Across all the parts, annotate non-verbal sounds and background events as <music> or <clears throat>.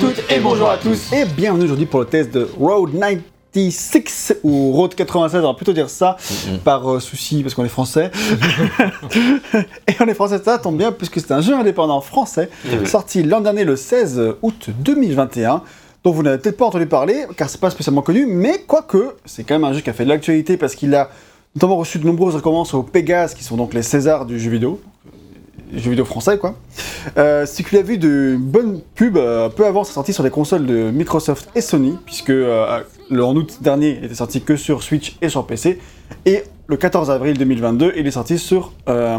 toutes et bonjour à tous. Et bienvenue aujourd'hui pour le test de Road 96 ou Road 96, on va plutôt dire ça par euh, souci parce qu'on est français. <laughs> et on est français, ça tombe bien puisque c'est un jeu indépendant français sorti l'an dernier le 16 août 2021 dont vous n'avez peut-être pas entendu parler car c'est pas spécialement connu mais quoique c'est quand même un jeu qui a fait de l'actualité parce qu'il a notamment reçu de nombreuses récompenses au Pégase qui sont donc les Césars du jeu vidéo jeux vidéo français quoi. Euh, c'est qu'il a vu de bonnes pubs euh, peu avant sa sortie sur les consoles de Microsoft et Sony, puisque euh, le, en août dernier il était sorti que sur Switch et sur PC, et le 14 avril 2022 il est sorti sur euh,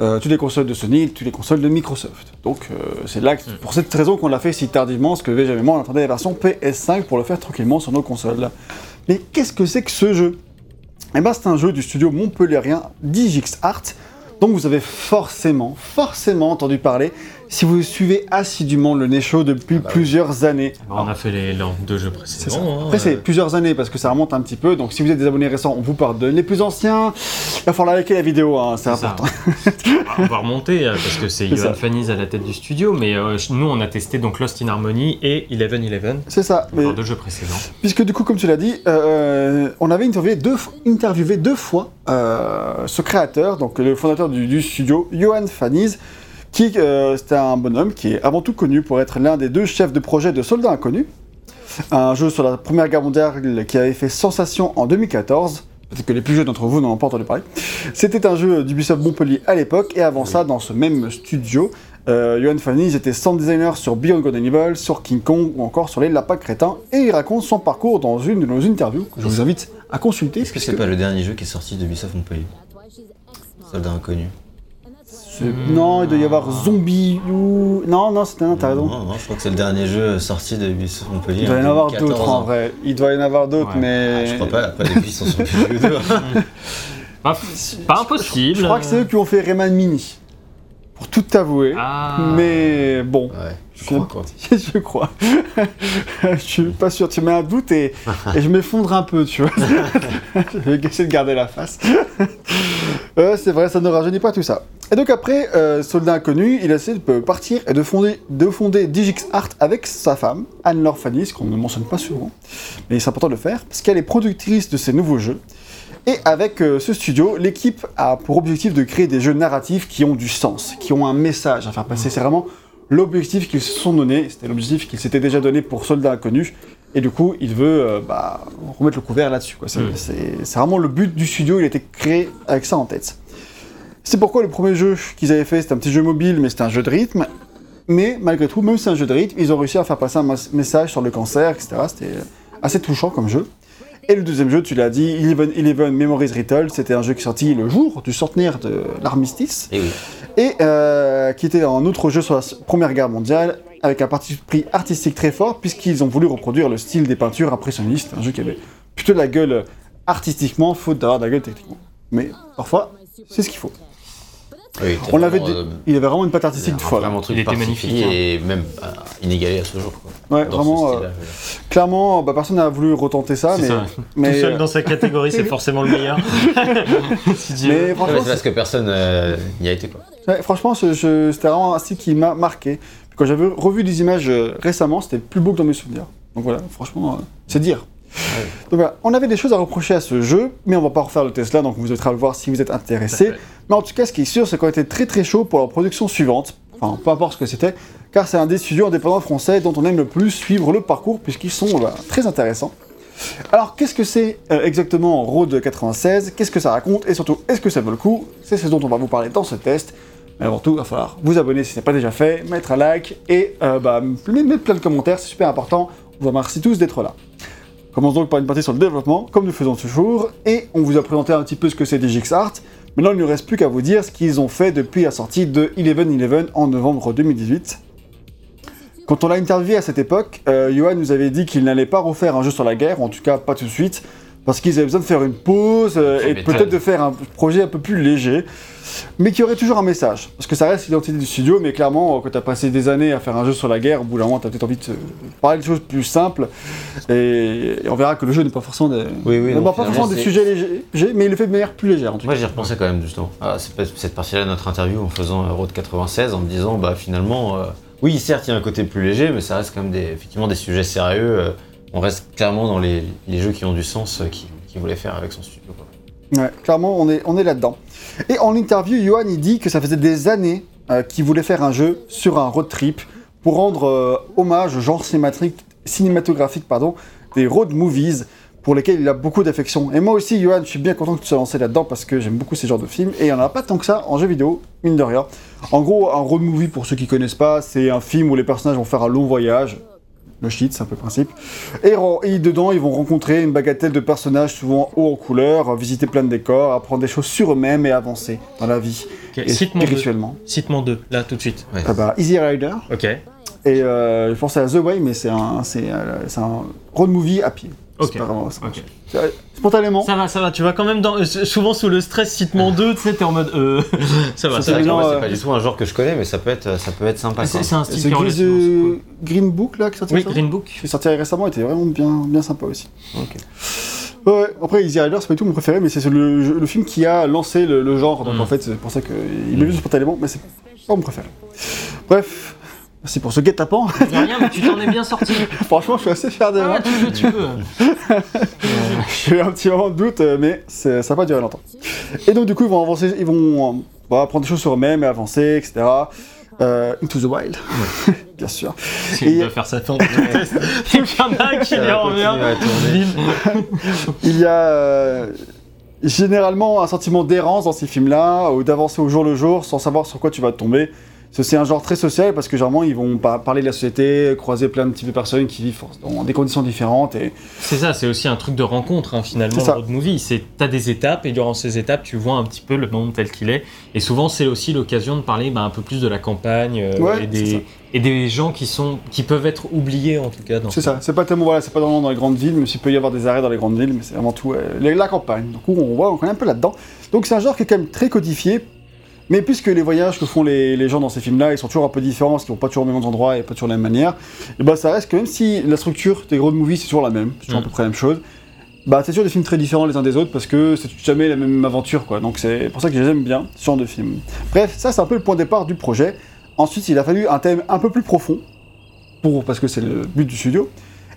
euh, toutes les consoles de Sony et toutes les consoles de Microsoft. Donc euh, c'est là, que- pour cette raison qu'on l'a fait si tardivement, parce que déjà on attendait la version PS5 pour le faire tranquillement sur nos consoles. Mais qu'est-ce que c'est que ce jeu? Eh ben, c'est un jeu du studio montpellierien Digix Art, dont vous avez forcément, forcément entendu parler si vous suivez assidûment le Nez Show depuis plusieurs années. On a fait les, deux jeux précédents. hein, Après, c'est euh, plusieurs années parce que ça remonte un petit peu. Donc, si vous êtes des abonnés récents, on vous pardonne. Les plus anciens, il va falloir liker la vidéo, hein, c'est important. on va remonter euh, parce que c'est. Johan Fannies à la tête du studio, mais euh, nous on a testé donc Lost in Harmony et Eleven Eleven, C'est ça. Mais, deux jeux précédents. puisque du coup, comme tu l'as dit, euh, on avait interviewé deux, f- interviewé deux fois euh, ce créateur, donc le fondateur du, du studio, Johan Faniz, qui euh, c'était un bonhomme qui est avant tout connu pour être l'un des deux chefs de projet de Soldats Inconnus, un jeu sur la Première Guerre mondiale qui avait fait sensation en 2014. Peut-être que les plus jeunes d'entre vous n'en ont pas entendu parler. C'était un jeu d'Ubisoft Montpellier à l'époque, et avant ça, dans ce même studio, euh, Johan Faniz était sound designer sur Beyond Good and Evil, sur King Kong ou encore sur les Lapins Crétins, et il raconte son parcours dans une de nos interviews que je vous invite à consulter. Est-ce que c'est pas le dernier jeu qui est sorti de Ubisoft Montpellier? Soldat inconnu. C'est- Non, il doit y avoir Zombie ou. Non, non, c'était un, t'as raison. Non, non, je crois que c'est le dernier jeu sorti de Ubisoft Montpellier. Il doit y en avoir 2014, d'autres en vrai. Il doit y en avoir d'autres, Ouais. mais. Je crois pas, après les pistes sont sur PS2. Pas, pas impossible. Je crois que c'est eux qui ont fait Rayman Mini. Pour tout t'avouer. Ah. Mais bon. Ouais, je crois quoi. je crois. <laughs> <laughs> je suis pas sûr. Tu mets un doute et, et je m'effondre un peu, tu vois. <laughs> je vais essayer de garder la face. Euh, c'est vrai, ça ne rajeunit pas tout ça. Et donc après, euh, Soldat Inconnu, il a essayé de partir et de fonder, de fonder Digix Art avec sa femme, Anne-Laure Fannis, qu'on ne mentionne pas souvent. Mais c'est important de le faire, parce qu'elle est productrice de ces nouveaux jeux. Et avec euh, ce studio, l'équipe a pour objectif de créer des jeux narratifs qui ont du sens, qui ont un message à faire passer. C'est vraiment l'objectif qu'ils se sont donné. C'était l'objectif qu'ils s'étaient déjà donné pour Soldats Inconnus. Et du coup, il veut euh, bah, remettre le couvert là-dessus. C'est Mm. c'est- vraiment le but du studio. Il a été créé avec ça en tête. C'est pourquoi le premier jeu qu'ils avaient fait, c'était un petit jeu mobile, mais c'était un jeu de rythme. Mais malgré tout, même si c'est un jeu de rythme, ils ont réussi à faire passer un message sur le cancer, etc. C'était assez touchant comme jeu. Et le deuxième jeu, tu l'as dit, Eleven, Eleven Memories Retold, c'était un jeu qui est sorti le jour du centenaire de l'armistice, Et oui. et euh, qui était un autre jeu sur la Première Guerre mondiale, avec un parti pris artistique très fort, puisqu'ils ont voulu reproduire le style des peintures impressionnistes, un jeu qui avait plutôt de la gueule artistiquement, faute d'avoir de la gueule techniquement. Mais parfois, c'est ce qu'il faut. Oui, On l'avait vraiment, dit- euh, il avait vraiment une patte artistique un- folle. Vraiment un truc Il était magnifique, et même euh, inégalé à ce jour. Quoi. Ouais, Dans vraiment, euh, clairement, bah, personne n'a voulu retenter ça, mais, ça. <laughs> mais, Tout seul dans sa catégorie, c'est forcément le meilleur. <laughs> Mais franchement, c'est parce que personne euh, n'y a été quoi. Ouais, franchement, c'était vraiment un style qui m'a marqué. Quand j'avais revu des images euh, récemment, c'était plus beau que dans mes souvenirs. Donc voilà, franchement, euh, c'est dire. Donc voilà, on avait des choses à reprocher à ce jeu, mais on va pas refaire le test là, donc vous êtes à le voir si vous êtes intéressé. Mais en tout cas, ce qui est sûr, c'est qu'on était très très chaud pour leur production suivante. Enfin, peu importe ce que c'était, car c'est un des studios indépendants français dont on aime le plus suivre le parcours, puisqu'ils sont bah, très intéressants. Alors, qu'est-ce que c'est euh, exactement Road 96 Qu'est-ce que ça raconte? Et surtout, est-ce que ça vaut le coup? C'est ce dont on va vous parler dans ce test. Mais avant tout, il va falloir vous abonner si ce n'est pas déjà fait, mettre un like et euh, bah, mettre plein de commentaires, c'est super important. On vous remercie tous d'être là. Commence donc par une partie sur le développement, comme nous faisons toujours, et on vous a présenté un petit peu ce que c'est DigixArt. Maintenant, il ne reste plus qu'à vous dire ce qu'ils ont fait depuis la sortie de Eleven Eleven en novembre 2018. Quand on l'a interviewé à cette époque, euh, Johan nous avait dit qu'il n'allait pas refaire un jeu sur la guerre, en tout cas pas tout de suite, parce qu'ils avaient besoin de faire une pause euh, et peut-être de faire un projet un peu plus léger, mais qui aurait toujours un message. Parce que ça reste l'identité du studio, mais clairement, quand tu as passé des années à faire un jeu sur la guerre, au bout d'un moment, tu as peut-être envie de parler de choses plus simples, et, et on verra que le jeu n'est pas forcément des, Oui, oui, n'aborde non, pas finalement, forcément des c'est- sujets légers, mais il le fait de manière plus légère en tout Moi j'y repensais quand même justement. Ah, c'est pas- cette partie-là de notre interview en faisant euh, Road 96 en me disant bah finalement euh, Oui, certes, il y a un côté plus léger, mais ça reste quand même des, effectivement des sujets sérieux. euh, On reste clairement dans les, jeux qui ont du sens euh, qu'il voulait faire avec son studio. Ouais, clairement, on est, là-dedans. Et en interview, Johan, il dit que ça faisait des années euh, qu'il voulait faire un jeu sur un road trip pour rendre euh, hommage au genre cinématographique pardon, des road movies pour lesquels il a beaucoup d'affection. Et moi aussi, Johan, je suis bien content que tu sois lancé là-dedans parce que j'aime beaucoup ces genres de films et il n'y en a pas tant que ça en jeu vidéo, mine de rien. En gros, un road movie, pour ceux qui connaissent pas, c'est un film où les personnages vont faire un long voyage. Le shit, c'est un peu le principe. Et, dedans, ils vont rencontrer une bagatelle de personnages souvent hauts en couleur, visiter plein de décors, apprendre des choses sur eux-mêmes et avancer dans la vie. Ok, Et spirituellement. Cite-moi deux, là, tout de suite. Ouais. Ah bah, Easy Rider. Ok. Et euh, je pense à The Way, mais c'est un, euh, c'est un road movie à pied. Ok. C'est pas vraiment ça. Ok. C'est- Spontanément. Ça va, ça va, tu vas quand même dans. euh, souvent sous le stress, cite-moi deux, tu sais, t'es en mode. Euh... <laughs> ça va, Ça, va. c'est euh, pas du tout un genre que je connais, mais ça peut être, ça peut être sympa. C'est un style Ce qui est Green, relativement euh. Green Book là qui est sorti Oui, récemment Green Book. qui est sorti récemment était vraiment bien, bien sympa aussi. Ok. Ouais, après Easy Rider c'est pas du tout mon préféré mais c'est le, le film qui a lancé le, le genre donc Mm. en fait c'est pour ça qu'il m'est venu spontanément mais c'est pas mon préféré. Bref, merci pour ce guet-apens. Rien, mais tu t'en es bien sorti. <laughs> Franchement je suis assez fier de Ah moi. ouais, tu veux, tu veux. <laughs> J'ai eu un petit moment de doute euh, mais c'est- ça va pas durer longtemps. Et donc du coup ils vont avancer, ils vont euh, bah, apprendre des choses sur eux-mêmes et avancer etc. Euh, Into the Wild, <laughs> bien sûr. Il doit faire sa puis il y en a un qui va revient. Il y a euh, généralement un sentiment d'errance dans ces films-là, ou d'avancer au jour le jour sans savoir sur quoi tu vas tomber. C'est un genre très social parce que généralement ils vont parler de la société, croiser plein de types de personnes qui vivent dans des conditions différentes et C'est ça, c'est aussi un truc de rencontre hein, finalement, le road movie. C'est t'as des étapes et durant ces étapes, tu vois un petit peu le monde tel qu'il est. Et souvent, c'est aussi l'occasion de parler bah, un peu plus de la campagne euh, Ouais, et, des, et des gens qui sont qui peuvent être oubliés en tout cas. Dans c'est ça. C'est pas tellement voilà, c'est pas vraiment dans les grandes villes, même s'il peut y avoir des arrêts dans les grandes villes, mais c'est avant tout euh, la campagne. Donc on voit, on connaît un peu là-dedans. Donc c'est un genre qui est quand même très codifié. Mais puisque les voyages que font les, les gens dans ces films-là, ils sont toujours un peu différents, parce qu'ils vont pas toujours aux mêmes endroits et pas toujours de la même manière, et bah ça reste que même si la structure des road movies c'est toujours la même, c'est toujours Mm. à peu près la même chose, bah c'est toujours des films très différents les uns des autres parce que c'est jamais la même aventure quoi. Donc c'est pour ça que j'aime bien ce genre de film. Bref, ça c'est un peu le point de départ du projet. Ensuite, il a fallu un thème un peu plus profond, pour, parce que c'est le but du studio.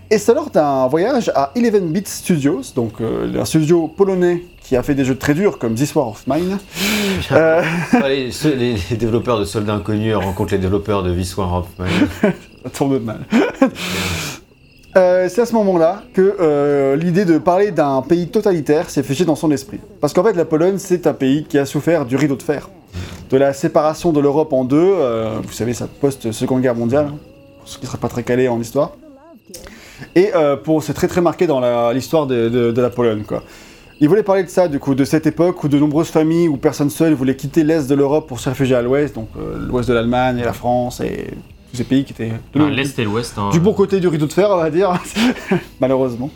Et c'est lors d'un voyage à 11 Bit Studios, donc euh, un studio polonais qui a fait des jeux très durs comme This War of Mine. <laughs> Euh, les, les développeurs de Soldats Inconnus rencontrent les développeurs de This War of Mine. <laughs> ça tourne de mal. <laughs> Euh, c'est à ce moment-là que euh, l'idée de parler d'un pays totalitaire s'est figée dans son esprit. Parce qu'en fait, la Pologne, c'est un pays qui a souffert du rideau de fer, de la séparation de l'Europe en deux. euh, vous savez, ça post-seconde guerre mondiale, pour ceux qui ne seraient pas très calés en histoire. Et pour, c'est très très marqué dans l'histoire de, de- de la Pologne, quoi. Il voulait parler de ça, du coup, de cette époque où de nombreuses familles ou personnes seules voulaient quitter l'Est de l'Europe pour se réfugier à l'Ouest, donc euh, l'Ouest de l'Allemagne et la France et tous ces pays qui étaient de L'Est et l'Ouest. hein. du bon côté du rideau de fer, on va dire, <laughs> malheureusement.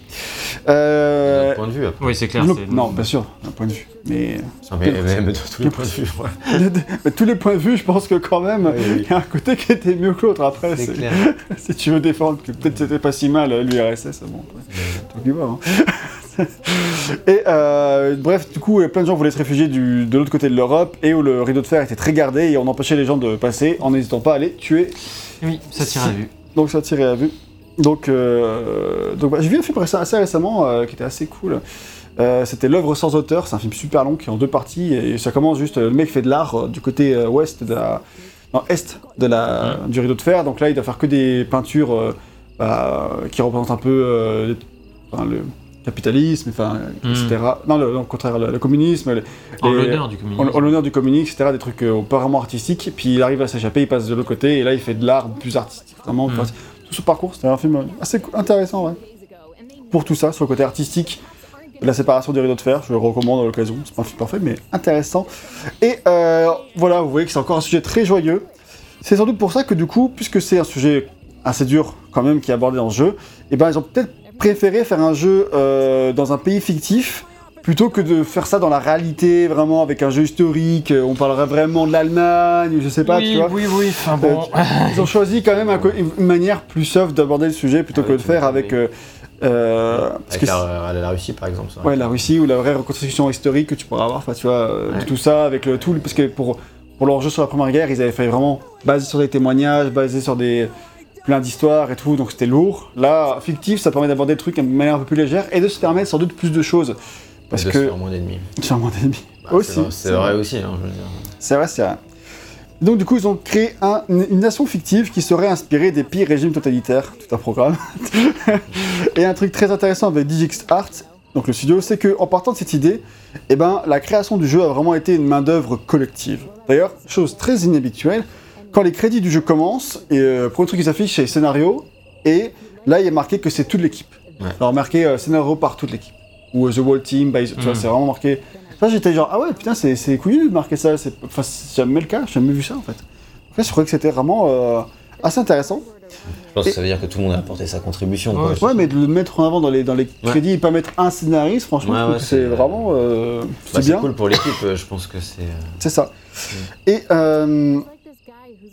Euh, D'un point de vue, après. Oui, c'est clair. non, bien sûr, d'un point de vue. Mais, Non, mais, mais- mais de tous les points de vue, ouais. <laughs> mais tous les points de vue, je pense que quand même, il Oui, oui. y a un côté qui était mieux que l'autre. Après, C'est clair. <laughs> si tu veux défendre que peut-être c'était pas si mal l'URSS, bon, après, tant qu'il va, hein. Et euh, bref, du coup, plein de gens voulaient se réfugier du, de l'autre côté de l'Europe et où le rideau de fer était très gardé et on empêchait les gens de passer en n'hésitant pas à les tuer Oui, ça tire à vue. Donc ça tirait à vue. Donc, euh, donc bah, j'ai vu un film assez récemment euh, qui était assez cool. Euh, C'était L'œuvre sans auteur, c'est un film super long qui est en deux parties et ça commence juste, le mec fait de l'art du côté ouest de la... Non, est de la, du rideau de fer, donc là il doit faire que des peintures bah, qui représentent un peu enfin, le capitalisme, enfin, Mm. etc. Non, le, au contraire, le, le communisme, les- En l'honneur du communisme. en l'honneur du communisme, etc. Des trucs euh, vraiment artistiques. Puis il arrive à s'échapper, il passe de l'autre côté, et là il fait de l'art plus artistique. Vraiment, Mm. tout ce parcours, c'était un film assez intéressant, ouais. Pour tout ça, sur le côté artistique, la séparation des rideaux de fer, je le recommande à l'occasion. C'est pas un film parfait, mais intéressant. Et euh, voilà, vous voyez que c'est encore un sujet très joyeux. C'est sans doute pour ça que du coup, puisque c'est un sujet assez dur quand même qui est abordé dans le jeu, et ben ils ont peut-être préféré faire un jeu euh, dans un pays fictif plutôt que de faire ça dans la réalité, vraiment avec un jeu historique, euh, on parlerait vraiment de l'Allemagne, ou je sais pas, oui, tu vois. oui, oui. Enfin bon. Ils ont choisi quand même un une manière plus soft d'aborder le sujet plutôt Ah que oui, de faire avec euh, euh, parce que la, Russie, par exemple. ça. Ouais, la Russie ou la vraie reconstruction historique que tu pourras avoir, enfin, tu vois, euh, Ouais. tout ça, avec le tout, parce que pour, pour leur jeu sur la Première Guerre, ils avaient fait vraiment basé sur des témoignages, basé sur des plein d'histoires et tout, donc c'était lourd. Là, fictif, ça permet d'aborder le truc de manière un peu plus légère et de se permettre sans doute plus de choses. Parce de que. faire moins d'ennemis. <laughs> Sur moins d'ennemis. Bah, aussi. c'est vrai- aussi, hein, je veux dire. C'est vrai, c'est vrai. Donc du coup, ils ont créé un- une nation fictive qui serait inspirée des pires régimes totalitaires, tout un programme. <laughs> et un truc très intéressant avec Digix Art, donc le studio, c'est que en partant de cette idée, eh ben, la création du jeu a vraiment été une main d'œuvre collective. D'ailleurs, chose très inhabituelle, quand les crédits du jeu commencent, et euh, le truc qui s'affiche, c'est scénario, et là, il est marqué que c'est toute l'équipe. Ouais. Alors marqué euh, scénario par toute l'équipe. Ou euh, The Whole Team, by- tu vois, Mm. c'est vraiment marqué. Ça, j'étais genre, ah ouais, putain, c'est c'est couillu de marquer ça. c'est- Enfin, c'est jamais le cas, j'ai jamais vu ça en fait. En fait, je croyais que c'était vraiment euh, assez intéressant. Je pense que ça veut dire que tout le monde a apporté sa contribution. Ouais, quoi. Ouais, mais de le mettre en avant dans les, dans les Ouais. crédits et pas mettre un scénariste, franchement, Ouais, c'est c'est- vraiment. euh, Bah, c'est c'est bien, cool pour l'équipe, je pense que c'est. c'est ça. Et euh,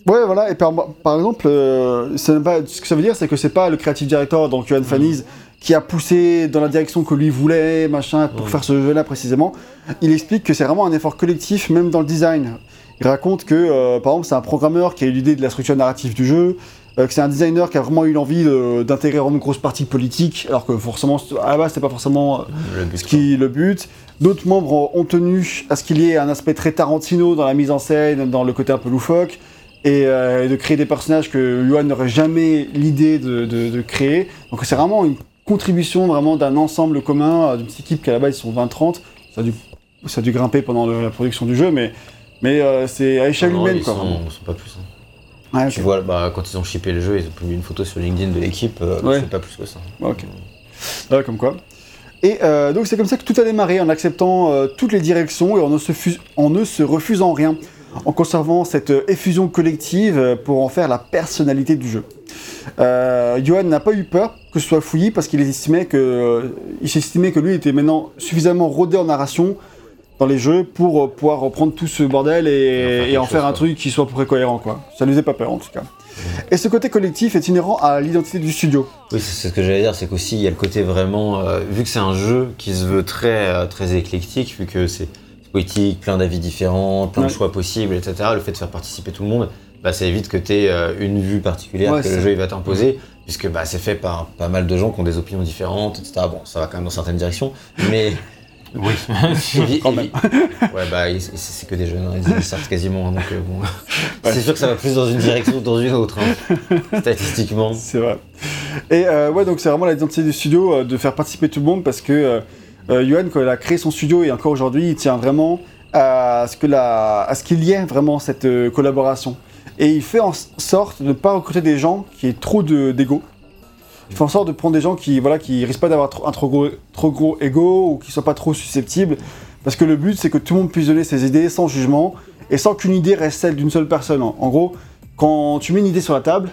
Ouais, voilà, et par, par exemple, euh, ça ce que ça veut dire, c'est que c'est pas le creative director, donc Johan Fanise, qui a poussé dans la direction que lui voulait, machin, pour Mm. faire ce jeu-là précisément. Il explique que c'est vraiment un effort collectif, même dans le design. Il raconte que, euh, par exemple, c'est un programmeur qui a eu l'idée de la structure narrative du jeu, euh, que c'est un designer qui a vraiment eu l'envie d'intégrer une grosse partie politique, alors que forcément, à la base, c'était pas forcément Le but. ce qui est le but. D'autres membres ont tenu à ce qu'il y ait un aspect très Tarantino dans la mise en scène, dans le côté un peu loufoque, et euh, de créer des personnages que Yuan n'aurait jamais l'idée de, de- de créer. Donc c'est vraiment une contribution vraiment d'un ensemble commun, euh, d'une petite équipe qui à la base ils sont 20-30. Ça a dû, ça a dû grimper pendant le- la production du jeu, mais, mais euh, c'est à échelle Non, humaine ils quoi. sont, sont pas plus. hein. Tu vois, bah, quand ils ont shippé le jeu, ils ont publié une photo sur LinkedIn de l'équipe, euh, Ouais. c'est pas plus que ça. Ok. Voilà, comme quoi. Et euh, donc c'est comme ça que tout a démarré, en acceptant euh, toutes les directions et en ne, se fus- en ne se refusant rien, en conservant cette effusion collective pour en faire la personnalité du jeu. Euh, Johan n'a pas eu peur que ce soit fouillis parce qu'il estimait que, euh, il s'estimait que lui était maintenant suffisamment rodé en narration dans les jeux pour euh, pouvoir reprendre tout ce bordel et, Et en faire et en quelque faire chose, un truc qui soit pour cohérent quoi. Ça ne lui faisait pas peur en tout cas. Et ce côté collectif est inhérent à l'identité du studio. Oui, c'est ce que j'allais dire, c'est qu'aussi il y a le côté vraiment, vu que c'est un jeu qui se veut très, très éclectique, vu que c'est c'est poétique, plein d'avis différents, plein Ouais. de choix possibles, etc. Le fait de faire participer tout le monde, bah, ça évite que tu aies une vue particulière Ouais, que le jeu il va t'imposer, puisque bah, c'est fait par pas mal de gens qui ont des opinions différentes, etc. Bon, ça va quand même dans certaines directions, mais <laughs> Oui. <laughs> Quand même. <laughs> Ouais, bah, c'est que des jeunes, hein, ils sortent quasiment, donc euh, bon. C'est sûr que ça va plus dans une direction que dans une autre, hein, statistiquement. C'est vrai. Et euh, ouais, donc c'est vraiment l'identité du studio euh, de faire participer tout le monde parce que euh, Yoann, quand il a créé son studio et encore aujourd'hui, il tient vraiment à ce qu'il y ait vraiment cette euh, collaboration. Et il fait en sorte de ne pas recruter des gens qui aient trop de- d'ego. Il fait en sorte de prendre des gens qui voilà qui risquent pas d'avoir un trop gros, trop ego ou qui soient pas trop susceptibles. Parce que le but, c'est que tout le monde puisse donner ses idées sans jugement et sans qu'une idée reste celle d'une seule personne. En gros, quand tu mets une idée sur la table,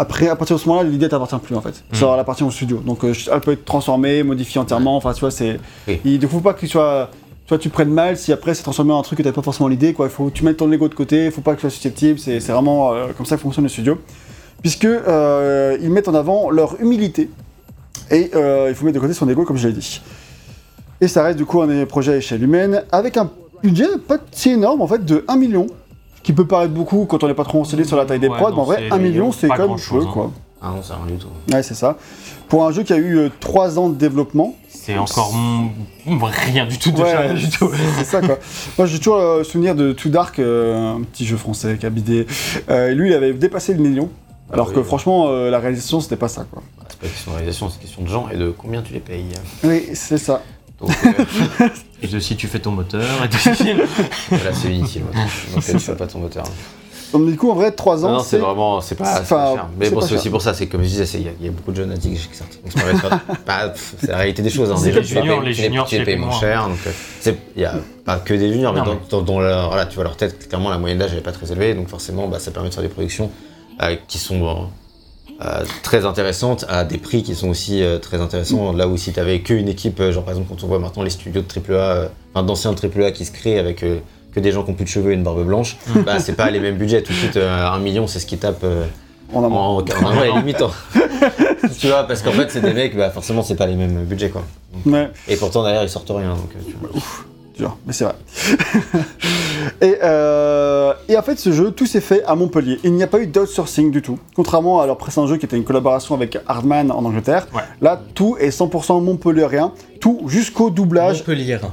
après, à partir de ce moment-là, l'idée t'appartient plus en fait. Ça Mm. elle appartient au studio. Donc euh, elle peut être transformée, modifiée entièrement. Enfin, tu vois, c'est. Oui. Il ne faut pas que tu sois. Toi, tu prennes mal si après c'est transformé en un truc que t'avais pas forcément l'idée. Quoi. Il faut que tu mettes ton ego de côté. Il faut pas que tu sois susceptible. C'est c'est vraiment euh, comme ça que fonctionne le studio. Puisque euh, ils mettent en avant leur humilité et il faut mettre de côté son ego, comme je l'ai dit. Et ça reste du coup un projet à échelle humaine avec un budget pas si énorme en fait de 1 million. Qui peut paraître beaucoup quand on n'est pas trop renseigné sur la taille des Ouais, prods, mais en vrai, c'est- 1 million c'est quand même peu hein. quoi. Ah non, c'est rien du tout. Ouais, c'est ça. Pour un jeu qui a eu 3 ans de développement, C'est encore rien du tout de Ouais, rien du tout. c'est ça quoi. Moi j'ai toujours le souvenir de Too Dark, euh, un petit jeu français qui a bidé. Euh, lui il avait dépassé le million. Ah Alors oui. que franchement, euh, la réalisation c'était pas ça quoi. C'est pas question de réalisation, c'est question de gens et de combien tu les payes. Oui, c'est ça. Donc euh, <laughs> Et de si tu fais ton moteur. Et de... <laughs> là, c'est inutile. Donc tu fais pas ton moteur. Donc du coup en vrai 3 ans Non, non, c'est vraiment, c'est pas, pas cher. Mais c'est bon, aussi pour ça, c'est comme je disais, il y, a- il y a beaucoup de jeunes addicts qui pas- pff, c'est la réalité des choses. Hein. Les juniors, les juniors, tu les payes moins cher. Donc, euh, il y a pas que des juniors, mais Non, dans, dans- dans leur, voilà, tu vois leur tête, clairement, la moyenne d'âge, elle est pas très élevée. Donc, forcément, bah, ça permet de faire des productions euh, qui sont euh, euh, très intéressantes à des prix qui sont aussi euh, très intéressants. Là où si tu avais qu'une équipe, euh, genre par exemple, quand on voit maintenant les studios de AAA, euh, enfin d'anciens AAA qui se créent avec. euh, que des gens qui ont plus de cheveux et une barbe blanche, bah c'est pas les mêmes budgets. Tout de suite, euh, un million, c'est ce qui tape euh, En amont. en, en vrai limite. <laughs> tu vois, parce qu'en fait, c'est des mecs, bah, forcément, c'est pas les mêmes budgets, quoi. Ouais. Et pourtant, derrière, ils sortent rien. Donc, tu vois. Genre, mais c'est vrai. <laughs> et, euh, et en fait, ce jeu, tout s'est fait à Montpellier. Il n'y a pas eu d'outsourcing du tout. Contrairement à leur précédent jeu qui était une collaboration avec Hardman en Angleterre. Ouais. Là, tout est 100% montpelliérain. Tout jusqu'au doublage. Montpellierin.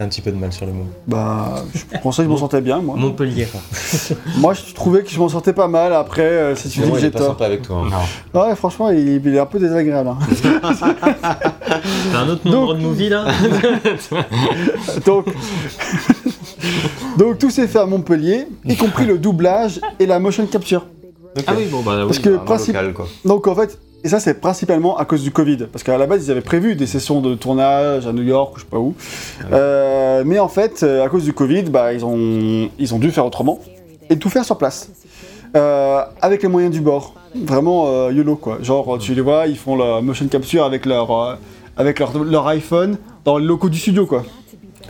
Un petit peu de mal sur le mot. Bah, je pensais que je m'en sortais bien, moi. Montpellierin. <laughs> Moi, je trouvais que je m'en sortais pas mal. Après, euh, si tu dis que j'ai pas tort. sympa avec toi. hein. Non. Ouais, franchement, il, il est un peu désagréable. hein. <laughs> T'as un autre nom de Donc- road movie là <laughs> Donc, donc tout s'est fait à Montpellier, y compris le doublage et la motion capture. Ah oui, bon bah oui. Parce que Vraiment principe- local, quoi. Donc en fait, et ça c'est principalement à cause du Covid, parce qu'à la base ils avaient prévu des sessions de tournage à New York ou je sais pas où, Euh, mais en fait euh, à cause du Covid, bah, ils, ont, ils ont dû faire autrement et tout faire sur place, Euh, avec les moyens du bord, vraiment euh, YOLO quoi. Genre tu les vois, ils font la motion capture avec leur, euh, avec leur, leur iPhone dans les locaux du studio quoi.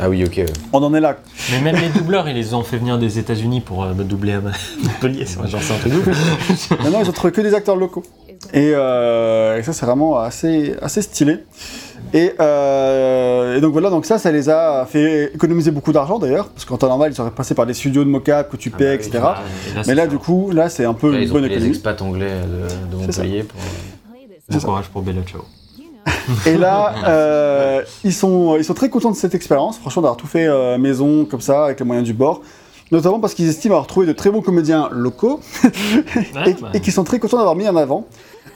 Ah oui, ok. On en est là. Mais même les doubleurs, ils les ont fait venir des États-Unis pour euh, me doubler à Montpellier. <laughs> C'est genre c'est un. Maintenant, ils ont trouvé que des acteurs locaux. Et, euh, et ça, c'est vraiment assez, assez stylé. Et, euh, et donc voilà, donc ça, ça les a fait économiser beaucoup d'argent d'ailleurs, parce qu'en temps normal, ils auraient passé par des studios de mocap que tu paies, bah oui, etc. Ah, et Mais là, du coup, là, c'est un peu Là, une ils ont les expats anglais de, de ça. Montpellier pour. Bon courage pour Bella Ciao. Et là, euh, ils, sont, ils sont très contents de cette expérience, franchement, d'avoir tout fait euh, maison, comme ça, avec les moyens du bord. Notamment parce qu'ils estiment avoir trouvé de très bons comédiens locaux <laughs> et, bah. et qui sont très contents d'avoir mis en avant.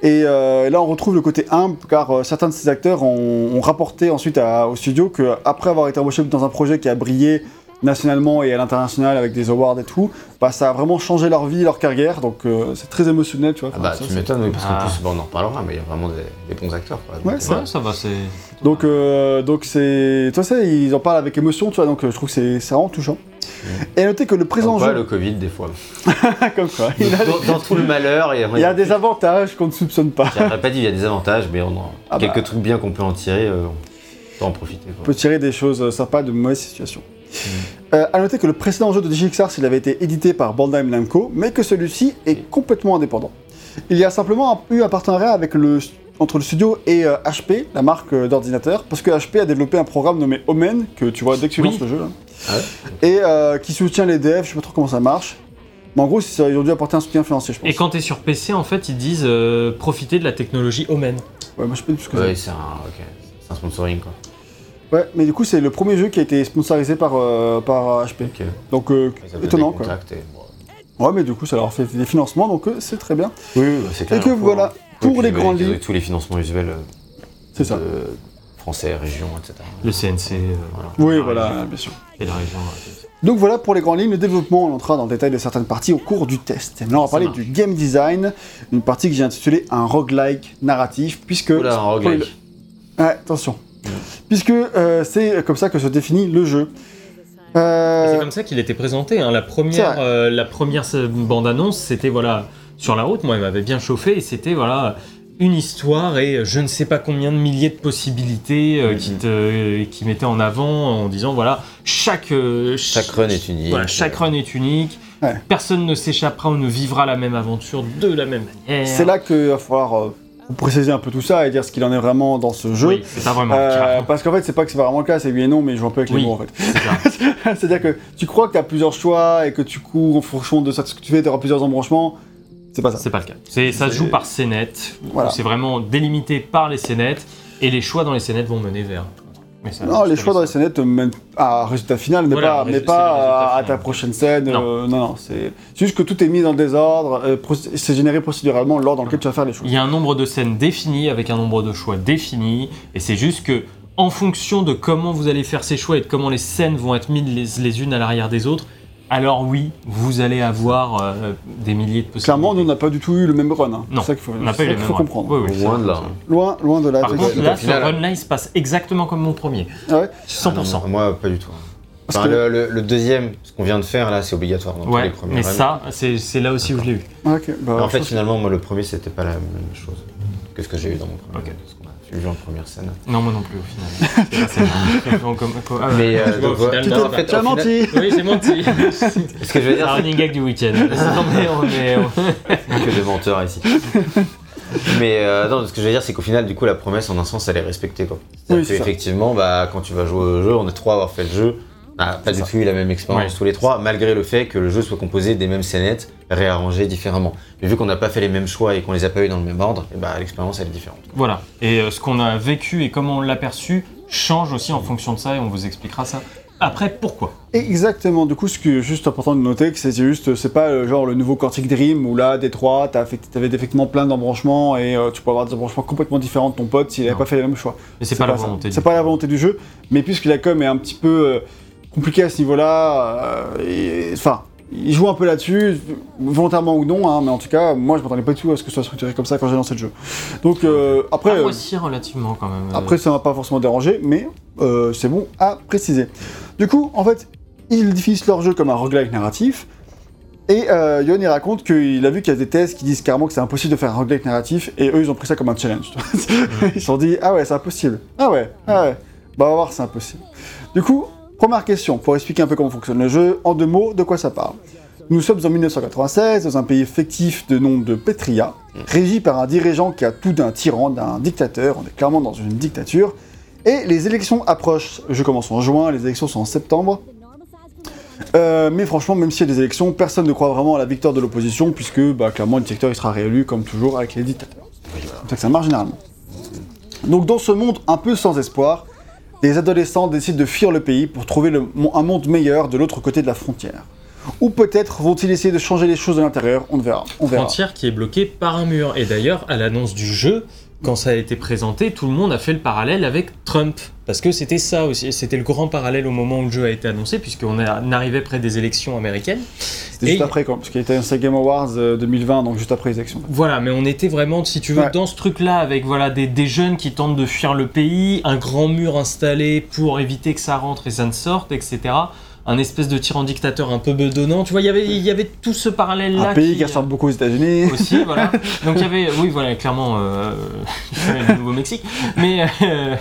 Et euh, là, on retrouve le côté humble, car euh, certains de ces acteurs ont, ont rapporté ensuite à- au studio qu'après avoir été embauchés dans un projet qui a brillé nationalement et à l'international avec des awards et tout, bah, ça a vraiment changé leur vie, leur carrière. Donc euh, c'est très émotionnel, tu vois. Ah bah, ça, tu m'étonnes, oui, parce qu'en Ah. plus, bon, on en reparlera, mais il y a vraiment des, des bons acteurs, quoi. Ouais, Donc, c'est Ouais, ça va, c'est. Donc, euh, donc c'est, toi, ça, ils en parlent avec émotion, tu vois. Donc, je trouve que c'est, c'est vraiment touchant. Et à noter que le présent comme quoi, jeu, le Covid, des fois. <laughs> comme quoi, il, Dans, dans tout le malheur, il y a, il y a des avantages qu'on ne soupçonne pas. J'aurais pas dit il y a des avantages, mais on en- Ah quelques bah. trucs bien qu'on peut en tirer, euh, on peut en profiter. On Quoi. peut tirer des choses euh, sympas de mauvaises situations. Mm. Euh, à noter que le précédent jeu de DigiXars, il avait été édité par Bandai Namco, mais que celui-ci est complètement indépendant. Il y a simplement eu un partenariat avec le, entre le studio et euh, HP, la marque euh, d'ordinateur, parce que HP a développé un programme nommé Omen, que tu vois dès que tu Oui. lances le jeu, là, Ah ouais et euh, qui soutient les devs, je sais pas trop comment ça marche. Mais en gros, ils ont dû apporter un soutien financier, je pense. Et quand t'es sur PC, en fait, ils disent euh, profiter de la technologie Omen. Ouais, moi je tout ce que Ouais, c'est un, ok, c'est un sponsoring quoi. Ouais, mais du coup, c'est le premier jeu qui a été sponsorisé par, euh, par HP. Ok. Donc, euh, Ils avaient étonnant des quoi. contacts et, bon. Ouais, mais du coup, ça leur fait des financements, donc euh, c'est très bien. Oui, oui, bah, c'est clair. Et que voilà, pour les grandes lignes, tous les financements usuels euh, c'est ça. de français, région, etc. Le CNC. euh, voilà. Oui, La voilà, région. bien sûr. Et la région. euh, Donc voilà pour les grandes lignes. Le développement, on entrera dans le détail de certaines parties au cours du test. Et maintenant, on va parler du game design, une partie que j'ai intitulée un roguelike narratif, puisque. Oula, un roguelike. Ouais, attention. Puisque euh, c'est comme ça que se définit le jeu. Euh, C'est comme ça qu'il était présenté. hein. La première, euh, la première bande-annonce, c'était voilà sur la route. Moi, elle m'avait bien chauffé et c'était voilà une histoire et je ne sais pas combien de milliers de possibilités euh, qui te qui mettaient en avant en disant voilà chaque euh, Chaque run est unique. Voilà, chaque run est unique. Ouais. Personne ne s'échappera ou ne vivra la même aventure de la même manière. c'est là qu'il va falloir euh, préciser un peu tout ça et dire ce qu'il en est vraiment dans ce jeu. Oui, c'est pas vraiment Euh, le cas. parce qu'en fait, c'est pas que c'est pas vraiment le cas, c'est oui et non, mais je joue un peu avec les Oui. mots en fait. C'est ça. <laughs> C'est-à-dire que tu crois que tu as plusieurs choix et que tu cours en fonction de ça, ce que tu fais, tu auras plusieurs embranchements. C'est pas ça. C'est pas le cas. C'est, ça se joue par scénettes. Voilà. C'est vraiment délimité par les scénettes et les choix dans les scénettes vont mener vers. Mais ça, Non, les choix dans les scénettes te mènent à un résultat final, mais Voilà, pas, mais résultat à, à ta prochaine scène. Non. euh, non, non, c'est juste que tout est mis dans le désordre, euh, c'est généré procéduralement l'ordre dans lequel tu vas faire les choses. Il y a un nombre de scènes défini avec un nombre de choix défini et c'est juste que en fonction de comment vous allez faire ces choix et de comment les scènes vont être mises les, les unes à l'arrière des autres, alors oui, vous allez avoir euh, des milliers de possibilités. Clairement, nous, on n'a pas du tout eu le même run. hein. Non, c'est ça qu'il faut, on n'a pas eu comprendre. Oui, oui, Loin de là. Loin, loin de là. Par contre, là, ce run-là, il se passe exactement comme mon premier. Ah ouais 100%. Ah non, moi, pas du tout. Parce Enfin, que- le, le- le deuxième, ce qu'on vient de faire là, c'est obligatoire dans tous les premiers mais runs. ça, c'est c'est là aussi où je l'ai eu. Ah, ok, bah, en fait, finalement, moi, le premier, c'était pas la même chose que ce que j'ai eu dans mon premier. Vu en première scène. Non, moi non plus, au final. <laughs> Ah, Mais, euh, tu vois, donc, au final, Tu non, t'es- non, en fait, tu as final- menti Oui, j'ai menti. <laughs> Ce que je veux C'est dire, un c'est running gag du week-end. <laughs> On est- que des menteurs ici. Mais euh, non, ce que je veux dire, c'est qu'au final, du coup, la promesse, en un sens, elle est respectée. Quoi. Oui, qu'effectivement, bah, quand tu vas jouer au jeu, on est trois à avoir fait le jeu. N'a pas du ça. tout eu la même expérience Ouais. tous les trois, malgré le fait que le jeu soit composé des mêmes scénettes, réarrangées différemment. Mais vu qu'on n'a pas fait les mêmes choix et qu'on les a pas eu dans le même ordre, et bah, l'expérience elle est différente. Voilà. Et euh, ce qu'on a vécu et comment on l'a perçu change aussi en fonction de ça et on vous expliquera ça. Après, pourquoi? Exactement, du coup, ce qui est juste important de noter, que c'est juste, c'est pas euh, genre le nouveau Quantic Dream où là, Détroit, t'as fait- t'avais effectivement plein d'embranchements et euh, tu peux avoir des embranchements complètement différents de ton pote s'il avait Non. pas fait les mêmes choix. Mais c'est pas la ça. volonté. C'est pas la volonté du jeu, mais puisque la com est un petit peu euh, compliquée à ce niveau-là, euh, enfin, ils jouent un peu là-dessus, volontairement ou non, hein, mais en tout cas, moi je m'attendais pas du tout à ce que ce soit structuré comme ça quand j'ai lancé le jeu. Donc euh, après, Ah, euh, aussi, relativement quand même. après ça m'a pas forcément dérangé, mais euh, c'est bon à préciser. Du coup, en fait, ils définissent leur jeu comme un roguelike narratif. Et euh, Yon il raconte qu'il a vu qu'il y a des thèses qui disent carrément que c'est impossible de faire un roguelike narratif, et eux ils ont pris ça comme un challenge. <laughs> ils se sont dit ah ouais c'est impossible, ah ouais, ah ouais, bah on va voir c'est impossible. Du coup, première question pour expliquer un peu comment fonctionne le jeu, en deux mots, de quoi ça parle. Nous sommes en 1996 dans un pays fictif de nom de Petria, régi par un dirigeant qui a tout d'un tyran, d'un dictateur, on est clairement dans une dictature, et les élections approchent. Le jeu commence en juin, les élections sont en septembre. Euh, mais franchement, même s'il y a des élections, personne ne croit vraiment à la victoire de l'opposition, puisque bah, clairement le dictateur il sera réélu comme toujours avec les dictateurs. C'est ça que ça marche généralement. Donc dans ce monde un peu sans espoir, des adolescents décident de fuir le pays pour trouver un monde meilleur de l'autre côté de la frontière. Ou peut-être vont-ils essayer de changer les choses de l'intérieur, on verra. On verra. Frontière qui est bloquée par un mur. Et d'ailleurs, à l'annonce du jeu, quand ça a été présenté, tout le monde a fait le parallèle avec Trump. Parce que c'était ça aussi, c'était le grand parallèle au moment où le jeu a été annoncé, puisqu'on arrivait près des élections américaines. C'était juste après, quand, parce qu'il était un Game Awards euh, 2020, donc juste après les élections. Voilà, mais on était vraiment, si tu veux, Ouais. dans ce truc-là, avec voilà des, des jeunes qui tentent de fuir le pays, un grand mur installé pour éviter que ça rentre et ça ne sorte, etc. Un espèce de tyran dictateur un peu bedonnant. Tu vois, il y avait- il y avait tout ce parallèle-là. Un pays qui qui, ressemble beaucoup aux États-Unis. aussi, voilà. Donc il y avait, oui, voilà, clairement, euh, <laughs> le Nouveau-Mexique. Mais, euh,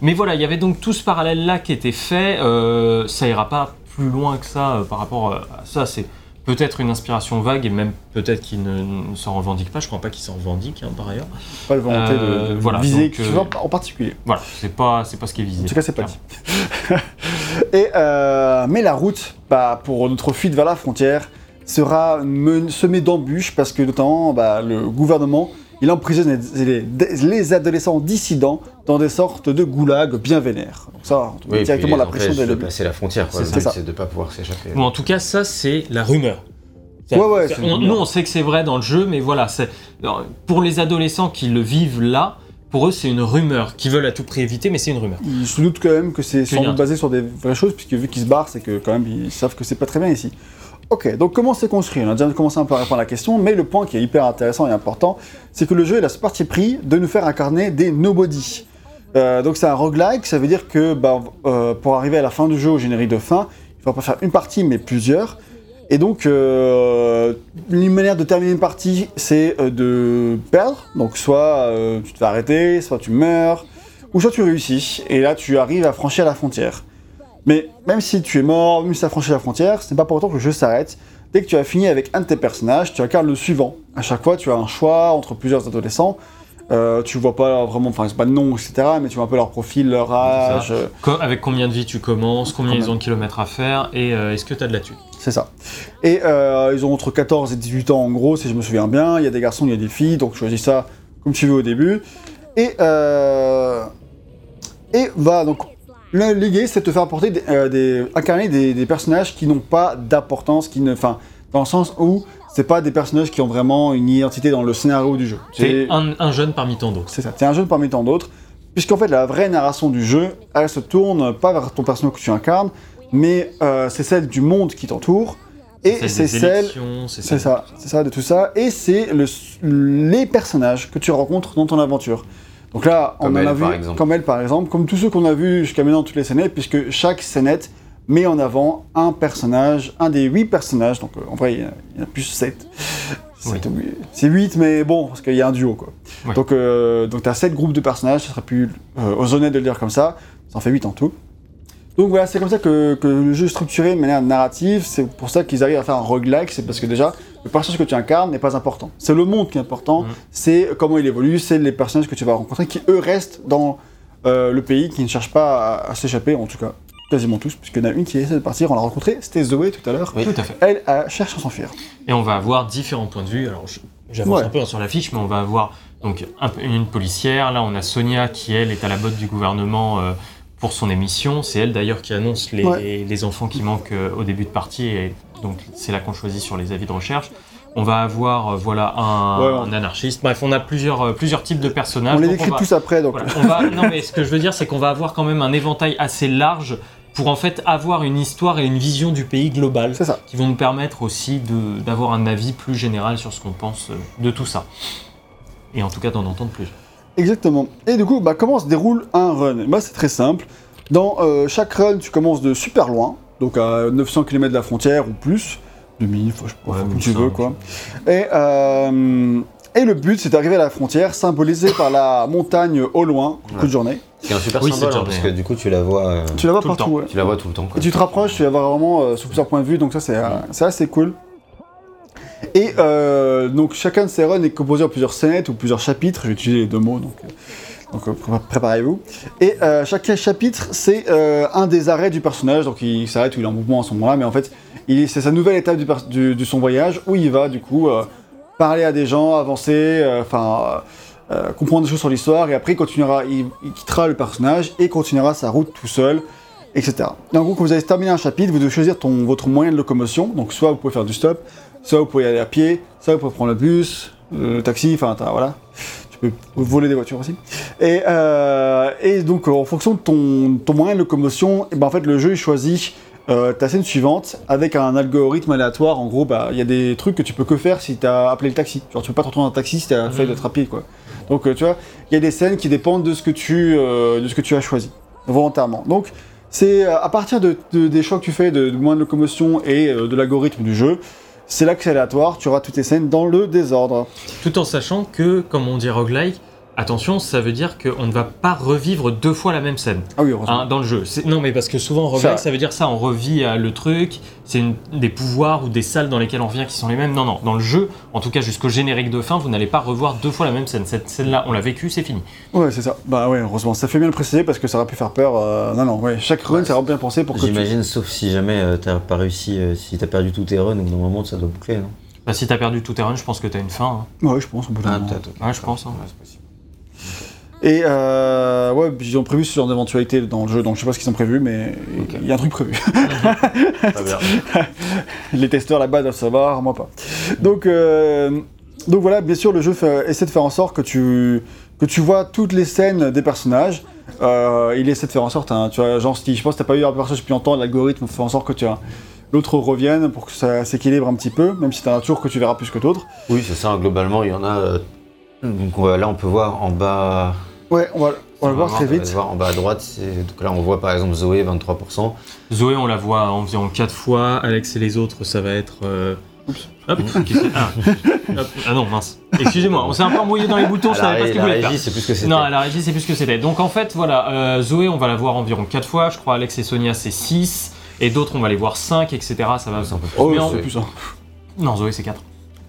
mais voilà, il y avait donc tout ce parallèle-là qui était fait. Euh, ça ira pas plus loin que ça par rapport à ça. C'est peut-être une inspiration vague et même peut-être qu'il ne, ne s'en revendique pas. Je crois pas qu'il s'en revendique, hein, par ailleurs. Pas de volonté de- Euh, de, voilà, viser donc, euh, en particulier. Voilà, c'est pas, c'est pas ce qui est visé. En tout cas, c'est pas dit. <laughs> Et, euh, mais la route, bah, pour notre fuite vers la frontière, sera semée d'embûches parce que notamment bah, le gouvernement, il emprisonne les, les- les adolescents dissidents dans des sortes de goulags bien vénères. Donc ça, on Oui, directement la pression de début. passer la frontière. Quoi. C'est de pas pouvoir s'échapper. Ou en tout cas, ça, c'est la rumeur. Ouais, ouais, on- nous, on sait que c'est vrai dans le jeu, mais voilà, pour les adolescents qui le vivent là, pour eux, c'est une rumeur qu'ils veulent à tout prix éviter, mais c'est une rumeur. Je se doute quand même que c'est sans doute basé sur des vraies choses, puisque vu qu'ils se barrent, c'est que quand même ils savent que c'est pas très bien ici. Ok, donc comment c'est construit On a déjà commencé un peu à répondre à la question, mais le point qui est hyper intéressant et important, c'est que le jeu a ce parti pris de nous faire incarner des nobody. Euh, donc c'est un roguelike, ça veut dire que bah, euh, pour arriver à la fin du jeu, au générique de fin, il ne faut pas faire une partie mais plusieurs. Et donc, euh, une manière de terminer une partie, c'est de perdre. Donc, soit tu te fais arrêter, soit tu meurs, ou soit tu réussis. Et là, tu arrives à franchir la frontière. Mais même si tu es mort, même si tu as franchi la frontière, ce n'est pas pour autant que le jeu s'arrête. Dès que tu as fini avec un de tes personnages, tu incarnes le suivant. À chaque fois, tu as un choix entre plusieurs adolescents. Euh, tu vois pas vraiment, enfin, c'est pas de nom, etc., mais tu vois un peu leur profil, leur âge. euh, Co- avec combien de vie tu commences, combien Combien ils ont de kilomètres à faire, et euh, est-ce que tu as de la thune? C'est ça. Et euh, ils ont entre 14 et 18 ans en gros, si je me souviens bien. Il y a des garçons, il y a des filles, donc choisis ça comme tu veux au début. Et, euh, et voilà, donc l'idée c'est de te faire apporter des, euh, des- incarner des, des personnages qui n'ont pas d'importance, qui ne, enfin, dans le sens où c'est pas des personnages qui ont vraiment une identité dans le scénario du jeu. C'est un, un jeune parmi tant d'autres. C'est ça, t'es un jeune parmi tant d'autres, puisqu'en fait la vraie narration du jeu, elle se tourne pas vers ton personnage que tu incarnes, mais euh, c'est celle du monde qui t'entoure, et c'est celle... c'est C'est ça, c'est ça, de tout ça, et c'est le, les personnages que tu rencontres dans ton aventure. Donc là, Comme on en elle, a vu, comme elle par exemple, comme tous ceux qu'on a vus jusqu'à maintenant toutes les scénettes, puisque chaque scénette met en avant un personnage, un des huit personnages, donc euh, en vrai il y, en a- plus sept. Oui. Sept huit. C'est 8, mais bon, parce qu'il y a un duo quoi. Donc, euh, donc tu as 7 groupes de personnages, ça serait plus euh, aux honnêtes de le dire comme ça, ça en fait 8 en tout. Donc voilà, c'est comme ça que, que le jeu est structuré de manière narrative, c'est pour ça qu'ils arrivent à faire un roguelike, c'est parce que déjà, le personnage que tu incarnes n'est pas important. C'est le monde qui est important, Mhm. c'est comment il évolue, c'est les personnages que tu vas rencontrer qui, eux, restent dans euh, le pays, qui ne cherchent pas à, à s'échapper, en tout cas, quasiment tous, puisqu'il y en a une qui essaie de partir, on l'a rencontrée, c'était Zoé tout à l'heure. Oui. Tout à fait. Elle cherche à s'enfuir. Et on va avoir différents points de vue. Alors, j'avance Ouais. un peu hein, sur la fiche, mais on va avoir donc un une policière. Là, on a Sonia qui, elle, est à la botte du gouvernement euh, pour son émission. C'est elle, d'ailleurs, qui annonce les, Ouais. les enfants qui manquent euh, au début de partie. Et donc, c'est là qu'on choisit sur les avis de recherche. On va avoir, euh, voilà, un, Ouais, ouais. un anarchiste. Bref, on a plusieurs, euh, plusieurs types de personnages. on les décrit tous après, donc. voilà, on va, non, mais ce que je veux dire, c'est qu'on va avoir quand même un éventail assez large pour en fait avoir une histoire et une vision du pays global C'est ça. qui vont nous permettre aussi de- d'avoir un avis plus général sur ce qu'on pense euh, de tout ça. Et en tout cas d'en entendre plus. Exactement. Et du coup, bah, comment se déroule un run? Bah, C'est très simple. Dans euh, chaque run, tu commences de super loin, donc à 900 km de la frontière ou plus, 2000, faut, je sais pas, Ouais, comme tu 1100, veux quoi. Et, euh, et le but, c'est d'arriver à la frontière, symbolisée par la montagne au loin, coup de Ouais. journée. C'est un super Oui, symbole, hein, parce que du coup, tu la vois, euh, Tu la vois Tout le partout. temps. ouais. tu la vois tout le temps. quoi. Et tu te rapproches, tu vas voir vraiment euh, sous plusieurs points de vue, donc ça c'est euh, c'est assez cool. Et euh, donc chacun de ces runs est composé en plusieurs scénettes ou plusieurs chapitres, je vais utiliser les deux mots, donc, euh, euh, pré- préparez-vous. Et euh, chaque chapitre c'est un des arrêts du personnage, donc il s'arrête ou il est en mouvement à ce moment-là, mais en fait c'est sa nouvelle étape de son voyage où il va du coup parler à des gens, avancer, enfin... comprendre des choses sur l'histoire et après il continuera, il, quittera le personnage et continuera sa route tout seul etc. Et en gros, quand vous avez terminé un chapitre, vous devez choisir votre moyen de locomotion. Donc, soit vous pouvez faire du stop, soit vous pouvez y aller à pied, soit vous pouvez prendre le bus, le taxi, enfin, voilà. Tu peux voler des voitures aussi. Et, euh, et donc, en fonction de ton, ton moyen de locomotion, et ben, en fait, le jeu il choisit euh, ta scène suivante avec un algorithme aléatoire. En gros, bah, il y a des trucs que tu peux que faire si tu as appelé le taxi. Genre, tu peux pas te retrouver dans un taxi si tu as fait Mhm. d'être pied, quoi. Donc, euh, tu vois, il y a des scènes qui dépendent de ce que tu, euh, de ce que tu as choisi, volontairement. Donc, c'est à partir de, de- des choix que tu fais, de, de de locomotion et de l'algorithme du jeu, c'est aléatoire, tu auras toutes tes scènes dans le désordre. Tout en sachant que, comme on dit roguelike, attention, ça veut dire qu'on ne va pas revivre deux fois la même scène. Ah oui, heureusement. hein, dans le jeu. Non, mais parce que souvent, roguelike, Ça- ça veut dire ça, on revit euh, le truc, c'est une- des pouvoirs ou des salles dans lesquelles on revient qui sont les mêmes. Non, non, dans le jeu, en tout cas jusqu'au générique de fin, vous n'allez pas revoir deux fois la même scène. Cette scène-là, on l'a vécue, c'est fini. Ouais, c'est ça. Bah ouais, heureusement. Ça fait bien le préciser parce que ça aurait pu faire peur. euh, Non, non, ouais. Chaque run, Ouais, c'est vraiment bien pensé pour que tu... J'imagine, sauf si jamais euh, t'as pas réussi, euh, si t'as perdu tous tes runs, au bout d'un moment, ça doit boucler, non? Bah, si t'as perdu tout terrain, je pense que t'as une fin. hein. Ouais, je pense, au bout d'un Ah. Ouais, je pense. hein. Ouais, c'est possible. Et euh, ouais, ils ont prévu ce genre d'éventualité dans le jeu, donc je sais pas ce qu'ils ont prévu, mais il y a un truc prévu. <laughs> Les testeurs là-bas doivent savoir, moi pas. Donc, euh, donc voilà, bien sûr, le jeu fait- essaie de faire en sorte que tu, que tu vois toutes les scènes des personnages. Euh, il essaie de faire en sorte, hein, tu vois, genre, si je pense que t'as pas eu un personnage depuis longtemps, l'algorithme fait en sorte que tu as l'autre revienne pour que ça s'équilibre un petit peu, même si t'as un tour que tu verras plus que d'autres. Oui, c'est ça, globalement, il y en a. Donc là, on peut voir en bas. Ouais, on va, on va le voir très on va le vite. voir en bas à droite. Donc là, on voit par exemple Zoé, 23%. Zoé, on la voit environ 4 fois. Alex et les autres, ça va être. euh, Hop, qu'est-ce que- ah. Hop. Ah non, mince. Excusez-moi, on s'est un peu embrouillé dans les boutons, je savais pas ce ré- qu'il la voulait faire. régie, c'est plus que c'était. Non, à la régie, c'est plus ce que c'était. Donc en fait, voilà, euh, Zoé, on va la voir environ 4 fois. Je crois Alex et Sonia, c'est 6. Et d'autres, on va les voir 5, etc. Ça va. C'est un peu plus. Oh, Mais c'est plus ça. Non, Zoé, c'est 4.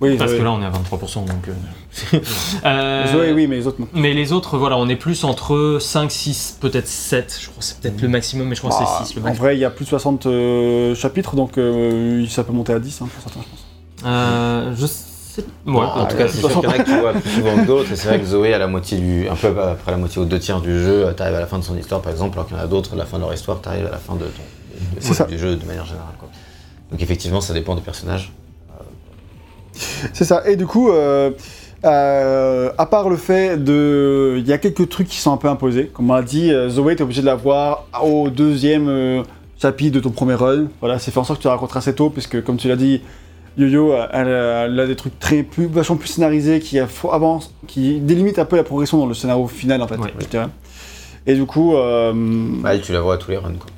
Oui, Parce Zoé. que là, on est à 23%. Donc, euh, <laughs> euh, Zoé, oui, mais les autres non. Mais les autres, voilà, on est plus entre 5, 6, peut-être 7. Je crois que c'est peut-être le maximum, mais je crois que Bah, c'est 6 le en vrai, il y a plus de 60 euh, chapitres, donc euh, ça peut monter à 10 hein, pour certains, je pense. Euh, je sais. Ouais, Bon, en tout cas, c'est sûr qu'il y en a que tu vois plus souvent que d'autres. Et c'est vrai que Zoé, à la moitié du, un peu après la moitié aux deux tiers du jeu, tu arrives à la fin de son histoire, par exemple, alors qu'il y en a d'autres, à la fin de leur histoire, tu arrives à la fin de ton, de- du jeu de manière générale. quoi. Donc effectivement, ça dépend des personnages. C'est ça. Et du coup, euh, euh, à part le fait de. Il y a quelques trucs qui sont un peu imposés. Comme on l'a dit, euh, Zoé, t'es obligé de la voir au deuxième euh, chapitre de ton premier run. Voilà, c'est fait en sorte que tu la rencontres assez tôt, puisque comme tu l'as dit, Yo-Yo, elle, elle a des trucs très plus, vachement plus scénarisés qui avancent, qui délimitent un peu la progression dans le scénario final, en fait, Ouais. je dirais. Et du coup, euh, Bah, tu la vois à tous les runs. Quoi.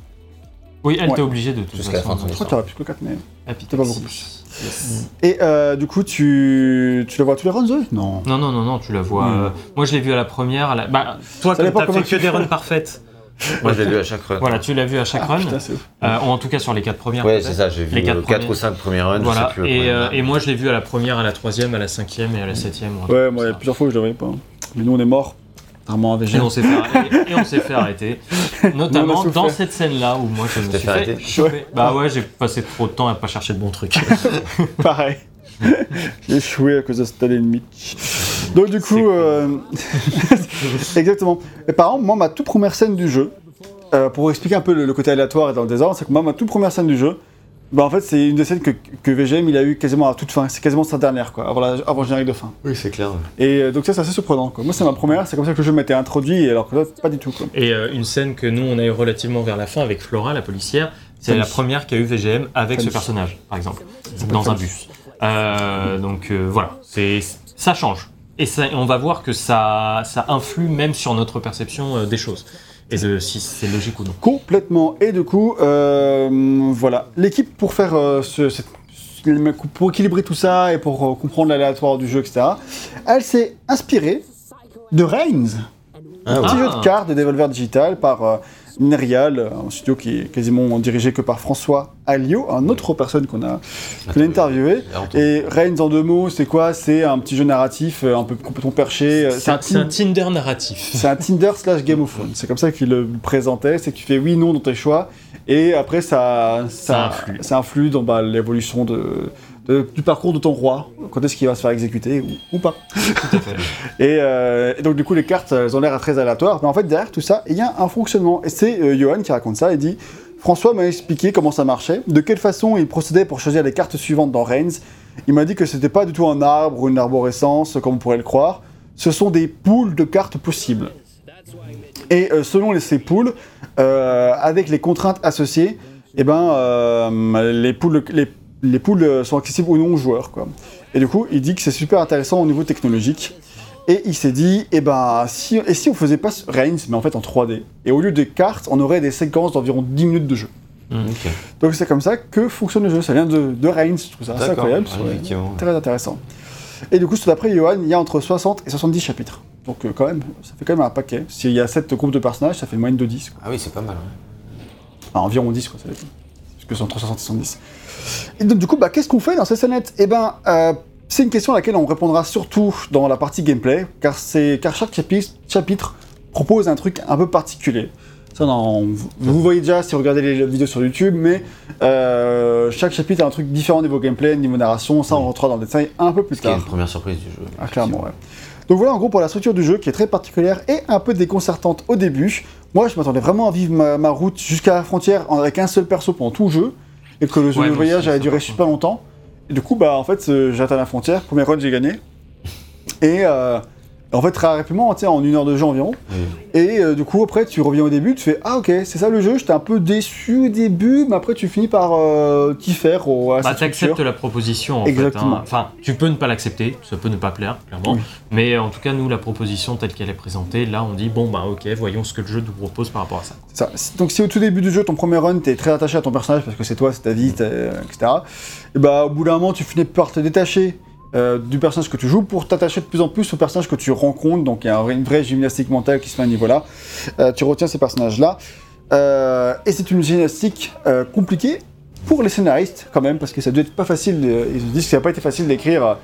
Oui, elle Ouais. t'est obligée de toute Jusqu'à la façon. fin de son je crois qu'il y aura plus que 4, mais. C'est pas beaucoup plus. Yes. Et euh, du coup, tu, tu la vois tous les runs, Zoé Non. Non, non, non, non, tu la vois. Hmm. euh, moi, je l'ai vue à la première. à la- Bah, toi, Ça comme dépend t'as comment fait tu que des fais. runs parfaites, <laughs> Moi, je l'ai vu à chaque run. Voilà, tu l'as vu à chaque Ah, run, putain, c'est ouf. euh, ou en tout cas sur les quatre premières. Ouais, peut-être. c'est ça, j'ai vu Les quatre 4 premiers. ou 5 premiers runs, Voilà, je sais plus. le et, euh, moi je l'ai vu à la première, à la troisième, à la cinquième et à la septième. ou un truc Ouais, comme moi, il y a ça. plusieurs fois où je le voyais pas. Mais nous, on est morts. À Et on s'est fait, arrêter- et on s'est fait arrêter. <laughs> Notamment dans cette scène-là où moi je me suis fait arrêter choper. Bah ouais, j'ai passé trop de temps à pas chercher de bons trucs. <laughs> Pareil. <laughs> J'ai échoué à cause de Stan Mitch. Donc du coup, euh, exactement. Et par exemple, moi, ma toute première scène du jeu, euh, pour expliquer un peu le, le côté aléatoire et dans le désordre, c'est que moi, ma toute première scène du jeu, bah en fait, c'est une des scènes que, que VGM il a eu quasiment à toute fin. C'est quasiment sa dernière, quoi, avant, la, avant le générique de fin. Oui, c'est clair. Et euh, donc ça, c'est assez surprenant. Quoi. Moi, c'est ma première. C'est comme ça que le jeu m'était introduit, alors que là, pas du tout. Quoi. Et euh, une scène que nous on a eu relativement vers la fin avec Flora, la policière, c'est Fanny. la première qu'a eu VGM avec Fanny. ce personnage, par exemple, dans un Fanny. bus. Euh, donc euh, voilà, c'est ça change. Et ça, on va voir que ça, ça influe même sur notre perception euh, des choses. Et de si c'est logique ou non. Complètement. Et du coup, euh, voilà. L'équipe, pour faire euh, ce, cette- pour équilibrer tout ça et pour euh, comprendre l'aléatoire du jeu, etc., elle s'est inspirée de Reigns, Ah, un petit Ah. jeu de cartes de Devolver Digital par Nerial, un studio qui est quasiment dirigé que par François Alliot, un autre personne qu'on a, qu'on a interviewé. Et Reigns, en deux mots, c'est quoi? C'est un petit jeu narratif, euh, un peu complètement perché. euh, C'est un, Tinder narratif. <laughs> c'est un Tinder slash Game of Thrones. C'est comme ça qu'il le présentait, c'est que tu fais oui, non dans tes choix, et après ça, Ça influe. ça influe dans bah, l'évolution de, de- du parcours de ton roi, quand est-ce qu'il va se faire exécuter ou, ou pas. <laughs> Et, euh, et donc du coup les cartes, elles ont l'air très aléatoires, mais en fait derrière tout ça, il y a un fonctionnement. Et c'est euh, Johan qui raconte ça, il dit François m'a expliqué comment ça marchait, de quelle façon il procédait pour choisir les cartes suivantes dans Reigns. Il m'a dit que c'était pas du tout un arbre ou une arborescence, comme on pourrait le croire. Ce sont des poules de cartes possibles. Et euh, selon les, ces poules, euh, avec les contraintes associées, eh ben, euh, les, poules, les, les poules sont accessibles aux non-joueurs. quoi. Et du coup, il dit que c'est super intéressant au niveau technologique. Et il s'est dit, eh ben, si, et si on faisait pas Reigns, mais en fait en 3D Et au lieu des cartes, on aurait des séquences d'environ 10 minutes de jeu. Ok. Donc c'est comme ça que fonctionne le jeu. Ça vient de, de Reigns, je trouve ça assez incroyable. Ouais. Très intéressant. Et du coup, d'après Johan, il y a entre 60 et 70 chapitres. Donc euh, quand même, ça fait quand même un paquet. S'il y a 7 groupes de personnages, ça fait une moyenne de 10. quoi. Ah oui, c'est pas mal. ouais. Enfin, environ 10, quoi, ça dépend. Parce que c'est entre 60 et 70. Et donc, du coup, bah, qu'est-ce qu'on fait dans ces scénettes? Eh ben, euh, c'est une question à laquelle on répondra surtout dans la partie gameplay, car, c'est, car chaque chapitre, chapitre propose un truc un peu particulier. Ça, vous, vous voyez déjà si vous regardez les vidéos sur YouTube, mais euh, chaque chapitre a un truc différent niveau gameplay, niveau narration. Ça, on rentrera dans le détail un peu plus Ce tard. une première surprise du jeu. Ah, clairement, ouais. Donc voilà en gros pour la structure du jeu qui est très particulière et un peu déconcertante au début. Moi je m'attendais vraiment à vivre ma, ma route jusqu'à la frontière avec un seul perso pendant tout le jeu et que le, Ouais, le moi voyage durer par super longtemps. Et du coup bah en fait euh, j'ai atteint la frontière, premier run j'ai gagné. Et euh, en fait très rapidement, en une heure de jeu environ. Oui. Et euh, du coup après tu reviens au début, tu fais ah ok c'est ça le jeu, j'étais un peu déçu au début mais après tu finis par euh, t'y faire au, à Bah, t'acceptes la proposition en Exactement. fait. hein. Enfin, tu peux ne pas l'accepter, ça peut ne pas plaire, clairement. Oui. Mais en tout cas, nous, la proposition telle qu'elle est présentée, là, on dit bon, bah ok, voyons ce que le jeu nous propose par rapport à ça. Donc si au tout début du jeu, ton premier run, t'es très attaché à ton personnage parce que c'est toi, c'est ta vie, etc. Et bah au bout d'un moment, tu finis par te détacher euh, du personnage que tu joues pour t'attacher de plus en plus au personnage que tu rencontres. Donc il y a un une vraie gymnastique mentale qui se fait à ce niveau-là. Euh, tu retiens ces personnages-là. Euh, et c'est une gymnastique euh, compliquée pour les scénaristes quand même parce que ça doit être pas facile. de- ils se disent que ça n'a pas été facile d'écrire.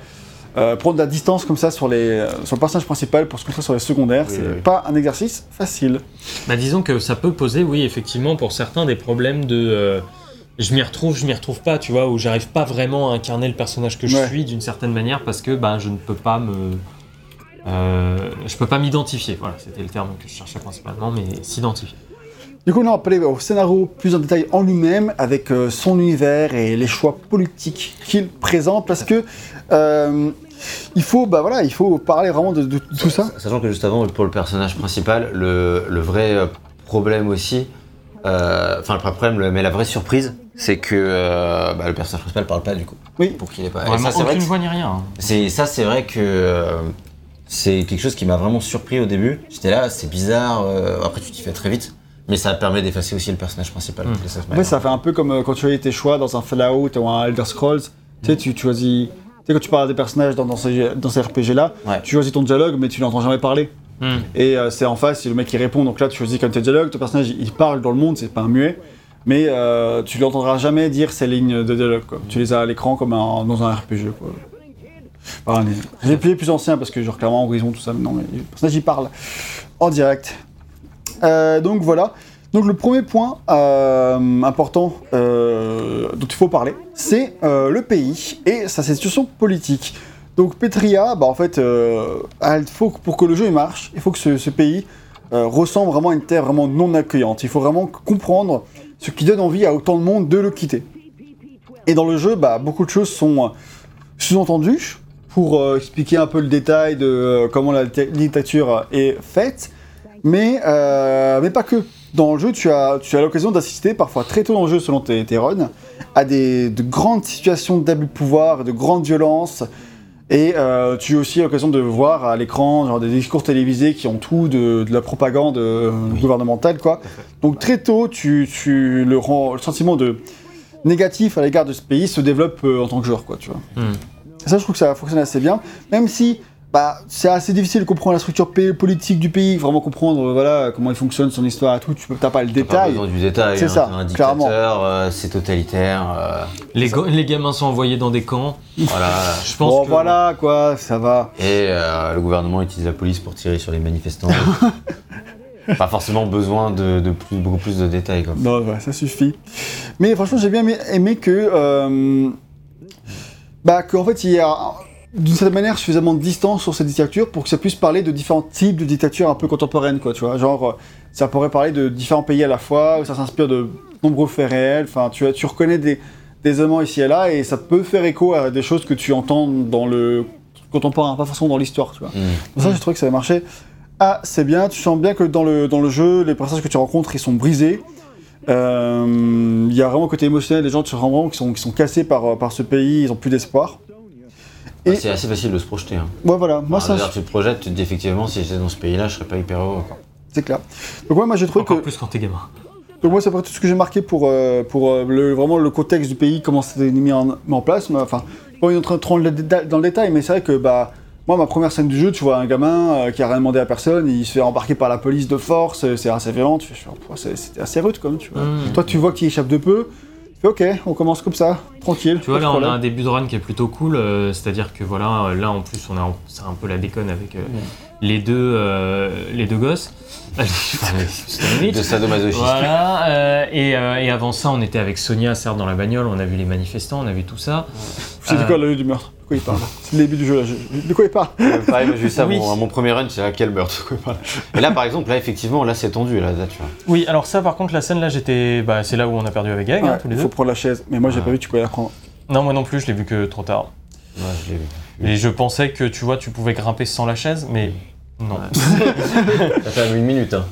euh, prendre de la distance comme ça sur, les, sur le personnage principal pour se concentrer sur les secondaires, Oui, c'est oui. pas un exercice facile. Bah, disons que ça peut poser, oui, effectivement, pour certains, des problèmes de. Je m'y retrouve, je m'y retrouve pas, tu vois, où j'arrive pas vraiment à incarner le personnage que je Ouais. suis d'une certaine manière parce que bah, je ne peux pas me. euh, je peux pas m'identifier, voilà, c'était le terme que je cherchais principalement, mais s'identifier. Du coup, on va parler au scénario plus en détail en lui-même, avec euh, son univers et les choix politiques qu'il présente, parce que euh, il faut, bah voilà, il faut parler vraiment de, de tout ça. Sachant que juste avant, pour le personnage principal, le, le vrai problème aussi, euh, enfin le vrai problème, mais la vraie surprise, c'est que euh, bah, le personnage principal parle pas du coup. Oui. Pour qu'il ait pas. Et Vraiment, ça, c'est vrai aucune que voix ni rien. hein. c'est ça, c'est vrai que euh, c'est quelque chose qui m'a vraiment surpris au début. J'étais là, c'est bizarre. euh, après, tu t'y fais très vite, mais ça permet d'effacer aussi le personnage principal. Mm. cette En fait, ça fait un peu comme euh, quand tu choisis tes choix dans un Fallout ou un Elder Scrolls. Tu sais, tu choisis. Tu sais, quand tu parles des personnages dans, dans ces, dans ces RPG-là, Ouais. tu choisis ton dialogue, mais tu n'entends jamais parler. Hmm. Et euh, c'est en face, c'est le mec qui répond. Donc là, tu choisis comme tes dialogues. Ton personnage, il parle dans le monde, c'est pas un muet. Mais euh, tu l'entendras jamais dire ces lignes de dialogue. Tu les as à l'écran comme dans un RPG. Quoi. Enfin, les- les plus, anciens parce que, genre, clairement, Horizon, tout ça, non, mais le personnage, il parle en direct. Euh, donc voilà. Donc le premier point euh, important euh, dont il faut parler, c'est le pays et sa situation politique. Donc Petria, bah en fait, il faut pour que le jeu marche, il faut que ce, ce pays ressemble vraiment à une terre vraiment non accueillante. Il faut vraiment comprendre ce qui donne envie à autant de monde de le quitter. Et dans le jeu, bah, beaucoup de choses sont euh, sous-entendues pour euh, expliquer un peu le détail de euh, comment la dicta- dictature est faite, mais, mais pas que. Dans le jeu, tu as, tu as l'occasion d'assister, parfois très tôt dans le jeu selon tes, tes runs, à des, de grandes situations d'abus de pouvoir, de grandes violences, et euh, tu as aussi l'occasion de voir à l'écran des discours télévisés qui ont tout de, de la propagande euh, gouvernementale, quoi. Donc très tôt, tu, tu le, rends, le sentiment de négatif à l'égard de ce pays se développe euh, en tant que joueur, quoi, tu vois. Hmm. Ça, je trouve que ça fonctionne assez bien, même si bah, c'est assez difficile de comprendre la structure politique du pays, vraiment comprendre euh, voilà, comment il fonctionne, son histoire et tout, tu n'as pas le T'as pas détail. besoin du détail. C'est hein. ça, un clairement. euh, c'est totalitaire. euh, Les, gamins sont envoyés dans des camps. <laughs> voilà. Je pense Bon, que voilà, quoi, ça va. Et euh, le gouvernement utilise la police pour tirer sur les manifestants. <laughs> pas forcément besoin de, de plus, beaucoup plus de détails. Quoi. Non, ouais, ça suffit. Mais franchement, j'ai bien aimé, aimé que. euh, bah, qu'en fait, il y a d'une certaine manière suffisamment de distance sur cette dictature pour que ça puisse parler de différents types de dictatures un peu contemporaines, quoi, tu vois. Genre, euh, ça pourrait parler de différents pays à la fois, où ça s'inspire de nombreux faits réels. Enfin, tu, reconnais des, des éléments ici et là, et ça peut faire écho à des choses que tu entends dans le contemporain, pas forcément dans l'histoire, tu vois. Mm. Donc ça, j'ai trouvé que ça avait marché. Ah, c'est bien. Tu sens bien que dans le, dans le jeu, les personnages que tu rencontres, ils sont brisés. Euh, Il y a vraiment un côté émotionnel. Les gens, tu rends vraiment qui sont, qui sont cassés par, par ce pays. Ils ont plus d'espoir. Et- Ah, C'est assez facile de se projeter. Hein. Ouais, voilà. Moi, Alors, ça, tu te projettes, tu te dis effectivement, si j'étais dans ce pays-là, je serais pas hyper heureux. c'est clair. Donc, ouais, moi, j'ai trouvé Encore que. plus quand t'es gamin. Donc, moi, c'est tout ce que j'ai marqué pour, euh, pour euh, le, vraiment le contexte du pays, comment c'était mis en, mis en place. Mais, enfin, pas une train trop dans le déta- dans le détail, mais c'est vrai que, bah. Moi, ma première scène du jeu, tu vois un gamin euh, qui a rien demandé à personne, il se fait embarquer par la police de force, c'est assez violent, tu fais, oh, c'est- c'était assez rude quand même, tu vois. Mm. Toi, tu vois qu'il échappe de peu. Tu fais, ok, on commence comme ça, tranquille. Tu vois, là, on a un début de run qui est plutôt cool. euh, C'est-à-dire que voilà, là, en plus, on a un- c'est un peu la déconne avec euh, les, deux, euh, les deux gosses. <laughs> De sadomasochisme. Voilà, euh, et, euh, et avant ça, on était avec Sonia, certes, dans la bagnole, on a vu les manifestants, on a vu tout ça. C'est Euh, quoi le lieu du meurtre? De quoi il parle? C'est le début du jeu là. De quoi il parle? Pareil, moi j'ai eu ça, Oui. mon, à mon premier run, c'est à quel meurtre quoi. Et là, par exemple, là, effectivement, là, c'est tendu, là, là, tu vois. Oui, alors ça, par contre, la scène là, j'étais. Bah, c'est là où on a perdu avec Gag, hein, Ouais, tous les Il deux. faut prendre la chaise. Mais moi, j'ai Ouais. pas vu, tu pouvais la Non, moi non plus, je l'ai vu que trop tard. Ouais, je l'ai vu. Et je pensais que, tu vois, tu pouvais grimper sans la chaise, mais non. <laughs> Ça fait une minute, hein.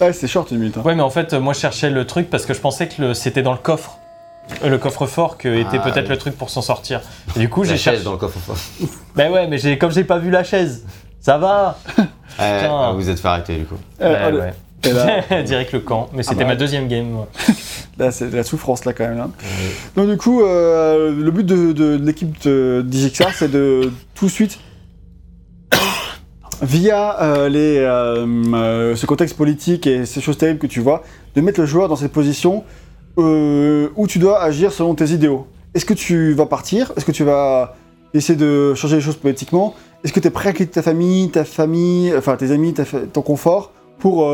Ouais, c'est short une minute. hein. Ouais, mais en fait, moi je cherchais le truc parce que je pensais que le- c'était dans le coffre. Euh, Le coffre-fort que était Ah, peut-être oui. le truc pour s'en sortir. Et du coup, La j'ai chaise cherché. dans le coffre fort. <laughs> Bah ouais, mais j'ai comme j'ai pas vu la chaise. Ça va <laughs> Ouais, vous êtes fait arrêter, du coup. Euh, Ouais, allez. ouais. Là, <laughs> Direct le camp. Mais c'était bah. ma deuxième game. moi. <laughs> là, c'est de la souffrance là quand même. Là. Donc du coup, euh, le but de, de- de l'équipe de DJXR, c'est de tout de suite, <coughs> via euh, les, euh, ce contexte politique et ces choses terribles que tu vois, de mettre le joueur dans cette position où tu dois agir selon tes idéaux. Est-ce que tu vas partir? Est-ce que tu vas essayer de changer les choses politiquement? Est-ce que tu es prêt à quitter ta famille, ta famille, enfin tes amis, ta fa- ton confort pour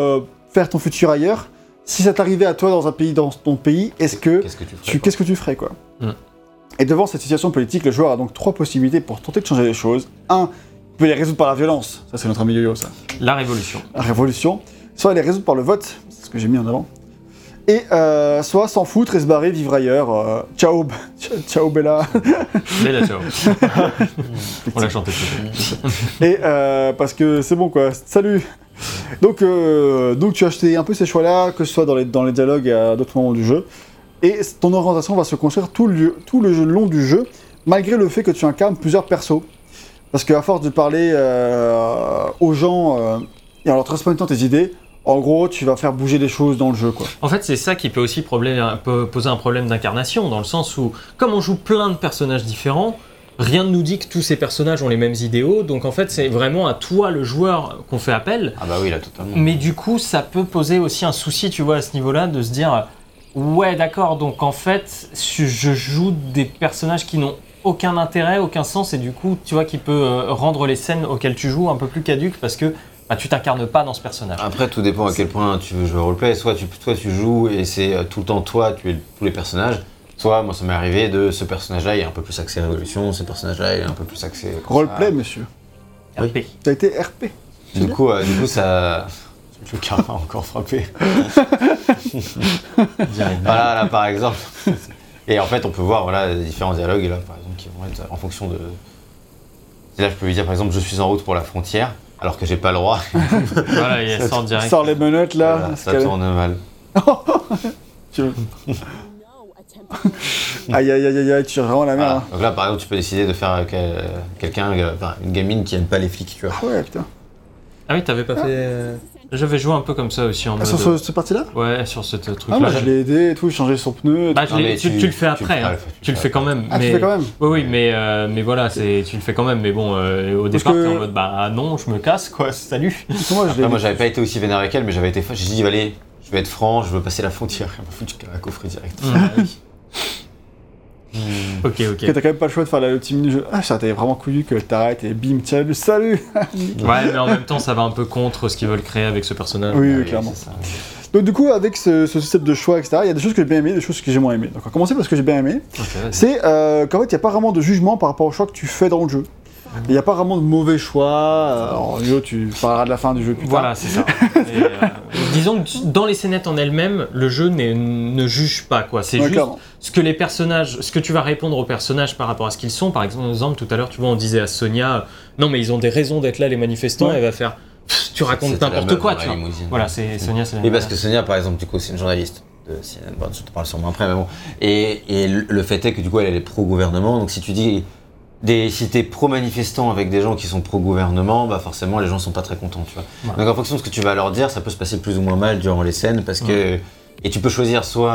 faire ton futur ailleurs Si ça t'arrivait à toi dans un pays, dans ton pays, est-ce que Qu'est-ce que tu ferais tu- quoi qu'est-ce que tu ferais quoi Mm. Et devant cette situation politique, le joueur a donc trois possibilités pour tenter de changer les choses. Un, il peut les résoudre par la violence, ça c'est notre ami Yo-Yo ça, La révolution. la révolution. Soit les résoudre par le vote, c'est ce que j'ai mis en avant. Et euh, soit s'en foutre et se barrer, vivre ailleurs. euh, ciao, <laughs> ciao Bella. Bella ciao. <laughs> On l'a chanté Et euh, parce que c'est bon quoi, salut donc, euh, donc tu as acheté un peu ces choix-là, que ce soit dans les, dans les dialogues et à d'autres moments du jeu. Et ton orientation va se construire tout le, tout le long du jeu, malgré le fait que tu incarnes plusieurs persos. Parce qu'à force de parler aux gens et en leur transmettant tes idées, en gros, tu vas faire bouger les choses dans le jeu quoi. En fait, c'est ça qui peut aussi problème- peut poser un problème d'incarnation, dans le sens où, comme on joue plein de personnages différents, rien ne nous dit que tous ces personnages ont les mêmes idéaux. Donc en fait, c'est vraiment à toi, le joueur, qu'on fait appel. Ah bah oui, là, totalement. Mais du coup, ça peut poser aussi un souci, tu vois, à ce niveau-là, de se dire Ouais, d'accord, donc en fait, je je joue des personnages qui n'ont aucun intérêt, aucun sens, et du coup, tu vois, qui peut euh, rendre les scènes auxquelles tu joues un peu plus caduques parce que bah, tu t'incarnes pas dans ce personnage. Après, tout dépend à quel point tu veux jouer au roleplay. Soit tu, toi, tu joues et c'est euh, tout le temps toi, tu es tous les personnages. Soit, moi, ça m'est arrivé de ce personnage-là, il est un peu plus axé révolution, ce personnage-là, il est un peu plus axé. Roleplay, ça. monsieur. Oui. RP. T'as été RP. Du coup, euh, du coup, ça. <laughs> Le karma a encore frappé. Voilà, là, par exemple. Et en fait, on peut voir voilà, les différents dialogues, là, par exemple, qui vont être en fonction de. Et là, je peux lui dire, par exemple, je suis en route pour la frontière, alors que j'ai pas le droit. <laughs> voilà, il sort direct. Sors les menottes là. Voilà, ça tourne mal. <laughs> tu veux. <laughs> Aïe aïe aïe aïe aïe, tu es vraiment la merde. Voilà. hein. Donc là, par exemple, tu peux décider de faire euh, que- quelqu'un, euh, enfin, une gamine qui aime pas les flics, tu vois. Ah ouais, putain. Ah oui, t'avais pas fait. Euh, J'avais joué un peu comme ça aussi en Ah, mode. sur ce, cette partie-là Ouais, sur ce truc Ah, moi je l'ai aidé et tout, j'ai changé son pneu. et Bah, tout. Non, mais tu, tu- tu le fais tu après, le hein. tu le fais quand même. Ah, tu mais... fais quand même Oui, oui, mais, euh, mais voilà, c'est, tu le fais quand même. Mais bon, euh, au Parce départ, que- t'es en mode bah non, je me casse quoi, <laughs> salut. Moi je Après, l'ai moi, j'avais pas été aussi vénère avec elle, mais j'avais été. J'ai dit, allez, je vais être franc, je veux passer la frontière. Elle m'a foutu un coffret direct. <laughs> ok, ok. Ok, t'as quand même pas le choix de faire la- le petit mini-jeu. Ah, ça t'avait vraiment couillu que t'arrêtes et bim, tiens, salut <laughs> Ouais, mais en même temps, ça va un peu contre ce qu'ils veulent créer avec ce personnage. Oui, oui, clairement. ça. Donc, du coup, avec ce, ce système de choix, etc., il y a des choses que j'ai bien aimées, des choses que j'ai moins aimées. Donc, on va commencer par ce que j'ai bien aimé. Ok, vas-y. C'est euh, qu'en fait, il n'y a pas vraiment de jugement par rapport au choix que tu fais dans le jeu. Il n'y a pas vraiment de mauvais choix. Alors, Yo, tu parleras de la fin du jeu plus tard. Voilà, c'est ça. <laughs> Et, euh, disons que dans les scénettes en elles-mêmes, le jeu ne juge pas quoi. C'est Ouais, juste clairement. ce que les personnages, ce que tu vas répondre aux personnages par rapport à ce qu'ils sont. Par exemple, tout à l'heure, tu vois, on disait à Sonia, euh, non mais ils ont des raisons d'être là, les manifestants. Ouais. Elle va faire, Pff, tu racontes n'importe quoi, tu vois. Voilà, c'est Sonia, Oui, parce que Sonia, par exemple, du coup, c'est une journaliste de CNN. Bon, je te parle sûrement après, mais bon. Et, et le le fait est que du coup, elle, elle est pro-gouvernement. Donc, si tu dis. Des, si t'es pro-manifestant avec des gens qui sont pro-gouvernement, bah forcément les gens sont pas très contents, tu vois. Donc en fonction de ce que tu vas leur dire, ça peut se passer plus ou moins mal durant les scènes parce que et tu peux choisir soit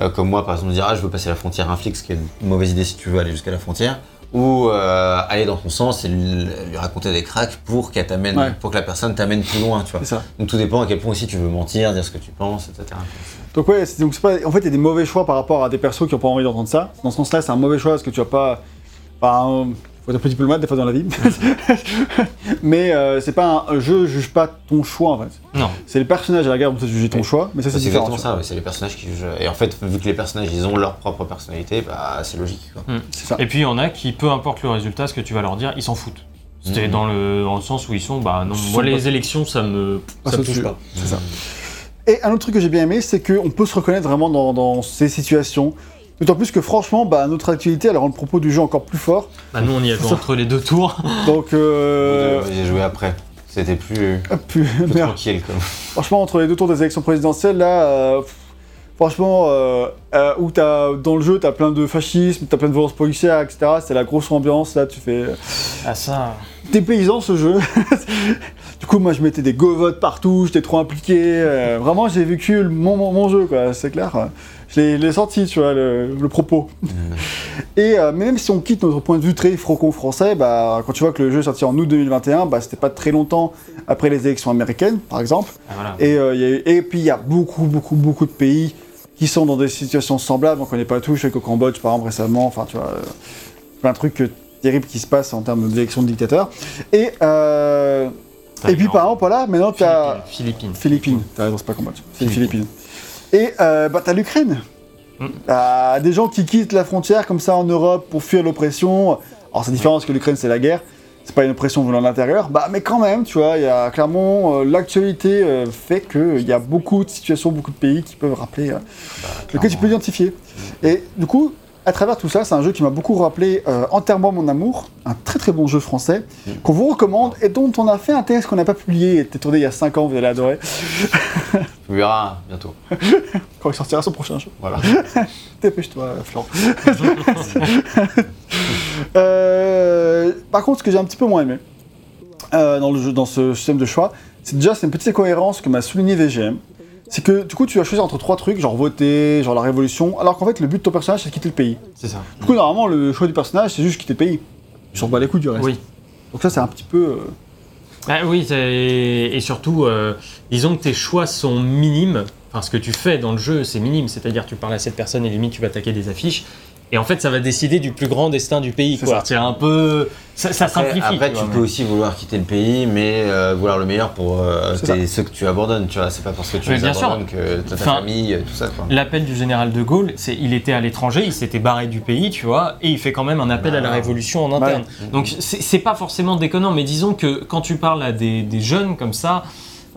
euh, euh, comme moi par exemple dire ah je veux passer la frontière un flic, ce qui est une mauvaise idée si tu veux aller jusqu'à la frontière, ou euh, aller dans ton sens et lui, lui raconter des cracks pour qu'elle t'amène, Ouais. pour que la personne t'amène plus loin, tu vois. Ça. Donc tout dépend à quel point aussi tu veux mentir, dire ce que tu penses, etc. Donc ouais, donc pas, en fait, il y a des mauvais choix par rapport à des persos qui n'ont pas envie d'entendre ça. Dans ce sens-là, c'est un mauvais choix parce que tu vas pas... Enfin, faut être un petit peu mat des fois dans la vie. <laughs> mais euh, c'est pas un jeu juge pas ton choix en fait. Non. C'est les personnages à la guerre dont tu juger ton choix, mais ça c'est exactement ça, c'est les personnages qui jugent. Et en fait, vu que les personnages ils ont leur propre personnalité, bah c'est logique. Quoi. C'est ça. Et puis il y en a qui, peu importe le résultat, ce que tu vas leur dire, ils s'en foutent. C'était Mhm. dans, le, dans le sens où ils sont, bah non, moi les pas- élections, ça me, Ah, ça me touche pas. C'est ça. Et un autre truc que j'ai bien aimé, c'est qu'on peut se reconnaître vraiment dans, dans ces situations. D'autant plus que franchement, bah, notre actualité, elle rend le propos du jeu encore plus fort. Bah nous on y a joué entre les deux tours. <laughs> Donc, euh, J'ai joué après. C'était plus, hop, plus- plus tranquille comme. franchement, entre les deux tours des élections présidentielles, là, euh, pff, franchement, euh, euh, où t'as, dans le jeu, t'as plein de fascisme, t'as plein de violences policières, etc. C'est la grosse ambiance, là, tu fais... Ah ça. Des paysans, ce jeu. <laughs> du coup, moi, je mettais des go-votes partout, j'étais trop impliqué. euh, vraiment, j'ai vécu le- mon, mon, mon jeu, quoi, c'est clair. Je l'ai, senti, tu vois, le, le propos. Et euh, même si on quitte notre point de vue très franco-français, bah, quand tu vois que le jeu est sorti en août 2021, bah, c'était pas très longtemps après les élections américaines, par exemple. Ah, voilà. Et, euh, il y a eu- et puis il y a beaucoup, beaucoup, beaucoup de pays qui sont dans des situations semblables. On connaît pas tout, je sais qu'au Cambodge, par exemple, récemment, enfin, tu vois, euh, plein de trucs euh, terribles qui se passent en termes d'élection de dictateurs. Et, et puis, par exemple, voilà, maintenant, tu as. Philippines. Philippines, t'as raison, c'est pas Cambodge, c'est les Philippines. Et euh, bah, t'as l'Ukraine. Mm. T'as des gens qui quittent la frontière comme ça en Europe pour fuir l'oppression. Alors, c'est différent parce que l'Ukraine, c'est la guerre. C'est pas une oppression venant de l'intérieur. Bah, mais quand même, tu vois, il y a clairement. euh, L'actualité euh, fait qu'il y a beaucoup de situations, beaucoup de pays qui peuvent rappeler. euh, lequel tu peux identifier. Et du coup, à travers tout ça, c'est un jeu qui m'a beaucoup rappelé euh, Enterre-moi mon amour, un très très bon jeu français qu'on vous recommande et dont on a fait un test qu'on n'a pas publié, il était tourné il y a 5 ans, vous allez adorer, <laughs> Tu verras bientôt. <laughs> quand il sortira son prochain jeu. Voilà. <laughs> Dépêche-toi, Florent. Euh, par contre, ce que j'ai un petit peu moins aimé euh, dans, le jeu, dans ce système de choix, c'est déjà une petite incohérence que m'a souligné VGM. C'est que du coup tu vas choisir entre trois trucs, genre voter, genre la révolution, alors qu'en fait le but de ton personnage c'est de quitter le pays. C'est ça. Du coup normalement le choix du personnage c'est juste quitter le pays. Tu s'en bats les couilles du reste. Oui. Donc ça c'est un petit peu... euh, Bah oui, c'est- et surtout, euh, disons que tes choix sont minimes. Enfin, ce que tu fais dans le jeu, c'est minime. C'est-à-dire, tu parles à cette personne et limite, tu vas attaquer des affiches. Et en fait, ça va décider du plus grand destin du pays. C'est quoi. ça. C'est un peu. Ça, ça Après, simplifie. après, tu tu peux mais- aussi vouloir quitter le pays, mais euh, vouloir le meilleur pour euh, tes- ceux que tu abandonnes, tu vois. C'est pas parce que tu Mais les bien sûr. abandonnes que ta Enfin, famille, euh, tout ça. L'appel du général de Gaulle, c'est il était à l'étranger, il s'était barré du pays, tu vois, et il fait quand même un appel Bah, à la révolution en interne. Donc c'est c'est pas forcément déconnant, mais disons que quand tu parles à des, des jeunes comme ça,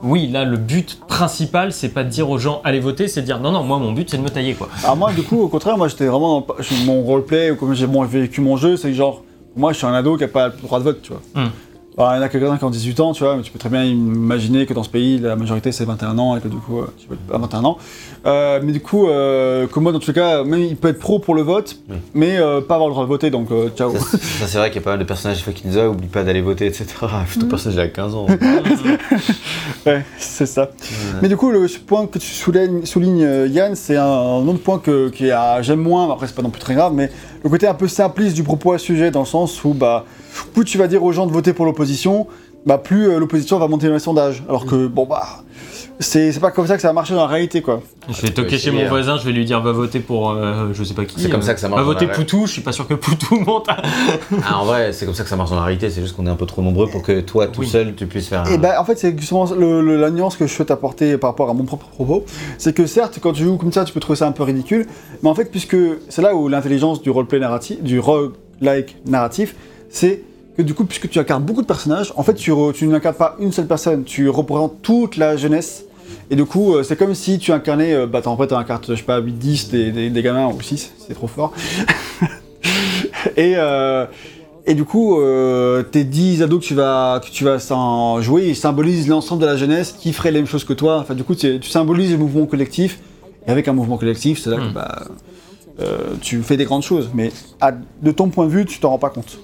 oui, là le but principal, c'est pas de dire aux gens allez voter, c'est de dire non non, moi mon but c'est de me tailler quoi. Alors moi, du coup, au contraire, moi j'étais vraiment dans mon roleplay, ou comme j'ai bon, vécu mon jeu, c'est que genre, moi je suis un ado qui a pas le droit de vote, tu vois. Hmm. Alors, il y en a quelques-uns qui ont 18 ans, tu vois, mais tu peux très bien imaginer que dans ce pays, la majorité c'est 21 ans, et que du coup, euh, tu votes à 21 ans. Euh, mais du coup, euh, que moi dans tous les cas, même il peut être pro pour le vote, mais euh, pas avoir le droit de voter, donc euh, ciao. Ça, c'est- ça, c'est vrai qu'il y a pas mal de personnages qui disent oublie pas d'aller voter, etc. Ton personnage il a 15 ans. <laughs> ouais, c'est ça. Mais du coup, le point que tu soulignes, soulignes, euh, Yann, c'est un, un autre point que, qui a- j'aime moins, après c'est pas non plus très grave, mais le côté un peu simpliste du propos à ce sujet, dans le sens où bah, plus tu vas dire aux gens de voter pour l'opposition, bah, plus euh, l'opposition va monter dans les sondages. Alors que, bon bah, c'est c'est pas comme ça que ça va marcher dans la réalité, quoi. Je vais peux toquer chez mon hein. voisin, je vais lui dire va voter pour euh, je sais pas qui. C'est comme euh, ça que ça marche Va voter Poutou, je suis pas sûr que Poutou monte. Ah, en vrai, c'est comme ça que ça marche dans la réalité, c'est juste qu'on est un peu trop nombreux pour que toi, tout Oui. seul, tu puisses faire. Et un- bah, en fait, c'est justement le- le- la nuance que je souhaite apporter par rapport à mon propre propos. C'est que certes, quand tu joues comme ça, tu peux trouver ça un peu ridicule, mais en fait, puisque c'est là où l'intelligence du roleplay narratif, du roguelike narratif, c'est que du coup, puisque tu incarnes beaucoup de personnages, en fait, tu, tu n'incarnes pas une seule personne, tu représentes toute la jeunesse. Et du coup, euh, c'est comme si tu incarnais, euh, bah, en fait, tu incarnes, je sais pas, 8-10 des, des, des gamins, ou 6, c'est trop fort. <laughs> et, euh, et du coup, euh, tes 10 ados que tu vas, que tu vas s'en jouer, ils symbolisent l'ensemble de la jeunesse qui ferait les mêmes choses que toi. Enfin, du coup, tu, tu symbolises le mouvement collectif. Et avec un mouvement collectif, c'est là que Mm. bah, euh, tu fais des grandes choses. Mais à- de ton point de vue, tu t'en rends pas compte.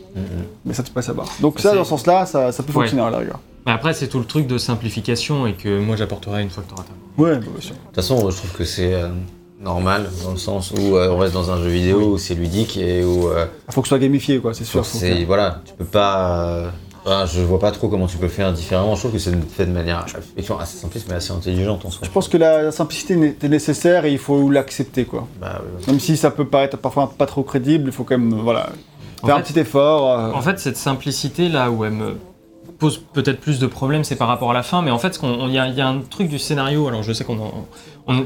Mais ça, tu peux pas savoir. Donc ça, dans ce sens-là, ça, ça peut Ouais. fonctionner à la rigueur. Mais après, c'est tout le truc de simplification et que moi j'apporterai une fois que tu auras ta. Ouais, bah, bien sûr. De toute façon, je trouve que c'est euh, normal, dans le sens où euh, on reste dans un jeu vidéo où c'est ludique et où euh, Faut que ce soit gamifié, quoi, c'est sûr. faut. Voilà, tu peux pas. Euh, enfin, je vois pas trop comment tu peux faire différemment. Je trouve que c'est fait de manière assez simpliste mais assez intelligente en soi. Je pense que la, la simplicité est nécessaire et il faut l'accepter, quoi. Bah. Même si ça peut paraître parfois pas trop crédible, il faut quand même, voilà, En faire un petit effort. euh, En fait, cette simplicité là où elle me pose peut-être plus de problèmes, c'est par rapport à la fin. Mais en fait, il y, y a un truc du scénario. Alors, je sais qu'on en-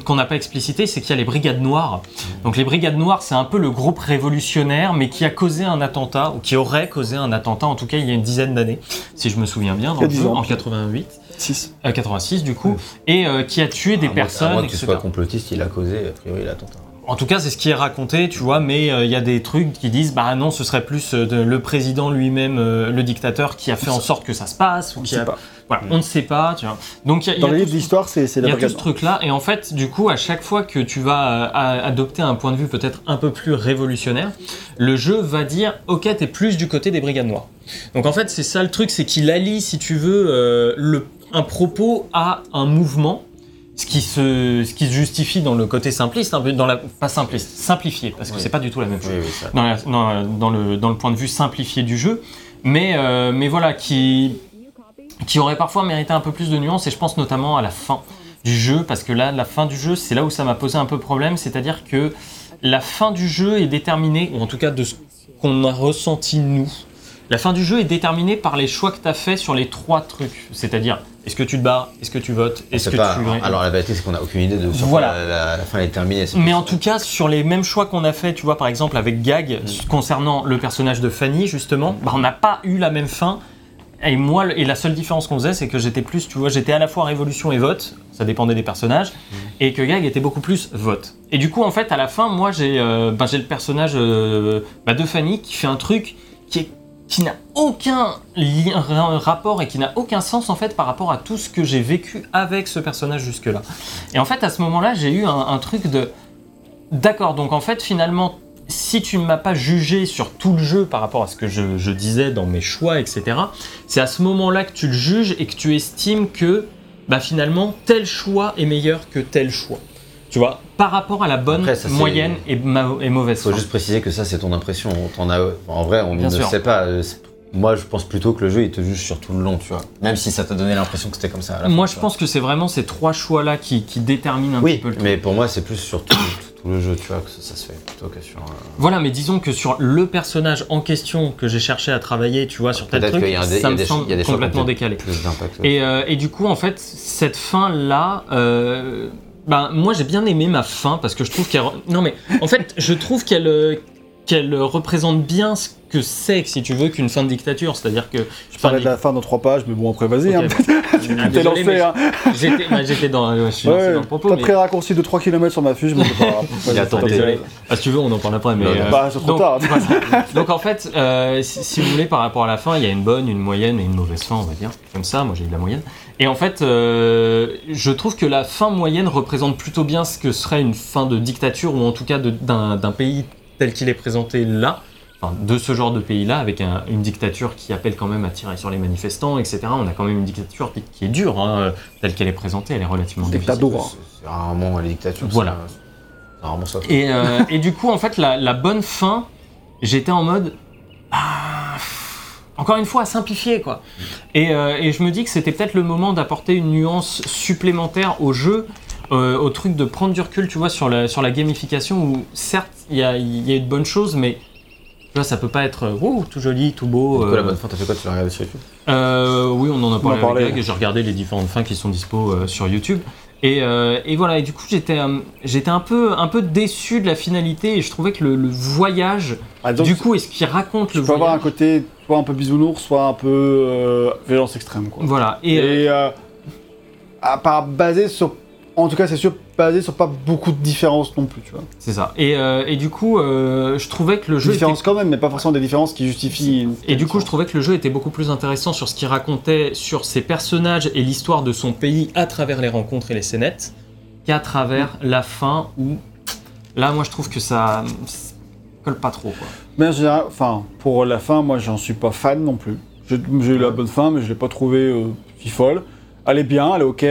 qu'on n'a pas explicité, c'est qu'il y a les brigades noires. Donc, les brigades noires, c'est un peu le groupe révolutionnaire, mais qui a causé un attentat ou qui aurait causé un attentat. En tout cas, il y a une dizaine d'années, si je me souviens bien, dans Il y a le 10 jeu, ans. en 88, 6. euh, 86 du coup, et euh, qui a tué des À moins- À personnes, moins que tu etc. sois complotiste, il a causé a priori l'attentat. En tout cas, c'est ce qui est raconté, tu vois, mais euh, il y a des trucs qui disent, bah non, ce serait plus euh, de- le président lui-même, euh, le dictateur, qui a fait en sorte que ça se passe, ou On ne sait pas. Voilà, on ne sait pas, tu vois. Donc il y a, il y Dans a les livres d'histoire, c'est c'est il la y a tout ce truc-là, et en fait, du coup, à chaque fois que tu vas euh, adopter un point de vue peut-être un peu plus révolutionnaire, le jeu va dire, ok, t'es plus du côté des brigades noires. Donc en fait, c'est ça le truc, c'est qu'il allie, si tu veux, le, un propos à un mouvement, ce qui se, ce qui se justifie dans le côté simpliste, un peu dans la, pas simpliste, simplifié, parce que Oui. c'est pas du tout la même chose Oui, oui, ça. dans, la- dans- dans le, dans le point de vue simplifié du jeu, mais, euh, mais voilà, qui, qui aurait parfois mérité un peu plus de nuances, et je pense notamment à la fin du jeu, parce que là, la fin du jeu, c'est là où ça m'a posé un peu problème, c'est-à-dire que la fin du jeu est déterminée, ou en tout cas de ce qu'on a ressenti nous, la fin du jeu est déterminée par les choix que tu as fait sur les trois trucs, c'est-à-dire est-ce que tu te barres, est-ce que tu votes, est-ce que pas- tu... Alors la vérité, c'est qu'on a aucune idée de sur Voilà. la, la- la fin est terminée. Mais en tout cas, sur les mêmes choix qu'on a fait, tu vois, par exemple avec Gag, Mm. concernant le personnage de Fanny, justement, bah, on n'a pas eu la même fin. Et moi, et la seule différence qu'on faisait, c'est que j'étais plus, tu vois, j'étais à la fois révolution et vote, ça dépendait des personnages, Mm. et que Gag était beaucoup plus vote. Et du coup, en fait, à la fin, moi, j'ai euh, bah, le personnage euh, bah, de Fanny qui fait un truc qui est qui n'a aucun rapport et qui n'a aucun sens en fait par rapport à tout ce que j'ai vécu avec ce personnage jusque-là. Et en fait, à ce moment-là, j'ai eu un, truc de d'accord. Donc en fait, finalement, si tu ne m'as pas jugé sur tout le jeu par rapport à ce que je, je disais dans mes choix, etc., c'est à ce moment-là que tu le juges et que tu estimes que bah finalement, tel choix est meilleur que tel choix. Tu vois, par rapport à la bonne, Après, ça, c'est- moyenne et, ma- et mauvaise Faut fin. juste préciser que ça, c'est ton impression. On a... En vrai, on Bien ne sûr. sait pas. Euh, Moi, je pense plutôt que le jeu, il te juge sur tout le long, tu vois. Même si ça t'a donné l'impression que c'était comme ça. à la Moi, fin, je tu pense que c'est vraiment ces trois choix-là qui, qui déterminent un petit Oui, peu le truc. mais pour moi, c'est plus sur tout, tout- tout le jeu, tu vois, que ça, ça se fait plutôt que sur. euh, Voilà, mais disons que sur le personnage en question que j'ai cherché à travailler, tu vois, sur tel Peut-être truc, qu'il y a un dé- il y ça a me des- semble il y a des choix complètement décalé. Plus d'impact. ouais. Et, euh, et du coup, en fait, cette fin-là, euh, ben, moi j'ai bien aimé ma fin parce que je trouve qu'elle. Non, mais en fait, je trouve qu'elle euh, qu'elle représente bien ce que c'est, si tu veux, qu'une fin de dictature. C'est-à-dire que. Je parlais de la fin dans trois pages, mais bon, après, vas-y. Ok. hein. <laughs> Ah, T'es lancé, hein. J'étais bah, j'étais dans, ouais, je suis lancé Ouais, dans le propos. T'as mais- pris un raccourci de 3 km sur ma fiche, mais c'est pas grave. <laughs> Il a Vas-y, tenté. t'as Désolé. Ah, si tu veux, on en parle après. Mais, Non, non. euh, Bah, c'est trop donc, tard. voilà. <laughs> Donc en fait, euh, si, si vous voulez, par rapport à la fin, il y a une bonne, une moyenne et une mauvaise fin, on va dire. Comme ça, moi j'ai eu la moyenne. Et en fait, euh, je trouve que la fin moyenne représente plutôt bien ce que serait une fin de dictature, ou en tout cas de- d'un pays tel qu'il est présenté là. Enfin, de ce genre de pays-là, avec un- une dictature qui appelle quand même à tirer sur les manifestants, etc. On a quand même une dictature qui, qui est dure, hein, telle qu'elle est présentée, elle est relativement difficile. Dictateur. C'est- C'est rarement les dictatures. Voilà. c'est- C'est rarement ça. Et, euh, et du coup, en fait, la, la bonne fin, j'étais en mode. ah, encore une fois, à simplifier, quoi. Et, euh, et je me dis que c'était peut-être le moment d'apporter une nuance supplémentaire au jeu, euh, au truc de prendre du recul, tu vois, sur la, sur la gamification, où certes, il y a, il y a une bonne chose, mais. Tu vois, ça peut pas être euh, Ouh, tout joli, tout beau. Du coup, la euh, bonne fin, t'as fait quoi Tu l'as regardé sur YouTube? Euh, oui, on en a parlé, avec j'ai regardé les différentes fins qui sont dispo euh, sur YouTube. Et, euh, et voilà, et du coup j'étais euh, j'étais un peu, un peu déçu de la finalité et je trouvais que le, le voyage, Ah, donc, du coup, est ce qu'il raconte tu le peux avoir un côté soit un peu bisounours, soit un peu euh, violence extrême. Quoi. Voilà, et, Et, euh, euh, à part basé sur. En tout cas, c'est sûr, basé sur pas beaucoup de différences non plus, tu vois. c'est ça. Et, euh, et du coup, euh, je trouvais que le jeu. Différences était- quand même, mais pas forcément des différences qui justifient. Et du coup, je trouvais que le jeu était beaucoup plus intéressant sur ce qu'il racontait sur ses personnages et l'histoire de son pays à travers les rencontres et les scénettes qu'à travers la fin où. Là, moi, je trouve que ça. ça colle pas trop, quoi. Mais en général, enfin, pour la fin, moi, j'en suis pas fan non plus. J'ai j'ai eu la bonne fin, mais je l'ai pas trouvée euh, si folle. Elle est bien, elle est ok.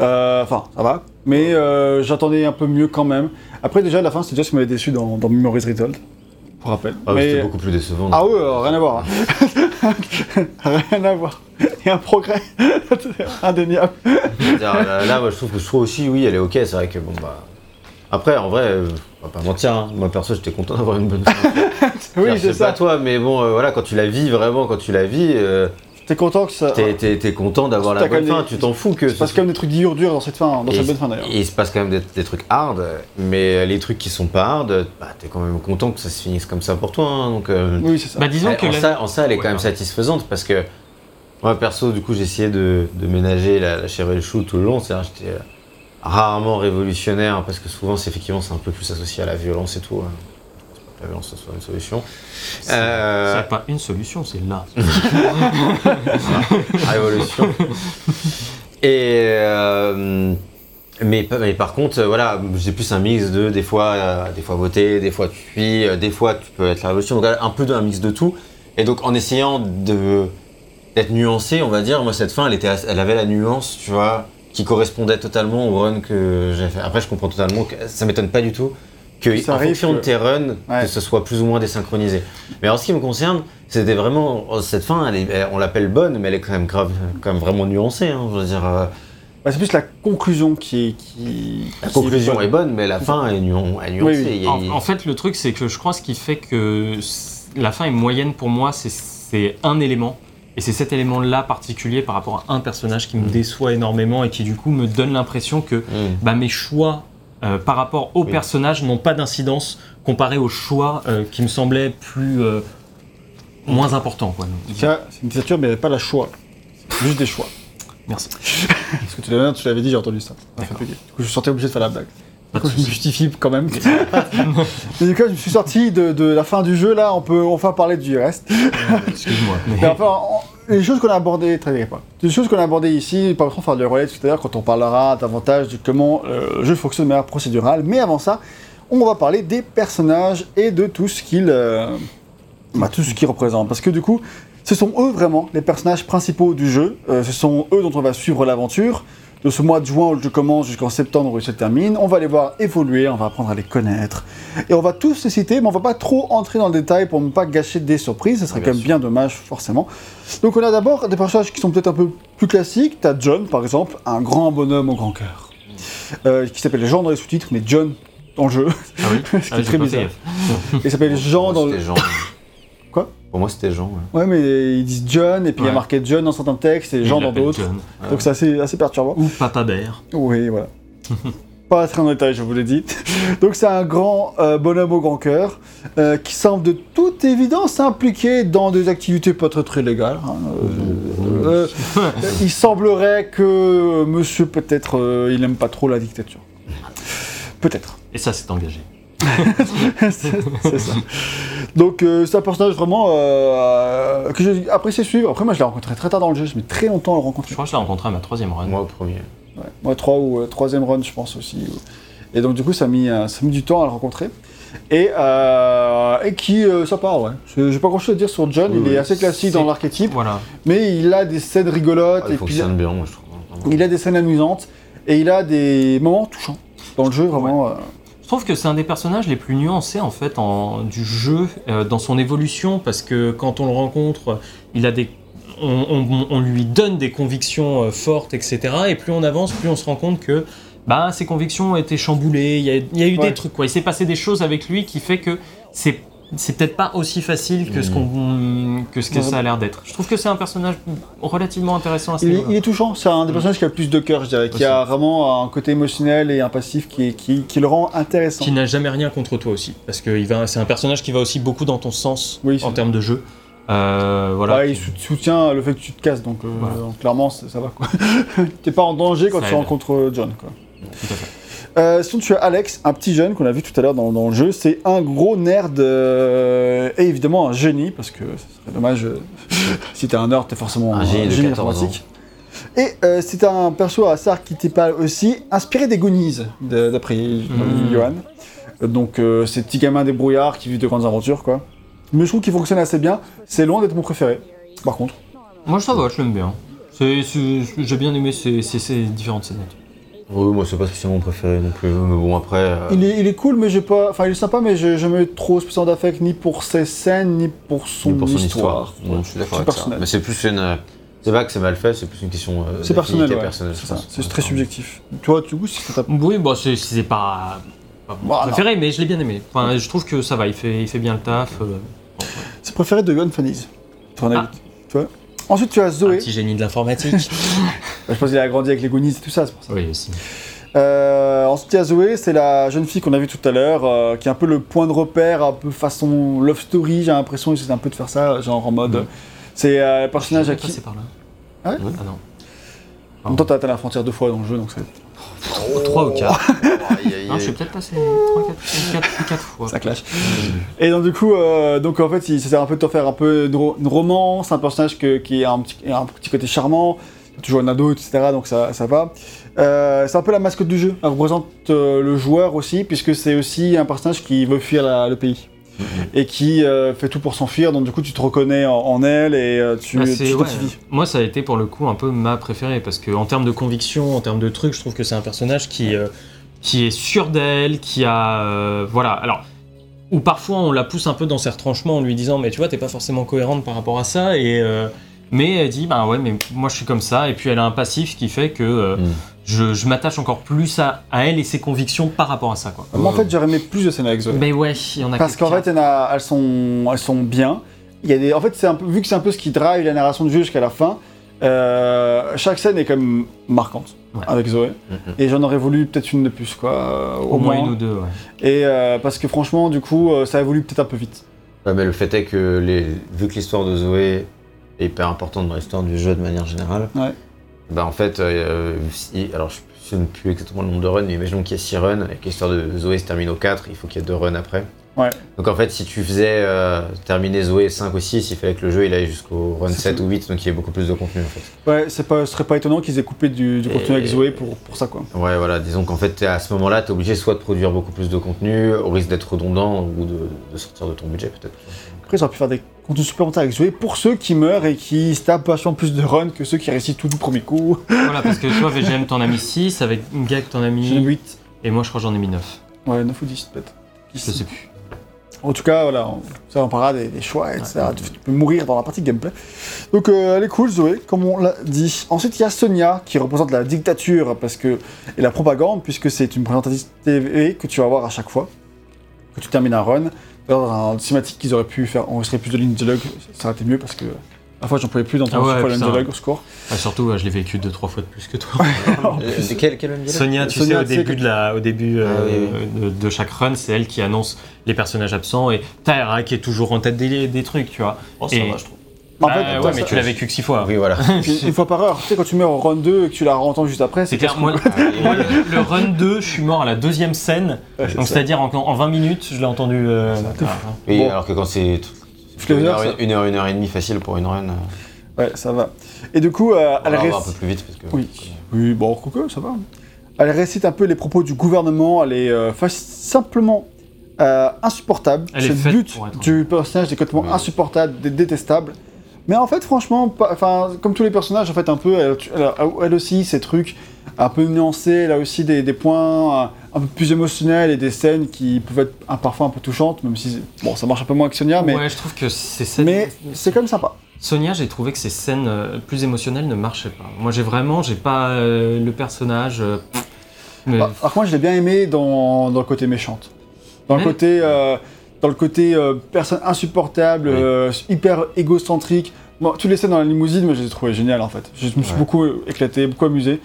Euh, Enfin, ça va. Mais euh, j'attendais un peu mieux quand même. Après, déjà, la fin, c'est déjà ce qui m'avait déçu dans, dans Memories Retold. Pour rappel. Ah, oui, mais... C'était beaucoup plus décevant. Ah oui, euh, rien à voir. hein. <laughs> rien à voir. A un progrès <laughs> indéniable. Là, là, moi, je trouve que je trouve aussi, oui, elle est ok. C'est vrai que bon, bah. Après, en vrai, on va pas mentir. hein. Moi, perso, j'étais content d'avoir une bonne fin. <laughs> Oui, C'est c'est pas ça. toi, mais bon, euh, voilà, quand tu la vis vraiment, quand tu la vis, euh, T'es content que ça. t'es t'es- t'es content d'avoir la bonne fin. des- Tu t'en fous que. Il se passe quand même des trucs durs, durs dans cette fin, dans Et cette bonne fin d'ailleurs. il se passe quand même des, des trucs hard, mais les trucs qui sont pas hard, bah, t'es quand même content que ça se finisse comme ça pour toi. hein, donc, euh, Oui, c'est ça. Bah, disons Ouais, que en, la- ça, en ça, elle est quand Ouais, même satisfaisante parce que moi, perso, du coup, j'ai essayé de, de ménager la, la chair et le chou tout le long. C'est-à-dire, j'étais euh, rarement révolutionnaire parce que souvent, c'est effectivement, c'est un peu plus associé à la violence et tout. hein. Violence ce soit une solution. C'est Euh, pas une solution, c'est là. <laughs> révolution. Et euh, mais, mais par contre, euh, voilà, j'ai plus un mix de des fois, euh, des fois voter, des fois tu euh, des fois tu peux être la révolution. Donc un peu d'un mix de tout. Et donc en essayant de d'être nuancé, on va dire, moi cette fin, elle était, elle avait la nuance, tu vois, qui correspondait totalement au run que j'ai fait. Après, je comprends totalement que ça m'étonne pas du tout que Ça en arrive fonction de tes runs, Ouais. que ce soit plus ou moins désynchronisé. Mais en ce qui me concerne, c'était vraiment oh, cette fin, elle est- elle- on l'appelle bonne, mais elle est quand même grave, quand même vraiment nuancée. hein, je veux dire, euh, Bah, c'est plus la conclusion qui est. Qui, la qui conclusion est bonne. bonne, mais la fin est, nuan- est nuancée. Oui, oui. En, en fait, le truc, c'est que je crois ce qui fait que la fin est moyenne pour moi, c'est- c'est un élément. Et c'est cet élément-là particulier par rapport à un personnage qui me Mm. déçoit énormément et qui du coup me donne l'impression que Mm. bah, mes choix euh, par rapport au Oui. personnage n'ont pas d'incidence comparé aux choix euh, qui me semblaient plus euh, moins importants. Quoi. Ça, C'est une dictature, mais pas la choix. Juste des choix. Merci. <laughs> Parce que tu l'avais, tu l'avais dit, j'ai entendu ça. Ça fait. Du coup, je suis sorti obligé de faire la blague. Du coup, je me justifie quand même. <laughs> Mais du coup, je me suis sorti de, de la fin du jeu, là, on peut enfin parler du reste. Excuse-moi. <laughs> mais- Mais enfin, on- les choses qu'on a abordées, très pas. Les choses qu'on a abordées ici, par exemple, faire le relais tout à l'heure quand on parlera davantage de comment euh, le jeu fonctionne de manière procédurale. Mais avant ça, on va parler des personnages et de tout ce qu'ils euh, bah, tout représentent. Parce que du coup, ce sont eux vraiment les personnages principaux du jeu. Euh, ce sont eux dont on va suivre l'aventure. De ce mois de juin où le jeu commence jusqu'en septembre où il se termine. On va les voir évoluer, on va apprendre à les connaître. Et on va tous les citer, mais on va pas trop entrer dans le détail pour ne pas gâcher des surprises. Ce serait Bien quand même sûr. bien dommage, forcément. Donc on a d'abord des personnages qui sont peut-être un peu plus classiques. T'as John, par exemple, un grand bonhomme au grand cœur. Euh, qui s'appelle Jean dans les sous-titres, mais John dans le jeu. Ah oui, <laughs> Ce qui Ah très bizarre. Il s'appelle Jean dans le... Jean. <laughs> Pour moi, c'était Jean. ouais. Ouais, mais ils disent John, et puis il y a Ouais. marqué John dans certains textes, et Jean dans d'autres. John. Donc c'est assez, assez perturbant. Ou Papa Bear. Oui, voilà. <laughs> Pas très en détail, je vous l'ai dit. Donc c'est un grand euh, bonhomme au grand cœur euh, qui semble de toute évidence impliqué dans des activités pas très très légales. hein. Euh, euh, <laughs> il semblerait que monsieur peut-être euh, il aime pas trop la dictature. Peut-être. Et ça, c'est engagé. <laughs> c'est ça. Donc euh, c'est un personnage vraiment euh, que j'ai apprécié suivre. Après moi je l'ai rencontré très tard dans le jeu, je mets très longtemps à le Je rencontrer. crois que je l'ai rencontré à ma troisième run. Moi, au premier. Ouais. Moi, 3 ou euh, troisième run, je pense aussi. Et donc, du coup, ça a mis, ça a mis du temps à le rencontrer. Et, euh, et qui, euh, ça part, ouais. Je- J'ai pas grand chose à dire sur John, Oui, il oui. est assez classique dans l'archétype, Voilà. mais il a des scènes rigolotes, Ah, il et puis fonctionne bien, moi, je trouve. il a des scènes amusantes, et il a des moments touchants dans le jeu, vraiment. euh, Je trouve que c'est un des personnages les plus nuancés en fait en, du jeu euh, dans son évolution parce que quand on le rencontre, il a des on, on- on lui donne des convictions euh, fortes, etc. Et plus on avance, plus on se rend compte que bah, ses convictions ont été chamboulées. Il y a, il y a eu Ouais. des trucs, quoi. Il s'est passé des choses avec lui qui fait que c'est c'est peut-être pas aussi facile que ce, Mhm. qu'on, que, ce que Ouais. ça a l'air d'être. Je trouve que c'est un personnage relativement intéressant à ce il, il est touchant, c'est un des personnages qui a le plus de cœur, je dirais, qui Aussi. a vraiment un côté émotionnel et un passif qui, qui, qui le rend intéressant. Qui n'a jamais rien contre toi aussi. Parce que il va- c'est un personnage qui va aussi beaucoup dans ton sens Oui, en termes de jeu. Euh, voilà. Ouais, il sou- soutient le fait que tu te casses, donc, euh, Voilà. donc clairement, ça, ça va quoi. <laughs> T'es pas en danger quand Ça tu aide. rencontres euh, John quoi. Tout à fait. Euh, sinon, tu as Alex, un petit jeune qu'on a vu tout à l'heure dans, dans le jeu. C'est un gros nerd euh, et évidemment un génie, parce que ce serait dommage euh, <laughs> si t'es un nerd, t'es forcément Un génie de 14 informatique. Et euh, c'est un perso assez archétypal aussi, inspiré des Goonies, d'après Mhm. Johan. Donc, euh, ces petits gamins débrouillards qui vivent de grandes aventures, quoi. Mais je trouve qu'il fonctionne assez bien. C'est loin d'être mon préféré, par contre. Moi, ça va, je l'aime bien. J'ai bien aimé ces, ces- ces différentes scènes. Oui, moi, c'est pas spécialement mon préféré non plus. Mais bon, après. euh, Il est, il est cool, mais j'ai pas. Enfin, il est sympa, mais j'ai jamais trop spécialement d'affect ni pour ses scènes, ni pour son, ni pour son histoire. histoire. Non, je suis d'accord ça. personnel. Mais c'est plus une. C'est pas que c'est mal fait, c'est plus une question. euh, C'est personnel, ouais. C'est je très subjectif. Toi, du coup, si ça t'a. Oui, bah, c'est c'est pas, pas mon préféré, mais je l'ai bien aimé. Enfin, je trouve que ça va, il fait, il fait bien le taf. euh, C'est préféré de Johan Fanise. Ton avis. Ah. Tu vois Ensuite, tu as un Zoé. petit génie de l'informatique. <laughs> Je pense qu'il a grandi avec les Goonies et tout ça, c'est pour ça. oui, aussi. Euh, ensuite, il y a Zoé, c'est la jeune fille qu'on a vue tout à l'heure, euh, qui est un peu le point de repère, un peu façon love story. J'ai l'impression qu'ils essaient un peu de faire ça, genre en mode. Mhm. C'est euh, le personnage à qui. passé par là. Ah ouais Ah non. En même temps, t'as atteint la frontière deux fois dans le jeu, donc c'est. Oh, 3 ou 4. aïe, aïe, Non, je suis peut-être passé 3, 4, 4, fois. Ça clash. Et donc du coup, euh, donc en fait, il s'essaie un peu de te faire un peu une, ro- une romance, un personnage que- qui a un petit, un petit côté charmant, toujours un ado, etc. Donc ça, ça va. Euh, c'est un peu la mascotte du jeu. Elle représente euh, le joueur aussi, puisque c'est aussi un personnage qui veut fuir la- le pays. Et qui euh, fait tout pour s'enfuir. Donc du coup, tu te reconnais en, en elle et euh, tu ouais. Moi, ça a été pour le coup un peu ma préférée parce que en termes de conviction, en termes de trucs, je trouve que c'est un personnage qui, euh, qui est sûr d'elle, qui a. voilà. Alors. Ou parfois on la pousse un peu dans ses retranchements en lui disant mais tu vois t'es pas forcément cohérente par rapport à ça et mais elle dit bah ouais mais moi je suis comme ça et puis elle a un passif qui fait que euh, Mm. je, je m'attache encore plus à, à elle et ses convictions par rapport à ça quoi. Moi, en fait, j'aurais aimé plus de scènes avec Zoé. Mais ouais il y en a Parce qu'en fait, il y en a- elles, sont, elles sont bien. Il y a des, en fait, c'est un peu, vu que c'est un peu ce qui drive la narration du jeu jusqu'à la fin, euh, chaque scène est quand même marquante Ouais. avec Zoé. Mhm. Et j'en aurais voulu peut-être une de plus, quoi. euh, au moins une ou deux ouais. Et euh, parce que franchement, du coup, euh, ça évolue peut-être un peu vite. Ouais, mais le fait est que les... vu que l'histoire de Zoé hyper importante dans l'histoire du jeu de manière générale, Ouais. bah en fait, euh, si- alors je ne sais plus exactement le nombre de runs, mais imaginons qu'il y a 6 runs et que l'histoire de Zoé se termine au 4, il faut qu'il y ait 2 runs après. Ouais. Donc en fait, si tu faisais euh, terminer Zoé 5 ou 6, il fallait que le jeu il aille jusqu'au run C'est 7 tout. ou 8, donc il y ait beaucoup plus de contenu en fait. Ouais, c'est pas, ce serait pas étonnant qu'ils aient coupé du, du contenu avec Zoé pour, pour ça, quoi. Ouais, voilà, disons qu'en fait, à ce moment-là, tu es obligé soit de produire beaucoup plus de contenu, au risque d'être redondant, ou de, de sortir de ton budget peut-être. Après, ils auraient pu faire des contenus supplémentaires avec Zoé pour ceux qui meurent et qui se tapent vachement plus de run que ceux qui réussissent tout du premier coup. Voilà, parce que toi, VGM, t'en as mis <laughs> 6, avec Gag, t'en as mis. 8. Et moi, je crois que j'en ai mis 9. Ouais, 9 ou 10 peut-être. Je sais plus. En tout cas, voilà, on, ça on parlera des, des choix, etc. Tu, tu peux mourir dans la partie gameplay. Donc euh, elle est cool, Zoé, comme on l'a dit. Ensuite, il y a Sonia, qui représente la dictature parce que, et la propagande, puisque c'est une présentatrice TV que tu vas voir à chaque fois que tu termines un run. Un cinématique qu'ils auraient pu faire enregistrer plus de lignes de dialogue, ça aurait été mieux parce que la fois j'en pouvais plus d'entendre Ah ouais, putain. dialogue au score. Ah, surtout, euh, je l'ai vécu deux, trois fois de plus que toi. <laughs> Euh, quel, quel? Sonia, tu Sonia, sais, au tu sais début, que- de, la, au début euh, Ah oui, De, de chaque run, c'est elle qui annonce les personnages absents et Taira qui est toujours en tête des, des trucs, tu vois. Oh, ça Et- va, je trouve. En Ah, fait, ouais, toi, mais ça- tu l'as vécu que six fois. Oui, voilà. <laughs> une fois par heure. Tu sais, quand tu mets au run 2 et que tu la entends juste après, C'est c'est clair, moi, moi, le, le run 2, je suis mort à la deuxième scène. Ouais, c'est Donc, ça. c'est-à-dire en, en 20 minutes, je l'ai entendu. euh, Oui, Bon. alors que quand c'est les une heure, ça- une heure, une heure et demie facile pour une run, euh, Ouais, ça va. Et du coup, euh, on elle va un peu plus vite parce que. Oui. Oui, bon, quoique, ça va. Elle récite un peu les propos du gouvernement, elle est euh, simplement euh, insupportable. Elle est C'est le faite but pour être- du personnage, est complètement Oui. insupportable, dé- détestable. Mais en fait, franchement, enfin, comme tous les personnages, en fait, un peu, elle, elle a- elle aussi, ces trucs un peu nuancés, elle a aussi des, des points euh, un peu plus émotionnels et des scènes qui peuvent être un- parfois un peu touchantes, même si, bon, ça marche un peu moins que Sonia, mais, Ouais, je trouve que ces scènes. mais c'est quand même sympa. Sonia, j'ai trouvé que ces scènes euh, plus émotionnelles ne marchaient pas. Moi, j'ai vraiment, j'ai pas euh, le personnage. euh, mais- Par par contre, je l'ai bien aimé dans, dans le côté méchante. Dans le côté, euh, dans le côté euh, personne insupportable, Oui. euh, hyper égocentrique. Moi, toutes les scènes dans la limousine, moi, je les ai trouvées géniales en fait. Je me suis Ouais. beaucoup éclaté, beaucoup amusé.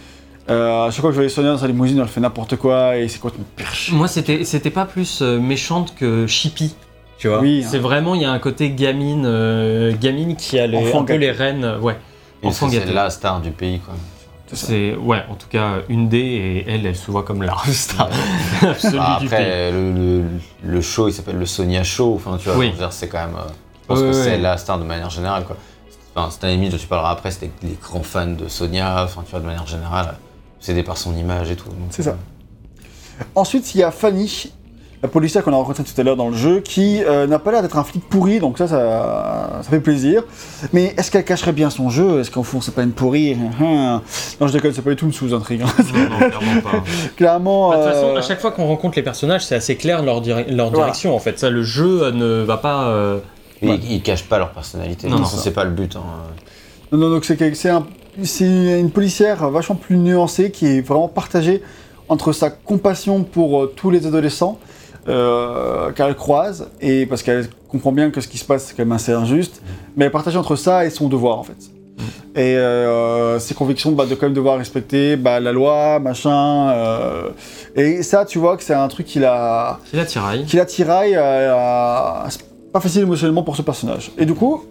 Euh, à chaque fois que je voyais Sonia dans sa limousine, elle fait n'importe quoi et c'est complètement perche. Moi, c'était, c'était pas plus euh, méchante que chippy. Tu vois Oui, C'est vraiment, il y a un côté gamine, euh, gamine qui a les, Enfant un peu les rênes. euh, Ouais. Et c'est la star du pays, quoi. C'est ouais, en tout cas, une des, et elle, elle se voit comme la star <laughs> Bah, après, le, le, le show, il s'appelle le Sonia Show. Enfin, tu vois, Oui. c'est quand même. euh, je pense Ouais, que ouais, c'est la star de manière générale, quoi. Enfin, Stan Lee, dont tu parleras après, c'était les grands fans de Sonia. Enfin, tu vois, de manière générale, c'est aidé par son image et tout. C'est ça. euh, Ensuite, il y a Fanny, policière qu'on a rencontrée tout à l'heure dans le jeu, qui euh, n'a pas l'air d'être un flic pourri, donc ça, ça, ça fait plaisir. Mais est-ce qu'elle cacherait bien son jeu? Est-ce qu'en fond, c'est pas une pourrie? Hum. <laughs> Non, je déconne, c'est pas du tout une sous-intrigue. hein. Non, non, clairement pas. <laughs> Clairement. Bah, De toute façon, euh, à chaque fois qu'on rencontre les personnages, c'est assez clair leur, diri- leur Voilà. direction en fait. Ça, le jeu euh, ne va pas. euh, et Ouais. Ils, ils cachent pas leur personnalité. Non, Non, c'est pas le but. hein. Non, non, donc c'est un- une policière vachement plus nuancée qui est vraiment partagée entre sa compassion pour euh, tous les adolescents euh, qu'elle croise, et parce qu'elle comprend bien que ce qui se passe c'est quand même assez injuste, mais elle est partagée entre ça et son devoir en fait. Et euh, ses convictions bah, de quand même devoir respecter bah, la loi, machin. euh, et ça, tu vois que c'est un truc qui la, C'est la tiraille. qui la tiraille, euh, c'est pas facile émotionnellement pour ce personnage. Et du coup,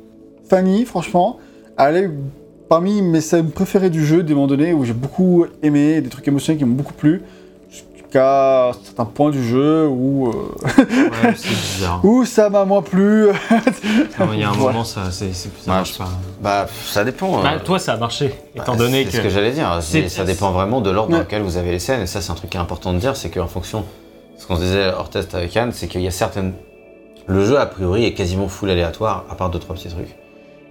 Fanny, franchement, elle est parmi mes scènes préférées du jeu, des moments donnés où j'ai beaucoup aimé, des trucs émotionnels qui m'ont beaucoup plu, jusqu'à certains points du jeu où, euh, Ouais, c'est <laughs> bizarre. où ça m'a moins plu. Il y a un Voilà. moment, ça, c'est, c'est- ça Ouais, marche pas. Bah, ça dépend. Bah, euh, toi, ça a marché, étant Bah, donné c'est que. ce que j'allais dire. c'est- c'est- Ça dépend vraiment de l'ordre dans lequel vous avez les scènes. Et ça, c'est un truc qui est important de dire, c'est qu'en fonction, ce qu'on se disait hors test avec Anne, c'est qu'il y a certaines. Le jeu a priori est quasiment full aléatoire, à part deux trois petits trucs.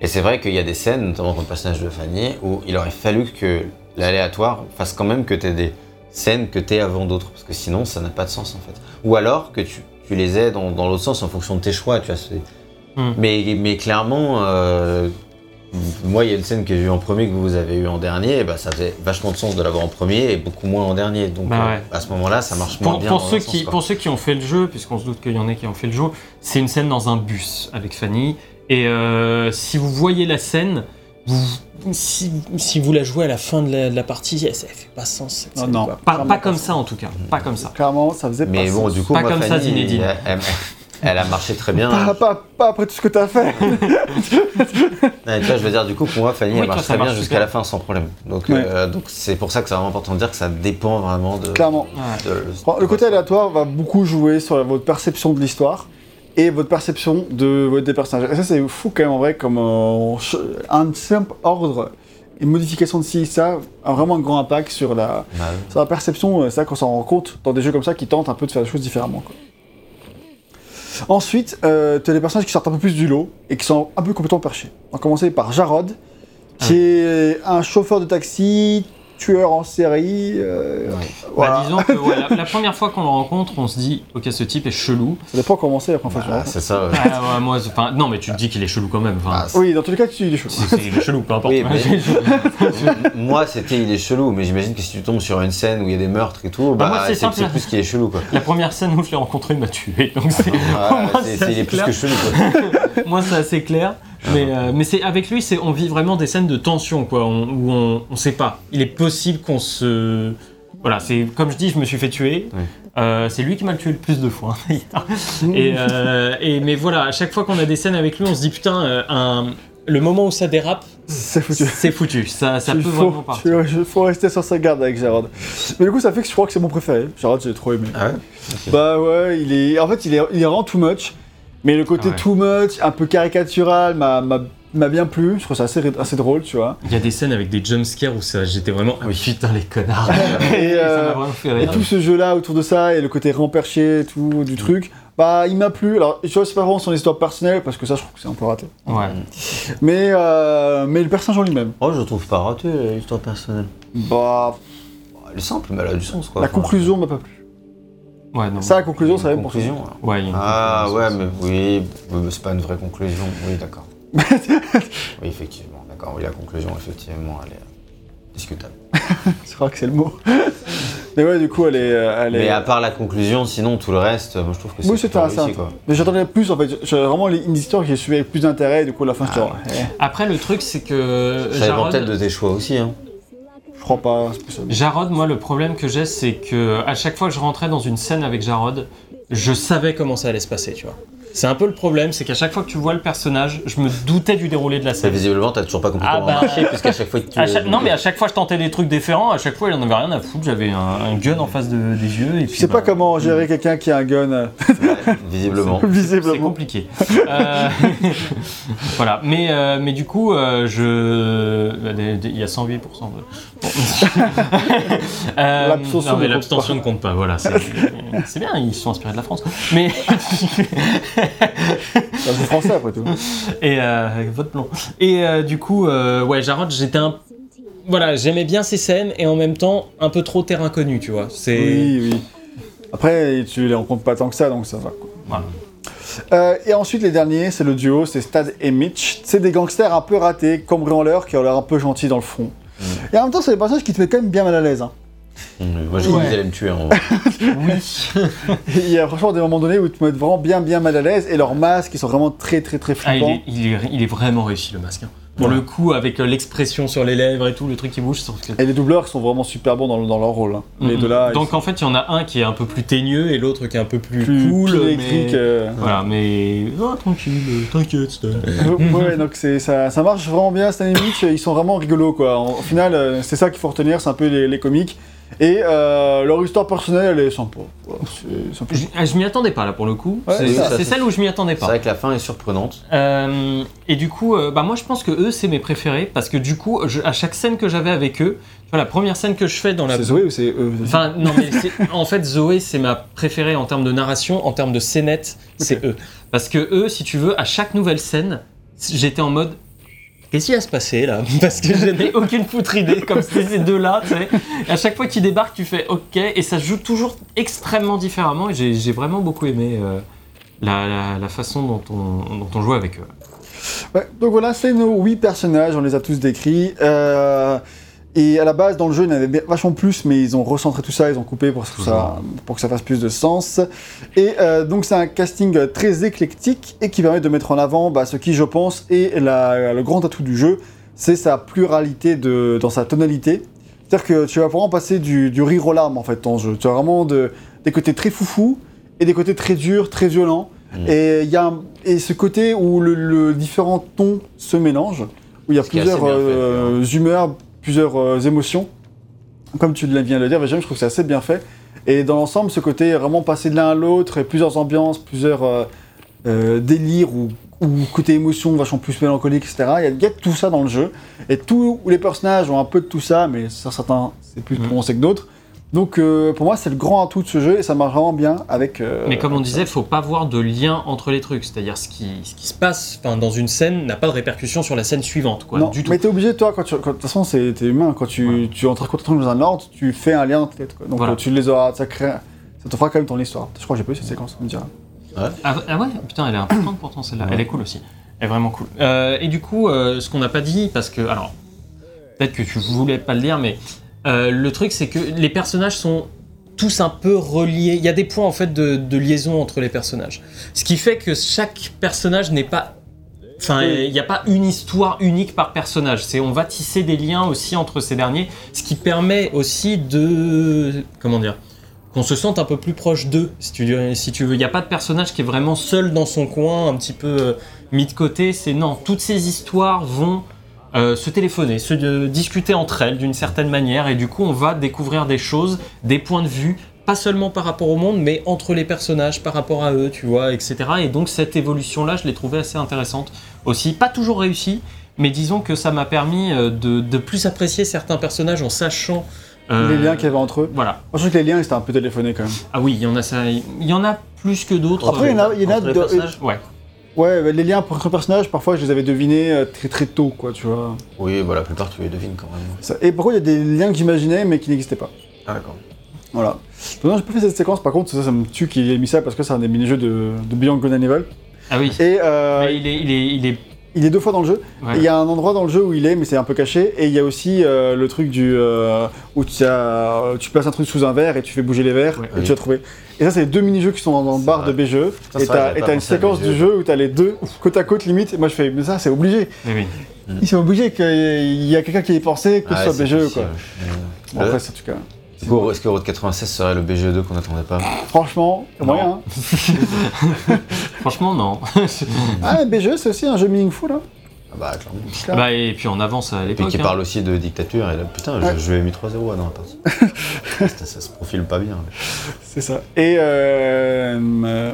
Et c'est vrai qu'il y a des scènes, notamment dans le personnage de Fanny, où il aurait fallu que l'aléatoire fasse quand même que tu aies des scènes que tu aies avant d'autres, parce que sinon ça n'a pas de sens en fait. Ou alors que tu, tu les aies dans, dans l'autre sens en fonction de tes choix, tu vois. Hmm. Mais, mais clairement, euh, moi, il y a une scène que j'ai vue en premier que vous avez eue en dernier, et bah, ça faisait vachement de sens de l'avoir en premier et beaucoup moins en dernier. Donc Bah euh, à ce moment-là, ça marche moins Pour, bien. pour ceux sens, qui, pour ceux qui ont fait le jeu, puisqu'on se doute qu'il y en a qui ont fait le jeu, c'est une scène dans un bus avec Fanny. Et euh, si vous voyez la scène, si, si vous la jouez à la fin de la, de la partie, ça fait pas sens. Cette Non, non. Pas, Clairement pas pas comme ça. en tout cas. Pas comme ça. Clairement, ça faisait Mais pas bon, sens. du coup, Pas moi, comme ça, Zinedine. Elle, elle- elle a marché très bien. Pas, pas, pas après tout ce que t'as fait. Ouais, tu vois, je veux dire, du coup, pour moi, Fanny, Oui, elle toi, marche très bien jusqu'à la fin sans problème. Donc, euh, donc c'est pour ça que c'est vraiment important de dire que ça dépend vraiment de. Clairement. Ouais. de- Bon, le côté aléatoire va beaucoup jouer sur votre perception de l'histoire. Et votre perception de, votre- des personnages. Et ça, c'est fou quand même en vrai, comme euh, un simple ordre et modification de ci ça a vraiment un grand impact sur la, sur la perception. euh, C'est ça qu'on s'en rend compte dans des jeux comme ça qui tentent un peu de faire les choses différemment. quoi. Ensuite, euh, tu as des personnages qui sortent un peu plus du lot et qui sont un peu complètement perchés. On va commencer par Jarod, qui est un chauffeur de taxi, tueur en série. euh, ouais. voilà. Bah, disons que ouais, la, la <laughs> première fois qu'on le rencontre, on se dit ok ce type est chelou. Ça dépend comment c'est la première fois que tu le Ah, rencontres. c'est ça. ouais. Ah, ouais, moi, non mais tu te dis qu'il est chelou quand même. Enfin, Ah, Oui, dans tous les cas, tu il est chaud. c'est- c'est- il est chelou, peu importe. Oui, mais- <laughs> <laughs> Moi, c'était il est chelou, mais j'imagine que si tu tombes sur une scène où il y a des meurtres et tout, Bah, bah, moi, c'est c'est simple. c'est plus qu'il est chelou quoi. La première scène où je l'ai rencontré il m'a tué. Donc c'est- Ah, moi, c'est- c'est c'est- il est plus que chelou quoi. moi c'est assez clair. Mais, euh, mais c'est avec lui, c'est on vit vraiment des scènes de tension quoi, on- où on, on sait pas. Il est possible qu'on se voilà, c'est comme je dis, je me suis fait tuer. Ouais. Euh, c'est lui qui m'a le tué le plus de fois. <laughs> <laughs> et, euh, et mais voilà, à chaque fois qu'on a des scènes avec lui, on se dit putain, euh, un- le moment où ça dérape, C'est foutu. c'est foutu. Ça, ça Il peut faut, vraiment partir. il faut rester sur sa garde avec Jarod. Mais du coup, ça fait que je crois que c'est mon préféré. Jarod, j'ai trop aimé. Ah ouais Bah ouais, il est. En fait, il est, il est vraiment too much. Mais le côté Ouais. too much, un peu caricatural, m'a- bien plu. Je trouve ça assez, assez drôle, tu vois. Il y a des scènes avec des jumpscares où j'étais vraiment ah, putain les connards. <laughs> Et, ça m'a euh, vraiment fait Et tout ce jeu-là autour de ça, et le côté remperché et tout du truc, bah il m'a plu. Alors, tu vois, c'est pas vraiment son histoire personnelle, parce que ça, je trouve que c'est un peu raté. Ouais. Mais, euh, mais le personnage en lui-même, Oh, je trouve pas raté l'histoire personnelle. bah, Elle est simple, mais elle a du sens quoi. la Enfin, conclusion m'a pas plu. Ouais, non. Ça, la conclusion, ça va être pour ça. conclusion. alors. Ouais, il y a une Ah conclusion, ouais, ça. mais oui, mais c'est pas une vraie conclusion. Oui, d'accord. <laughs> oui, effectivement, d'accord. Oui, la conclusion, effectivement, elle est discutable. <laughs> Je crois que c'est le mot. mais ouais, du coup, elle est. euh, Elle est... Mais à part la conclusion, sinon tout le reste, moi je trouve que c'est Oui, c'était quoi. Mais j'attendais plus en fait. J'avais vraiment une histoire qui suivait avec plus d'intérêt, du coup, à la fin, je Ah. te Après, le truc, c'est que Ça dépend Jarod, peut-être de tes choix aussi. Hein. Jarod, moi, le problème que j'ai, c'est que à chaque fois que je rentrais dans une scène avec Jarod, je savais comment ça allait se passer, tu vois. C'est un peu le problème, c'est qu'à chaque fois que tu vois le personnage, je me doutais du déroulé de la scène. visiblement, t'as toujours pas compris Ah comment bah. marcher, puisqu'à chaque fois que tu. Chaque- Non, mais à chaque fois, je tentais des trucs différents. À chaque fois, il en avait rien à foutre. J'avais un, un gun en face de- des yeux. Et Je sais pas bah, comment gérer quelqu'un qui a un gun, euh, Ouais, <laughs> visiblement. C'est visiblement. compliqué. Euh, <laughs> voilà, mais, euh, mais du coup, euh, je. bah, Il y a 108% de. Bon. <laughs> Euh, L'abstention ne compte pas, voilà. C'est c'est bien, ils sont inspirés de la France. Mais. C'est français après tout. Et euh, avec votre plan. Et euh, du coup, euh, ouais, Jarod, j'étais un. Voilà, j'aimais bien ces scènes et en même temps un peu trop terrain connu, tu vois. C'est. Oui, oui. Après, tu les rencontres pas tant que ça, donc ça va. Quoi. Voilà. Euh, et ensuite, les derniers, c'est le duo, c'est Stad et Mitch. C'est des gangsters un peu ratés, cambrioleurs, qui ont l'air un peu gentils dans le fond. Et en même temps, c'est des personnages qui te mettent quand même bien mal à l'aise. Hein. Mmh, Moi j'ai Ouais. dit qu'ils allaient me tuer en vrai. <laughs> Oui. Il y a franchement des moments donnés où ils te mettent vraiment bien, bien mal à l'aise, et leurs masques, ils sont vraiment très, très, très Ah, il, flippants. est, il, est, il est vraiment réussi le masque. hein. Pour le coup, avec euh, l'expression sur les lèvres et tout, le truc qui bouge, que- Et les doubleurs sont vraiment super bons dans, dans leur rôle. hein. Les deux là, Donc en fait, il y en a un qui est un peu plus teigneux et l'autre qui est un peu plus, cool. plus mais- euh. Voilà, mais. Oh, tranquille, t'inquiète, Stan. Euh, ouais, donc c'est- ça, ça marche vraiment bien, Stan et Mitch, ils sont vraiment rigolos quoi. En- Au final, c'est ça qu'il faut retenir, c'est un peu les, les comiques. Et euh, leur histoire personnelle, elle est sympa. Voilà, c'est. Je, ah, je m'y attendais pas là pour le coup. Ouais, c'est ça, c'est celle où je m'y attendais C'est pas. vrai que la fin est surprenante. Euh, et du coup, euh, bah moi je pense que eux c'est mes préférés parce que du coup, je- à chaque scène que j'avais avec eux, tu vois, la première scène que je fais dans la. C'est Zoé ou c'est eux? Enfin, non, mais c'est- en fait, Zoé, c'est ma préférée en termes de narration, en termes de scénette, c'est eux. Parce que eux, si tu veux, à chaque nouvelle scène, j'étais en mode. Qu'est-ce qui va se passer là <laughs> Parce que je aucune foutre idée, comme ces deux-là, à chaque fois qu'ils débarquent, tu fais OK, et ça se joue toujours extrêmement différemment, et j'ai vraiment beaucoup aimé euh, la, façon dont on, dont on jouait avec eux. Donc voilà, c'est nos huit personnages, on les a tous décrits. Euh, et à la base, dans le jeu, il y en avait vachement plus, mais ils ont recentré tout ça, ils ont coupé pour, que ça, pour que ça fasse plus de sens. Et euh, donc c'est un casting très éclectique et qui permet de mettre en avant bah, ce qui, je pense, est la- le grand atout du jeu, c'est sa pluralité de, dans sa tonalité. C'est-à-dire que tu vas en passer du, du rire aux larmes en fait dans le jeu. Tu as vraiment de- des côtés très foufou et des côtés très durs, très violents. Mm. Et il y a et ce côté où le, le différents tons se mélangent, où il y a Ce plusieurs fait, euh, humeurs, plusieurs euh, émotions. Comme tu viens de le dire, Benjamin, je trouve que c'est assez bien fait. Et dans l'ensemble, ce côté vraiment passer de l'un à l'autre, et plusieurs ambiances, plusieurs, euh, euh, délire ou, ou côté émotion vachement plus mélancolique, etc. Il y, a, il y a tout ça dans le jeu. Et tous les personnages ont un peu de tout ça, mais certains, c'est plus Mhm. prononcé que d'autres. Donc euh, pour moi, c'est le grand atout de ce jeu et ça marche vraiment bien avec. euh, Mais comme on disait, faut pas voir de lien entre les trucs. C'est-à-dire ce qui, ce qui se passe dans une scène n'a pas de répercussion sur la scène suivante, quoi, non, du tout. mais t'es obligé, toi, quand tu, quand- de toute façon, c'est- t'es humain, quand tu, Ouais. tu entres entres dans un ordre, tu fais un lien dans ta tête. quoi. Donc Voilà. tu les auras, ça crée, ça te fera quand même ton histoire. Je crois que j'ai pas eu cette séquence, on me dira. Ah, ah ouais, putain, elle est importante pourtant celle-là. Ouais. Elle est cool aussi. Elle est vraiment cool. Euh, et du coup, euh, ce qu'on n'a pas dit, parce que, alors, peut-être que tu voulais pas le dire, mais euh, le truc c'est que les personnages sont tous un peu reliés. Il y a des points en fait de, de liaison entre les personnages. Ce qui fait que chaque personnage n'est pas. Enfin, il n'y a pas une histoire unique par personnage. C'est on va tisser des liens aussi entre ces derniers, ce qui permet aussi de comment dire qu'on se sente un peu plus proche d'eux, si tu, si tu veux. Il n'y a pas de personnage qui est vraiment seul dans son coin, un petit peu euh, mis de côté. C'est non, toutes ces histoires vont euh, se téléphoner, se euh, discuter entre elles d'une certaine manière, et du coup, on va découvrir des choses, des points de vue, pas seulement par rapport au monde, mais entre les personnages, par rapport à eux, tu vois, etc. Et donc, cette évolution-là, je l'ai trouvée assez intéressante aussi. Pas toujours réussie, mais disons que ça m'a permis euh, de, de plus apprécier certains personnages en sachant. euh, Les liens qu'il y avait entre eux. Voilà. Moi, je trouve que les liens, ils étaient un peu téléphonés quand même. Ah oui, il y en a ça, il y en a plus que d'autres. Après, il y en a, il y en a Entre les de- personnages Ouais. Ouais, bah, les liens entre personnages, parfois, je les avais devinés euh, très très tôt, quoi, tu vois. Oui, bah, la plupart, tu les devines quand même. Ça- Et par contre, il y a des liens que j'imaginais, mais qui n'existaient pas. Ah, d'accord. Voilà. Donc, non, j'ai pas fait cette séquence, par contre, ça, ça me tue qu'il ait mis ça parce que c'est un des mini-jeux de, de Beyond Good and Evil. Ah oui. Et euh, Mais il est, il est, il est. il est deux fois dans le jeu. ouais. Et Il y a un endroit dans le jeu où il est, mais c'est un peu caché. Et il y a aussi euh, le truc du euh, où tu, as, tu places un truc sous un verre et tu fais bouger les verres Ouais. et Oui. tu as trouvé. Et ça, c'est les deux mini-jeux qui sont dans, dans le bar vrai. de BGE. Et t'as une séquence BGE. du jeu où t'as les deux côte à côte limite. Et moi, je fais, mais ça, c'est obligé. Mais oui. Ils sont obligés qu'il y a quelqu'un qui ait pensé, que ce Ah, soit BGE, quoi. Euh, Bon, après, c'est en tout cas. Est-ce que Road 96 serait le BGE2 qu'on n'attendait pas? Franchement, moyen. hein. <laughs> Franchement, non. Ah, BGE, c'est aussi un jeu meaningful. Hein. Ah bah, clairement. Bah, et puis on avance à Et puis l'époque. qui hein. parle aussi de dictature, et là, putain, Ouais. je, je lui ai mis 3-0 dans la partie. Putain, ça se profile pas bien. C'est ça. Et euh, euh,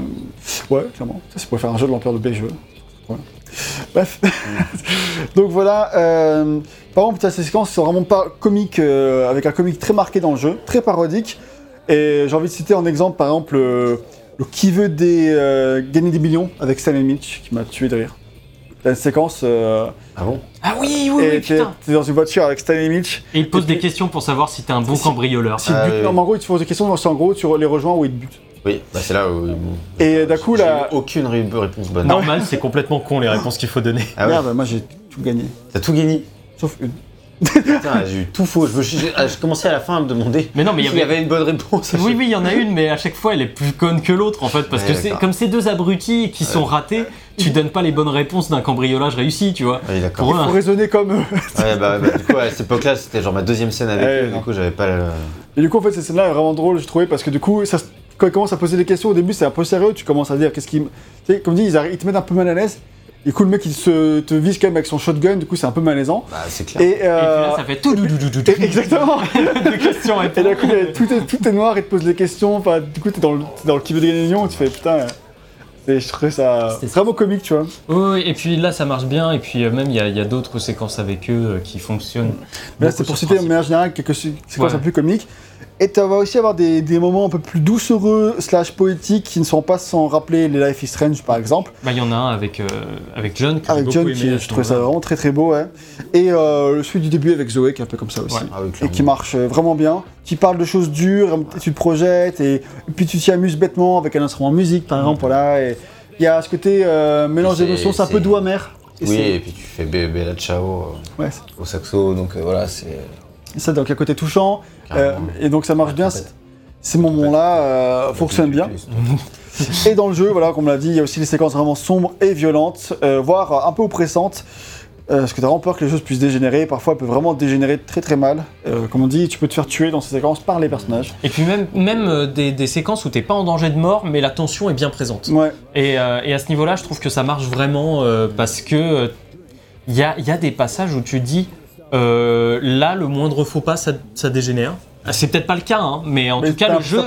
ouais, clairement. Ça, c'est pour faire un jeu de l'ampleur de BGE. Voilà. Bref. <laughs> Donc voilà. euh, par exemple, ces séquences sont vraiment pas comiques, euh, avec un comique très marqué dans le jeu, très parodique. Et j'ai envie de citer en exemple, par exemple, euh, le qui veut des, euh, gagner des millions avec Stanley Mitch, qui m'a tué de rire. T'as une séquence, euh, Ah bon Ah oui, oui, oui, t'es putain. t'es dans une voiture avec Stanley Mitch. Et il pose Et des questions pour savoir si t'es un bon cambrioleur. Si Ah, oui, non, mais en gros, il te pose des questions, c'est en gros, tu les rejoins ou il te bute. Oui, bah c'est là où. Et d'un coup, j'ai là- aucune ré- réponse bonne. Normal, c'est complètement con les réponses qu'il faut donner. Ah ouais Merde, moi j'ai tout gagné. T'as tout gagné Sauf une. Putain, <laughs> j'ai eu tout faux. Je, commencé à la fin à me demander Mais non, mais il y s'il y avait. une bonne réponse. Oui, oui, il y en a une, mais à chaque fois, elle est plus conne que l'autre, en fait, parce Ouais, que comme ces deux abrutis qui sont ratés, tu donnes pas les bonnes réponses d'un cambriolage réussi, tu vois. D'accord. Pour eux, Faut hein. raisonner comme eux. Ouais, bah, bah, du coup, à cette époque-là, c'était genre ma deuxième scène avec Ouais, eux. Du coup, j'avais pas le. Et du coup, en fait, cette scène-là est vraiment drôle, je trouvais, parce que du coup, ça, quand ils commencent à poser des questions, au début, c'est un peu sérieux, tu commences à dire qu'est-ce qu'ils. Tu sais, comme dit, ils, ils te mettent un peu mal à l'aise. Du coup, le mec, il se, te vise quand même avec son shotgun, du coup, c'est un peu malaisant. Bah, c'est clair. Et, Et puis euh, là, ça fait tout exactement. <laughs> de questions et Et d'un coup, tout est, tout est noir, il te pose des questions. Enfin, du coup, t'es dans le, dans le qui veut gagner des millions, tu fais putain. euh, Et je trouvais ça vraiment comique, tu vois. Oui, oui, et puis là ça marche bien, et puis euh, même il y a, il y a d'autres séquences avec eux euh, qui fonctionnent. Mais là, c'est pour citer, de manière générale, quelques sé- séquences Ouais. un peu plus comiques. Et tu vas aussi avoir des, des moments un peu plus doucereux, slash poétiques, qui ne sont pas sans rappeler les Life is Strange, par exemple. Bah, il y en a un avec, euh, avec John, que Avec John, qui, à je trouvais ça vraiment très très beau, ouais. Et euh, le celui du début avec Zoé, qui est un peu comme ça aussi. Ouais. Ah oui, Et qui marche euh, vraiment bien, qui parle de choses dures, et tu te projettes, et, et puis tu t'y amuses bêtement avec un instrument de musique, par exemple, voilà. Et il y a ce côté euh, mélange d'émotions, c'est un peu doux amer. Et Oui, et puis tu fais Be- Bella Ciao ouais, euh, au saxo, donc euh, voilà, c'est. c'est ça, donc il y a un côté touchant, euh, et donc ça marche bien. Ces moments-là euh, fonctionnent bien. Et dans le jeu, voilà, comme on l'a dit, il y a aussi des séquences vraiment sombres et violentes, euh, voire un peu oppressantes. euh, parce que t'as vraiment peur que les choses puissent dégénérer. Parfois, elles peuvent vraiment dégénérer très très mal. Euh, comme on dit, tu peux te faire tuer dans ces séquences par les personnages. Et puis même, même euh, des, des séquences où t'es pas en danger de mort, mais la tension est bien présente. Ouais, Et, euh, et à ce niveau-là, je trouve que ça marche vraiment euh, parce que il y, a, y a des passages où tu dis euh, là, le moindre faux pas, ça, ça dégénère. Ah, C'est peut-être pas le cas, hein, mais en Mais tout cas, t'as le jeu,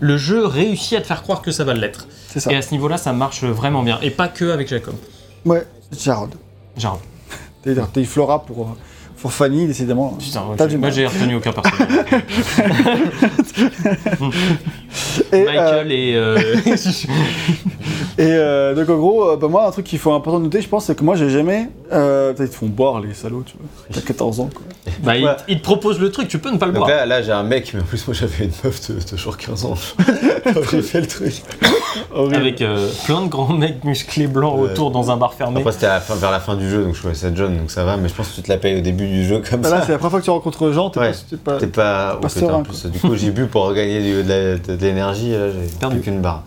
le réussit à te faire croire que ça va l'être. Et à ce niveau-là, ça marche vraiment bien. Et pas que avec Jacob. Ouais, Jarod. Genre, T'as dit- t'as dit Flora pour, euh, pour Fanny, décidément. putain, moi, j'ai- moi retenu aucun personnage. Et, <laughs> euh, Michael et. euh, <laughs> Et euh, donc en gros, euh, bah, moi un truc qu'il faut important de noter, je pense, c'est que moi j'ai jamais... Euh, putain, ils te font boire les salauds, tu vois. T'as 14 ans quoi. bah, il, Ouais. il te propose le truc, tu peux ne pas le Donc boire. là, là j'ai un mec, mais en plus, moi j'avais une meuf de, de genre 15 ans. J'ai fait le truc. Avec euh, plein de grands mecs musclés blancs autour dans un bar fermé. Après, c'était vers la fin du jeu, donc je trouvais ça John, donc ça va, mais je pense que tu te la payes au début du jeu comme Bah, là, ça. c'est la première fois que tu rencontres Jean, t'es Ouais. pas... t'es pas- T'es pas. oh, en plus, du coup, j'ai bu pour regagner du- de la- de- de l'énergie, j'ai Perdu. qu'une barre.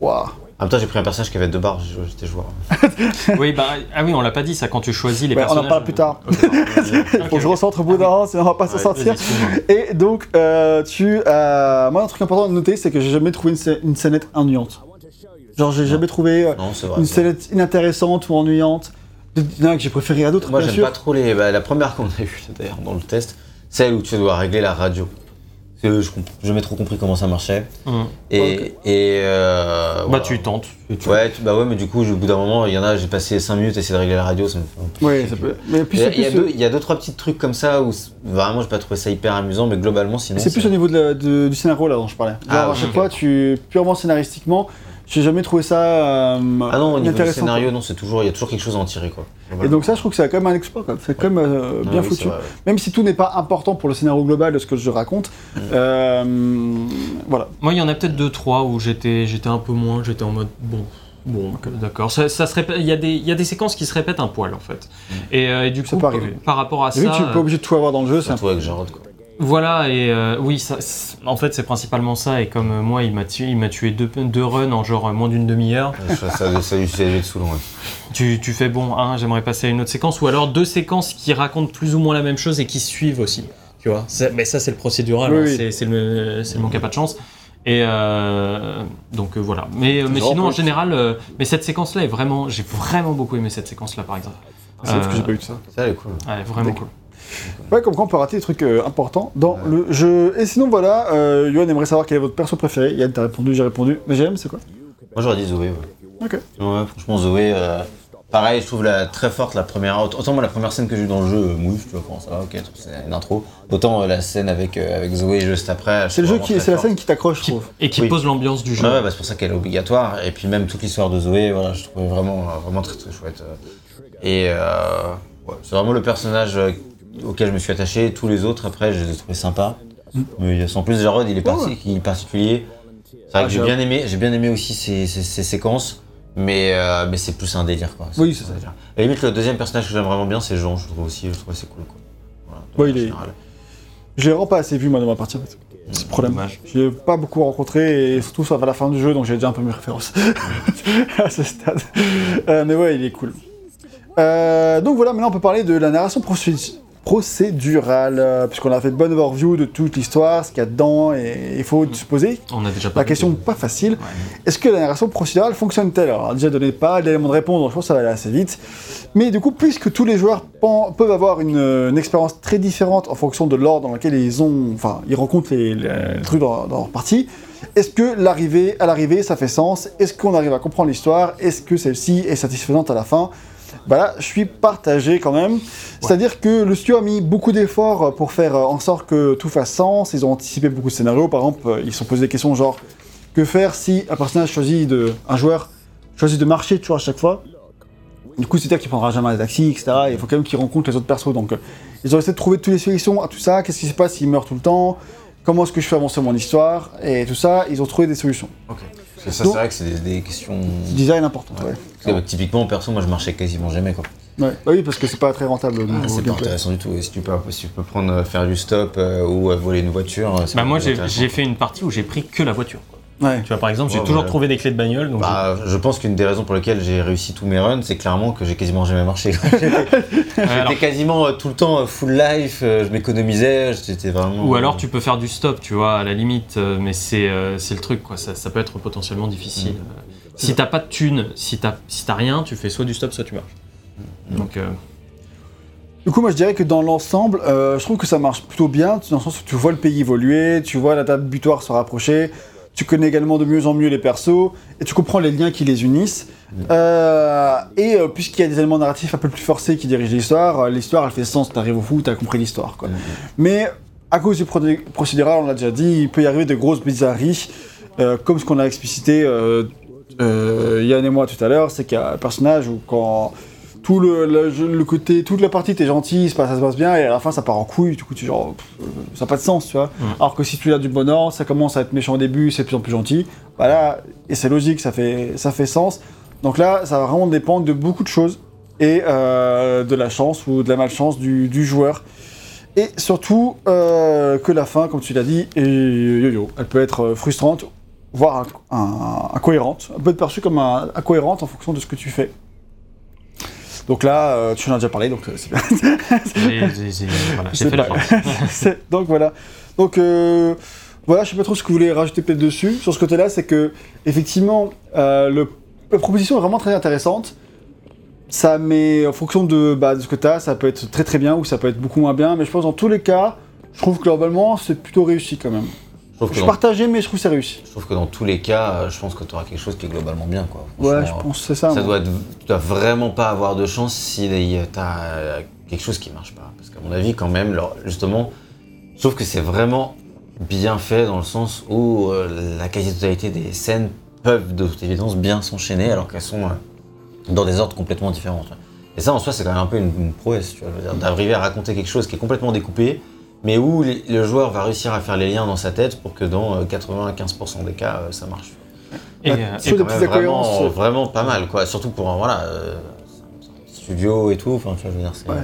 Waouh. En même temps, j'ai pris un personnage qui avait deux barres, j'étais joueur. <laughs> Oui, bah, ah oui, on l'a pas dit ça quand tu choisis les Ouais, on en parle plus tard. <laughs> Faut que je recentre au bout d'un an, sinon on va pas s'en Ouais, sortir. Et donc, euh, tu. Euh, moi, un truc important à noter, c'est que j'ai jamais trouvé une, une scénette ennuyante. Genre, j'ai jamais trouvé euh, Non, c'est vrai. une scénette inintéressante ou ennuyante. Il y en a que j'ai préféré à d'autres, Moi, j'aime pas trop les. bah, la première qu'on a eue, d'ailleurs, dans le test, celle où tu dois régler la radio. Parce que je n'ai jamais trop compris comment ça marchait. Hum. Et. Euh, Bah, voilà. tu tentes. et tu- Ouais, tu- bah ouais, mais du coup, au bout d'un moment, il y en a, j'ai passé 5 minutes à essayer de régler la radio, ça me Ouais, ça peut. Mais plus Il y, a, c'est il y a plus, deux, il y a deux, trois petits trucs comme ça où c'est- vraiment j'ai pas trouvé ça hyper amusant, mais globalement sinon. c'est plus au niveau de la- de- du scénario là dont je parlais. Genre, Ah, à ok, chaque ok. fois, tu purement scénaristiquement, j'ai jamais trouvé ça euh, Ah non, au niveau du intéressant. scénario, quoi. non, c'est toujours, il y a toujours quelque chose à en tirer quoi. Et donc ça, je trouve que c'est quand même un exploit. quoi. C'est quand même euh, Ah bien oui, foutu. c'est vrai, ouais. Même si tout n'est pas important pour le scénario global de ce que je raconte. Mm. euh, voilà. Moi, il y en a peut-être deux, trois où j'étais, j'étais un peu moins, j'étais en mode bon, bon, d'accord. Ça, ça se répète. Il y a des, il y a des séquences qui se répètent un poil en fait. Et, euh, et du Ça coup, peut arriver. par rapport à ça, que tu n'es pas obligé de tout avoir dans le jeu, c'est un Surtout avec Jarod quoi. Voilà. Et euh, oui, ça, c'est- en fait, c'est principalement ça. Et comme euh, moi, il m'a tué, il m'a tué deux, deux runs en genre euh, moins d'une demi-heure. ça, ça, ça lui de. Ouais. Tu, tu fais bon, hein, j'aimerais passer à une autre séquence, ou alors deux séquences qui racontent plus ou moins la même chose et qui suivent aussi. Tu vois, Ça- mais ça c'est le procédural, Oui, hein, oui. c'est- c'est le, c'est le manque à pas de chance. Et euh, donc euh, voilà. Mais, mais sinon en général, euh, mais cette séquence-là est vraiment, j'ai vraiment beaucoup aimé cette séquence-là par exemple. C'est Euh, que j'ai pas eu de ça. Ça, elle est cool. Ouais, vraiment cool. Ouais, comme quoi on peut rater des trucs euh, importants dans le jeu. Et sinon, voilà, euh, Yoann aimerait savoir quel est votre perso préféré. Yann, t'as répondu, j'ai répondu. Mais j'aime, c'est quoi? Moi j'aurais dit Zoé. Ouais. Ok. Ouais, franchement, Zoé, euh, pareil, je trouve la, très forte la première. Autant moi, la première scène que j'ai eu dans le jeu, euh, mouille, tu vois, comment ça va, ok, c'est une intro. Autant euh, la scène avec, euh, avec Zoé juste après. C'est le jeu qui, c'est la scène qui t'accroche, je trouve. et qui Oui. pose l'ambiance du jeu. Ouais, ouais, bah, c'est pour ça qu'elle est obligatoire. Et puis même toute l'histoire de Zoé, voilà, je trouvais vraiment, vraiment très très chouette. Et euh, ouais, c'est vraiment le personnage euh, auquel je me suis attaché. Tous les autres, après, je les ai trouvés sympas. Mais en plus, Jarod, il est, parti, il est particulier. C'est vrai Ah, que j'ai bien aimé, j'ai bien aimé aussi ces, ces- ces séquences. Mais, euh, mais c'est plus un délire quoi. Oui, c'est ça. délire. La limite, le deuxième personnage que j'aime vraiment bien, c'est Jean. Je trouve aussi, je trouve c'est cool quoi. Voilà, de Ouais, il est-. Je l'ai vraiment pas assez vu, moi, dans ma partie, en fait. C'est le problème. Je l'ai pas beaucoup rencontré, et surtout, ça va à la fin du jeu, donc j'ai déjà un peu mes références <laughs> à ce stade. Euh, mais ouais, il est cool. Euh, donc voilà, maintenant on peut parler de la narration procé- procédurale, euh, puisqu'on a fait une bonne overview de toute l'histoire, ce qu'il y a dedans, et il faut se poser On a déjà pas la question pas facile. Ouais. Est-ce que la narration procédurale fonctionne-t-elle Alors, déjà donné pas d'éléments de réponse, donc je pense que ça va aller assez vite. Mais du coup, puisque tous les joueurs peuvent avoir une, euh, une expérience très différente en fonction de l'ordre dans lequel ils ont, enfin, ils rencontrent les, les- les trucs dans, dans leur partie, est-ce que l'arrivée, à l'arrivée, ça fait sens? Est-ce qu'on arrive à comprendre l'histoire? Est-ce que celle-ci est satisfaisante à la fin? Bah là, je suis partagé quand même. C'est-à-dire que le studio a mis beaucoup d'efforts pour faire en sorte que tout fasse sens. Ils ont anticipé beaucoup de scénarios. Par exemple, ils se sont posé des questions genre que faire si un personnage choisit de, un joueur choisit de marcher toujours à chaque fois? Du coup, c'est-à-dire qu'il prendra jamais un taxi, etc. Il faut quand même qu'il rencontre les autres persos. Donc, euh, ils ont essayé de trouver toutes les solutions à tout ça. Qu'est-ce qui se passe? S'il meurt tout le temps Comment est-ce que je fais avancer mon histoire? Et tout ça, ils ont trouvé des solutions. Ok. Ça, c'est vrai que c'est des, des questions. Design important, ouais. Que, typiquement, perso, moi je marchais quasiment jamais quoi. Ouais. Bah oui, parce que c'est pas très rentable. Ah, c'est pas intéressant du tout. Et si tu peux, si tu peux prendre, euh, faire du stop euh, ou euh, voler une voiture, c'est Bah pas moi j'ai fait une partie où j'ai pris que la voiture. quoi. Ouais. Tu vois par exemple j'ai Ouais, toujours ouais. trouvé des clés de bagnole donc Bah, je pense qu'une des raisons pour lesquelles j'ai réussi tous mes runs, c'est clairement que j'ai quasiment jamais marché. <laughs> J'étais alors- quasiment euh, tout le temps euh, full life, euh, je m'économisais, j'étais vraiment. Ou alors tu peux faire du stop, tu vois, à la limite, euh, mais c'est euh, c'est le truc, quoi. Ça, ça peut être potentiellement difficile. Mm. Si t'as pas de thunes, si t'as si t'as rien, tu fais soit du stop, soit tu marches. Mm. Donc, euh, Du coup, moi je dirais que dans l'ensemble, euh, je trouve que ça marche plutôt bien, dans le sens où tu vois le pays évoluer, tu vois la date butoir se rapprocher, tu connais également de mieux en mieux les persos, et tu comprends les liens qui les unissent. Euh, et euh, puisqu'il y a des éléments narratifs un peu plus forcés qui dirigent l'histoire, euh, l'histoire elle fait sens, t'arrives au fou, t'as compris l'histoire. quoi. Mais à cause du procé- procédural, on l'a déjà dit, il peut y arriver de grosses bizarreries, comme ce qu'on a explicité Yann et moi tout à l'heure, c'est qu'il y a un personnage où quand tout le, le, côté, toute la partie t'es gentil, ça, se passe- bien, et à la fin ça part en couille, du coup tu genre, pff, ça n'a pas de sens, tu vois. Alors que si tu as du bon ordre, ça commence à être méchant au début, c'est de plus en plus gentil, voilà, et c'est logique, ça fait, ça fait sens. Donc là, ça va vraiment dépendre de beaucoup de choses, et euh, de la chance ou de la malchance du, du joueur. Et surtout euh, que la fin, comme tu l'as dit, est yo-yo. Elle peut être euh, frustrante, voire un- un- incohérente. Peut être perçue comme incohérente en fonction de ce que tu fais. Donc là, euh, tu en as déjà parlé, donc euh, c'est bien. Voilà, <laughs> j'ai fait <laughs> donc voilà. Donc euh, voilà, je sais pas trop ce que vous voulez rajouter peut-être dessus. Sur ce côté-là, c'est que effectivement, le- la proposition est vraiment très intéressante. Ça met en fonction de, bah, de ce que tu as, ça peut être très très bien ou ça peut être beaucoup moins bien. Mais je pense dans tous les cas, je trouve que globalement, c'est plutôt réussi quand même. Je partagé, mais je trouve que c'est réussi. je trouve que dans tous les cas, euh, je pense que tu auras quelque chose qui est globalement bien. Quoi. Ouais, je pense que c'est ça. Ça moi. doit être, tu dois vraiment pas avoir de chance si tu as quelque chose qui marche pas. Parce qu'à mon avis, quand même, justement, je trouve que c'est vraiment bien fait dans le sens où euh, la quasi-totalité des scènes peuvent de toute évidence bien s'enchaîner alors qu'elles sont euh, dans des ordres complètement différents. Et ça, en soi, c'est quand même un peu une, une prouesse, tu vois, d'arriver à raconter quelque chose qui est complètement découpé, mais où le joueur va réussir à faire les liens dans sa tête pour que dans euh, 95% des cas, euh, ça marche. Et, Bah, euh, C'est quand même vraiment, vraiment pas mal, quoi. Surtout pour, euh, voilà, euh, un petit studio et tout. Enfin, je veux dire, c'est... Ouais,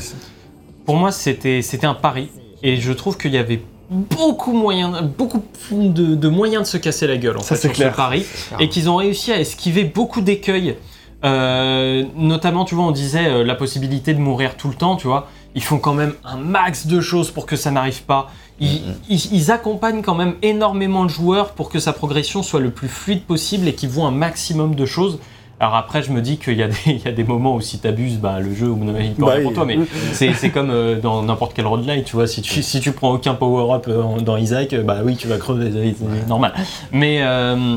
Pour moi, c'était c'était un pari. Et je trouve qu'il y avait beaucoup, moyen, beaucoup de, de moyens de se casser la gueule en Ça, fait, sur clair. ce pari. Et qu'ils ont réussi à esquiver beaucoup d'écueils. Euh, notamment, tu vois, on disait euh, la possibilité de mourir tout le temps, tu vois. Ils font quand même un max de choses pour que ça n'arrive pas. Ils, Mhm. ils- ils accompagnent quand même énormément le joueur pour que sa progression soit le plus fluide possible et qu'ils voient un maximum de choses. Alors après, je me dis qu'il y, a des- <laughs> il y a des moments où si t'abuses, bah, le jeu, il peut Bah, pour toi. Mais <laughs> c'est comme euh, dans n'importe quel roguelite, tu vois. Si tu, si tu prends aucun power-up euh, dans Isaac, euh, bah oui, tu vas crever, c'est normal. Mais, euh,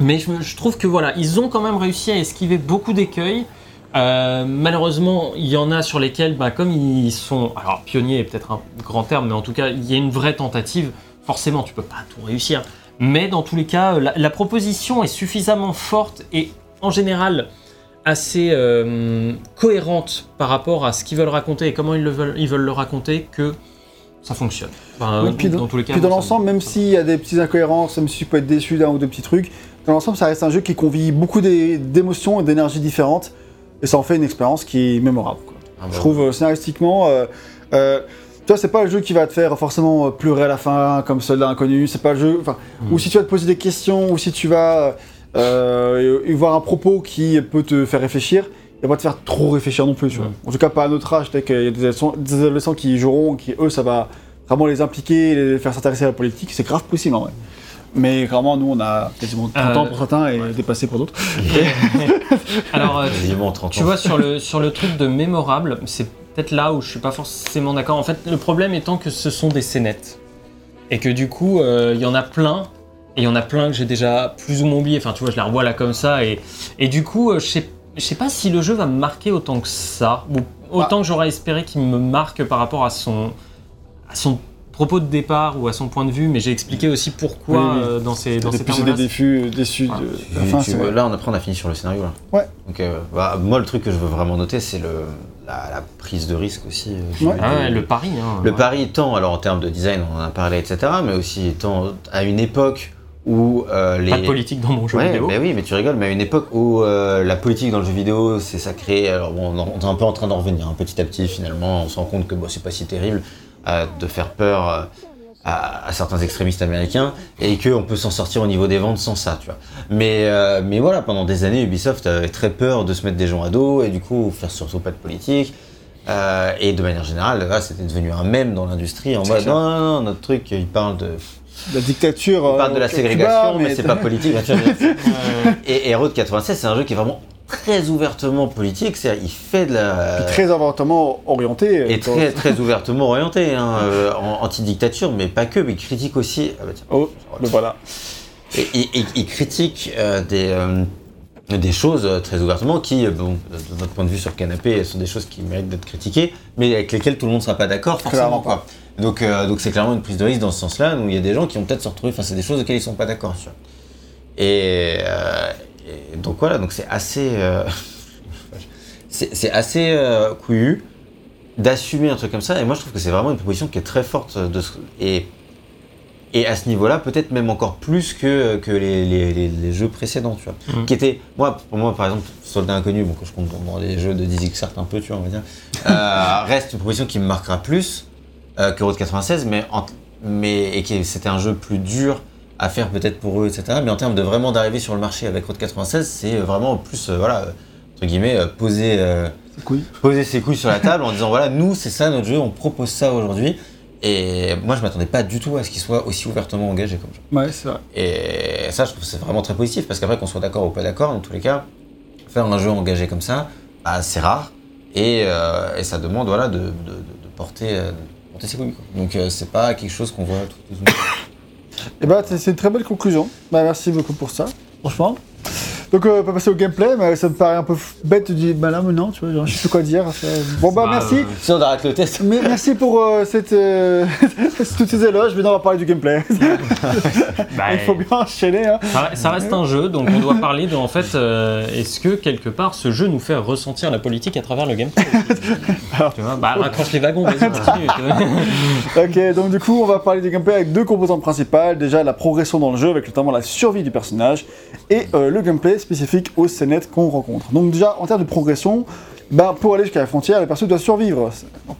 mais je, me- je trouve que voilà, ils ont quand même réussi à esquiver beaucoup d'écueils. Euh, malheureusement, il y en a sur lesquels, bah, comme ils sont. Alors, pionniers est peut-être un grand terme, mais en tout cas, il y a une vraie tentative. Forcément, tu peux pas tout réussir. Mais dans tous les cas, la, la proposition est suffisamment forte et en général assez euh, cohérente par rapport à ce qu'ils veulent raconter et comment ils, le veulent, ils veulent le raconter que ça fonctionne. Enfin, Oui, puis dans- tous les cas, Puis dans l'ensemble, même s'il y a des petites incohérences, même si tu peux être déçu d'un ou deux petits trucs, dans l'ensemble, ça reste un jeu qui convie beaucoup d'é- d'émotions et d'énergie différentes, et ça en fait une expérience qui est mémorable. quoi. Ah, Je trouve euh, scénaristiquement, euh, euh, tu vois, c'est pas le jeu qui va te faire forcément euh, pleurer à la fin comme Soldat Inconnu, c'est pas le jeu, enfin, Mm. ou si tu vas te poser des questions, ou si tu vas euh, y voir un propos qui peut te faire réfléchir, il va pas te faire trop réfléchir non plus, tu vois. Mm. En tout cas, pas à notre âge, peut-être qu'il y a des adolescents, des adolescents qui y joueront, qui eux, ça va vraiment les impliquer, les faire s'intéresser à la politique, c'est grave possible en vrai. Mais vraiment, nous, on a quasiment 30 ans Euh, pour certains et dépassé pour d'autres. <laughs> Alors, euh, quasiment 30 Tu ans. vois, sur le, sur le truc de mémorable, c'est peut-être là où je suis pas forcément d'accord. En fait, le problème étant que ce sont des scénettes. Et que du coup, euh, il y en a plein. Et il y en a plein que j'ai déjà plus ou moins oublié. Enfin, tu vois, je la revois là comme ça. Et, et du coup, euh, je sais, je sais pas si le jeu va me marquer autant que ça. Ou autant que j'aurais espéré qu'il me marque par rapport à son, à son propos de départ ou à son point de vue. Mais j'ai expliqué aussi pourquoi Oui, oui. euh, dans ces, dans ces termes-là. déçus Ah, de Tu- la fin, tu- vrai. là, on après, on a fini sur le scénario. Là. Ouais. Donc, euh, bah, moi, le truc que je veux vraiment noter, c'est le, la, la prise de risque aussi. euh, Ouais. Ah ouais, le pari. Hein, Le ouais. pari étant, alors en termes de design, on en a parlé, etc., mais aussi étant à une époque où euh, les. Pas de politique dans mon jeu Ouais, vidéo. mais oui, mais tu rigoles, mais à une époque où euh, la politique dans le jeu vidéo, c'est sacré. Alors bon, on est un peu en train d'en revenir, hein, petit à petit, finalement, on se rend compte que bon, c'est pas si terrible euh, de faire peur euh, à, à certains extrémistes américains et qu'on peut s'en sortir au niveau des ventes sans ça, tu vois. Mais, euh, mais voilà, pendant des années, Ubisoft avait très peur de se mettre des gens à dos et du coup, faire surtout pas de politique. Euh, et de manière générale, là, c'était devenu un mème dans l'industrie en mode non, non, non, notre truc, il parle de La dictature. On parle de la Cuba, ségrégation, mais c'est pas <laughs> politique. Et, et Road 96, c'est un jeu qui est vraiment très ouvertement politique. C'est-à-dire, il fait de la. Puis très avortement orienté. euh, et très, très <laughs> ouvertement orienté, hein, euh, anti-dictature, mais pas que, mais il critique aussi. ah bah tiens. Oh, le voilà. Et il, critique euh, des, euh, des choses très ouvertement qui, bon, de notre point de vue sur Canapé, sont des choses qui méritent d'être critiquées, mais avec lesquelles tout le monde ne sera pas d'accord, forcément. Quoi. Donc donc c'est clairement une prise de risque dans ce sens-là, où il y a des gens qui vont peut-être se retrouver face à des choses auxquelles ils ne sont pas d'accord. Et, et donc voilà, donc c'est assez, euh, <laughs> c'est assez euh, couillu d'assumer un truc comme ça. Et moi, je trouve que c'est vraiment une proposition qui est très forte de ce- et et à ce niveau-là, peut-être même encore plus que, que les, les- les- les jeux précédents, tu vois. Mhm. Qui étaient, moi, pour moi, par exemple, Soldat Inconnu, bon, que je compte dans les jeux de 10 certes un peu, tu vois, on va dire, euh, <laughs> reste une proposition qui me marquera plus euh, que Road 96, mais, en- mais et qui c'était un jeu plus dur à faire peut-être pour eux, etc. Mais en termes de vraiment d'arriver sur le marché avec Road 96, c'est vraiment plus, euh, voilà, euh, entre guillemets, euh, poser, euh, Oui. poser ses couilles sur la table en disant, voilà, nous, c'est ça notre jeu, on propose ça aujourd'hui. Et moi, je m'attendais pas du tout à ce qu'il soit aussi ouvertement engagé comme jeu. Ouais, c'est vrai. Et ça, je trouve que c'est vraiment très positif parce qu'après, qu'on soit d'accord ou pas d'accord, dans tous les cas, faire un jeu engagé comme ça, bah, c'est rare et, euh, et ça demande voilà, de, de- de- de porter, euh, porter ses couilles. quoi. Donc, euh, c'est pas quelque chose qu'on voit tout les jours. Bah, c'est c'est une très belle conclusion. Bah, merci beaucoup pour ça, franchement. Donc, euh, on va passer au gameplay, mais ça me paraît un peu bête de dire, bah là maintenant, tu vois, genre, je sais plus quoi dire. Bon, bah, merci. euh, Si on arrête le test, Mais merci pour euh, cette, euh, <laughs> toutes ces éloges. Maintenant, on va parler du gameplay. <laughs> bah, Il faut bien enchaîner. Hein. Ça, ça reste un jeu, donc on doit parler de, en fait, euh, est-ce que quelque part ce jeu nous fait ressentir la politique à travers le gameplay? Tu vois, bah raccroche les wagons, vas-y, <laughs> continue. Ok, donc du coup, on va parler du gameplay avec deux composantes principales. Déjà, la progression dans le jeu, avec notamment la survie du personnage, et le gameplay spécifique aux scénettes qu'on rencontre. Donc déjà, en termes de progression, bah, pour aller jusqu'à la frontière, le perso doit survivre.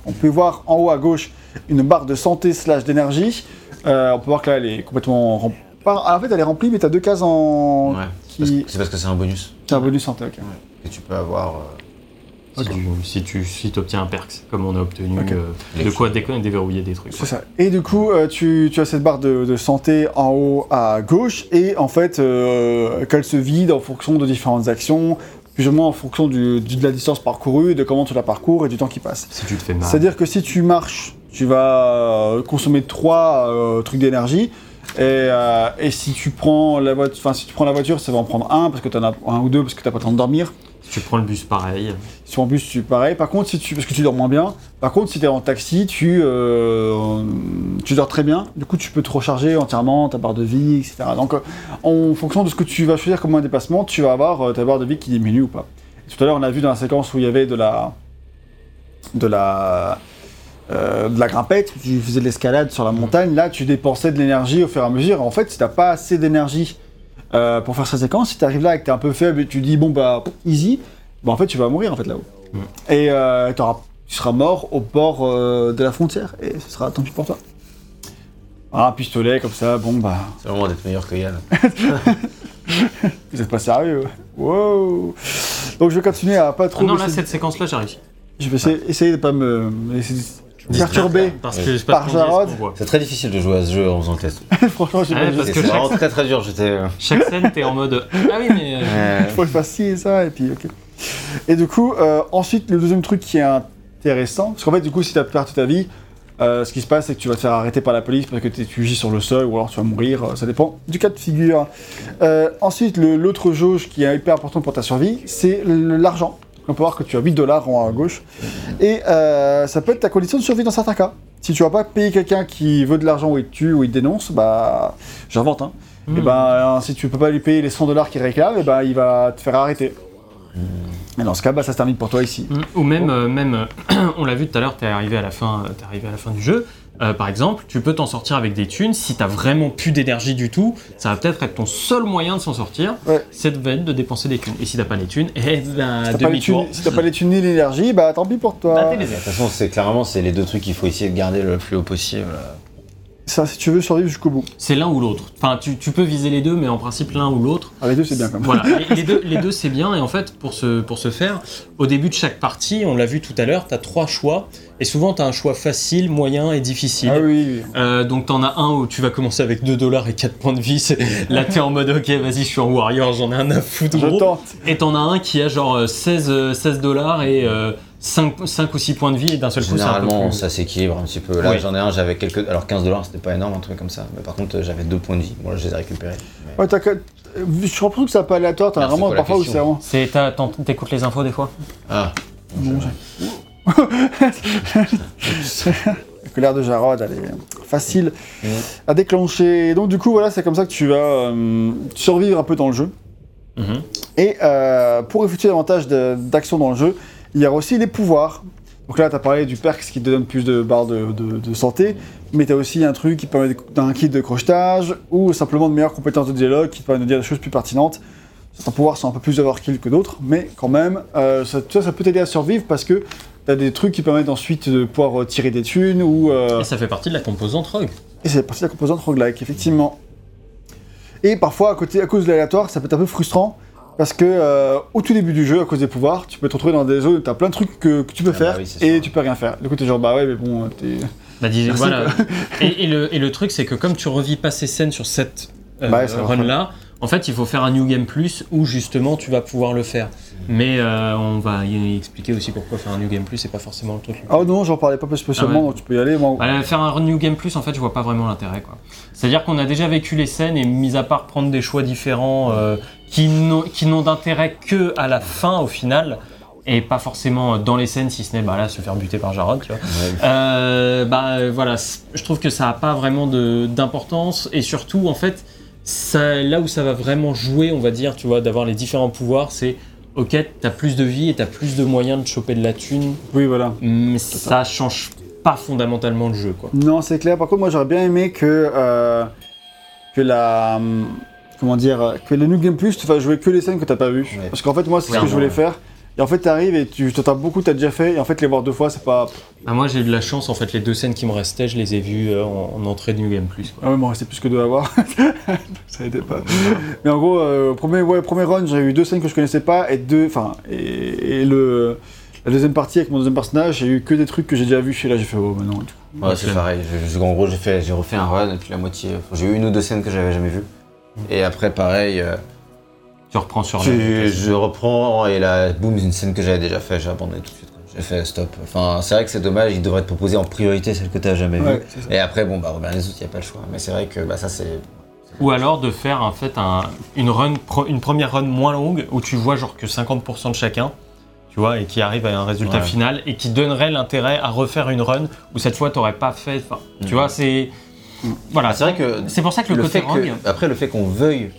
On peut voir en haut à gauche une barre de santé slash d'énergie. Euh, on peut voir que là, elle est complètement remplie. En fait, elle est remplie, mais tu as deux cases en... ouais. c'est parce- qui... c'est parce que c'est un bonus C'est un bonus santé, ok. que tu peux avoir. euh, Si tu, si tu si obtiens un perks, comme on a obtenu, euh, de quoi dé- déverrouiller des trucs. C'est ça. Et du coup, euh, tu, tu as cette barre de, de santé en haut à gauche, et en fait, euh, qu'elle se vide en fonction de différentes actions, plus ou moins en fonction du, du- de la distance parcourue, de comment tu la parcours et du temps qui passe. Si tu te fais mal. C'est-à-dire que si tu marches, tu vas euh, consommer 3 trucs d'énergie. Et, euh, et si tu prends la voiture, enfin si tu prends la voiture, ça va en prendre un parce que tu en as un ou deux parce que t'as pas le temps de dormir. Tu prends le bus, pareil. Si en bus, tu pareil. Par contre, si tu, parce que tu dors moins bien. Par contre, si tu es en taxi, tu, euh, tu dors très bien. Du coup, tu peux te recharger entièrement ta barre de vie, etc. Donc, euh, en fonction de ce que tu vas choisir comme moyen de déplacement, tu vas avoir euh, ta barre de vie qui diminue ou pas. Tout à l'heure, on a vu dans la séquence où il y avait de la, de la, de la grimpette, tu faisais de l'escalade sur la montagne. Là, tu dépensais de l'énergie au fur et à mesure. En fait, si t'as pas assez d'énergie euh, pour faire cette séquence, si tu arrives là et que tu es un peu faible et tu dis bon bah easy, bah en fait tu vas mourir en fait là-haut. Mm. Et euh, tu seras mort au bord euh, de la frontière et ce sera tant pis pour toi. Ah, un pistolet comme ça, bon bah C'est vraiment d'être meilleur que Yann. <laughs> vous êtes pas sérieux. Wow. Donc je vais continuer à pas Ah trop. non, là, cette séquence-là, réussi. Je vais essayer, essayer de pas me, Parce je Par Jarod. C'est très difficile de jouer à ce jeu en faisant le test. <laughs> Franchement, j'ai Ouais, pas que C'est chaque- vraiment très très dur. J'étais. euh, Chaque scène, t'es en mode Ah oui, mais. euh, Il faut que je fasse ci et ça, et puis ok. Et du coup, euh, ensuite, le deuxième truc qui est intéressant, parce qu'en fait, du coup, si tu as perdu ta vie, euh, ce qui se passe, c'est que tu vas te faire arrêter par la police parce que t'es- tu gis sur le sol ou alors tu vas mourir, euh, ça dépend du cas de figure. Euh, ensuite, l'autre jauge qui est hyper important pour ta survie, c'est l'argent. On peut voir que tu as 8 dollars en haut à gauche. Et euh, ça peut être ta condition de survie dans certains cas. Si tu vas pas payer quelqu'un qui veut de l'argent ou il te tue ou il te dénonce, bah j'invente hein. hmm. Et ben, euh, si tu peux pas lui payer les 100 dollars qu'il réclame, et ben, il va te faire arrêter. Et dans ce cas, bah, ça se termine pour toi ici. Mm. Ou même, euh, même <clears throat> on l'a vu tout à l'heure, t'es arrivé à la fin, t'es arrivé à la fin du jeu. Euh, par exemple, tu peux t'en sortir avec des thunes. Si t'as vraiment plus d'énergie du tout, ça va peut-être être ton seul moyen de s'en sortir. Ouais. C'est de, dépenser des thunes. Et si t'as pas les thunes, eh ben, Si t'as pas, les demi-tour. thunes- si t'as pas les thunes ni l'énergie, bah tant pis pour toi. Bah, De toute façon, c'est clairement c'est les deux trucs qu'il faut essayer de garder le plus haut possible. Ça, si tu veux survivre jusqu'au bout. C'est l'un ou l'autre. Enfin, tu, tu peux viser les deux, mais en principe l'un ou l'autre. Ah, les deux, c'est bien quand même. Voilà, <laughs> les, les deux, les deux c'est bien. Et en fait, pour ce, pour ce faire, au début de chaque partie, on l'a vu tout à l'heure, tu as trois choix. Et souvent, tu as un choix facile, moyen et difficile. Ah oui, oui. Euh, donc t'en as un où tu vas commencer avec 2 dollars et 4 points de vie. c'est- Là t'es en mode ok vas-y je suis en warrior, j'en ai un à foutre Je gros. tente. Et t'en as un qui a genre euh, 16, euh, 16 dollars et euh, 5, 5 ou 6 points de vie et d'un seul coup Généralement, plus- ça s'équilibre un petit peu. Là, Oui. j'en ai un, j'avais quelques. Alors, 15 dollars, c'était pas énorme, un truc comme ça. Mais par contre, j'avais deux points de vie. Moi, je les ai récupérés. Mais- Ouais, t'as que- euh, Je suis que c'est pas aléatoire, t'as vraiment quoi la parfois où c'est vraiment. C'est T'écoutes les infos des fois? Ah, Bon, que <laughs> l'air de Jarod, elle est facile Mm. à déclencher. Et donc, du coup, voilà, c'est comme ça que tu vas euh, survivre un peu dans le jeu. Mhm. Et euh, pour effectuer davantage de- d'actions dans le jeu, il y a aussi les pouvoirs. Donc là, tu as parlé du perks qui te donne plus de barres de, de- de santé, mais tu as aussi un truc qui permet d'un kit de crochetage ou simplement de meilleures compétences de dialogue qui te permet de dire des choses plus pertinentes. Certains pouvoirs sont un peu plus overkill que d'autres, mais quand même, euh, ça, ça, ça peut t'aider à survivre parce que tu as des trucs qui permettent ensuite de pouvoir euh, tirer des thunes ou. euh, Et ça fait partie de la composante rogue. et c'est partie de la composante roguelike, effectivement. Et parfois, à, côté, à cause de l'aléatoire, ça peut être un peu frustrant. Parce que euh, au tout début du jeu, à cause des pouvoirs, tu peux te retrouver dans des zones où tu as plein de trucs que, que tu peux Ah faire bah oui, et tu peux rien faire. Du coup, t'es genre, bah ouais, mais bon, t'es. Bah, dis- Merci, voilà. <laughs> et, et le, et le truc c'est que comme tu revis pas ces scènes sur cette euh, Bah ouais, ça va. run là, en fait il faut faire un New Game Plus où justement tu vas pouvoir le faire. Mais euh, on va y expliquer aussi pourquoi faire un New Game Plus c'est pas forcément le truc. Ah non, j'en parlais pas plus spécialement, Ah ouais. tu peux y aller. Moi, Bah, faire un New Game Plus, en fait, je vois pas vraiment l'intérêt. quoi. C'est-à-dire qu'on a déjà vécu les scènes et, mis à part prendre des choix différents euh, qui n'ont d'intérêt que à la fin, au final, et pas forcément dans les scènes, si ce n'est bah, là, se faire buter par Jarod, tu vois. ouais. Euh, bah voilà, je trouve que ça a pas vraiment d'importance et surtout, en fait, ça, là où ça va vraiment jouer, on va dire, tu vois, d'avoir les différents pouvoirs, c'est. Ok, t'as plus de vie et t'as plus de moyens de choper de la thune, oui, voilà. mais ça change pas fondamentalement le jeu, quoi. Non, c'est clair. Par contre, moi, j'aurais bien aimé que. euh, que la. Comment dire Que le New Game Plus te fasse jouer que les scènes que t'as pas vues. Ouais. Parce qu'en fait, moi, c'est ce que je voulais faire. Et en fait, t'arrives et tu t'entends beaucoup, t'as déjà fait. Et en fait, les voir deux fois, c'est pas. Ah, moi j'ai eu de la chance, en fait, les deux scènes qui me restaient, je les ai vues euh, en, en entrée de New Game Plus. Quoi. Ah ouais, m'en restait plus que deux à voir. <laughs> ça aidait pas. Mais en gros, euh, premier, ouais, premier run, j'ai eu deux scènes que je connaissais pas et deux. Enfin, et, et le. La deuxième partie avec mon deuxième personnage, j'ai eu que des trucs que j'ai déjà vus. Et là, j'ai fait, oh, mais non. du coup. Ouais, c'est pareil. Je- je- en gros, j'ai fait, j'ai refait un run et puis la moitié. j'ai eu une ou deux scènes que j'avais jamais vues. Et après, pareil, euh, Tu reprends sur tu- le. je reprends et là, boum, une scène que j'avais déjà fait, j'ai abandonné tout de suite. quoi. J'ai fait stop. Enfin, c'est vrai que c'est dommage. Il devrait te proposer en priorité celle que t'as jamais Ouais, vue. c'est ça. Et après, bon, bah, Robert les autres, y a pas le choix. Mais c'est vrai que bah, ça, c'est. Ou alors de faire en fait un- une, run, pro- une première run moins longue où tu vois genre que 50% de chacun, tu vois, et qui arrive à un résultat Ouais. final et qui donnerait l'intérêt à refaire une run où cette fois t'aurais pas fait. enfin, Tu Mhm. vois, c'est. Voilà, c'est vrai que c'est pour ça que le, le côté fait que, après le fait qu'on veuille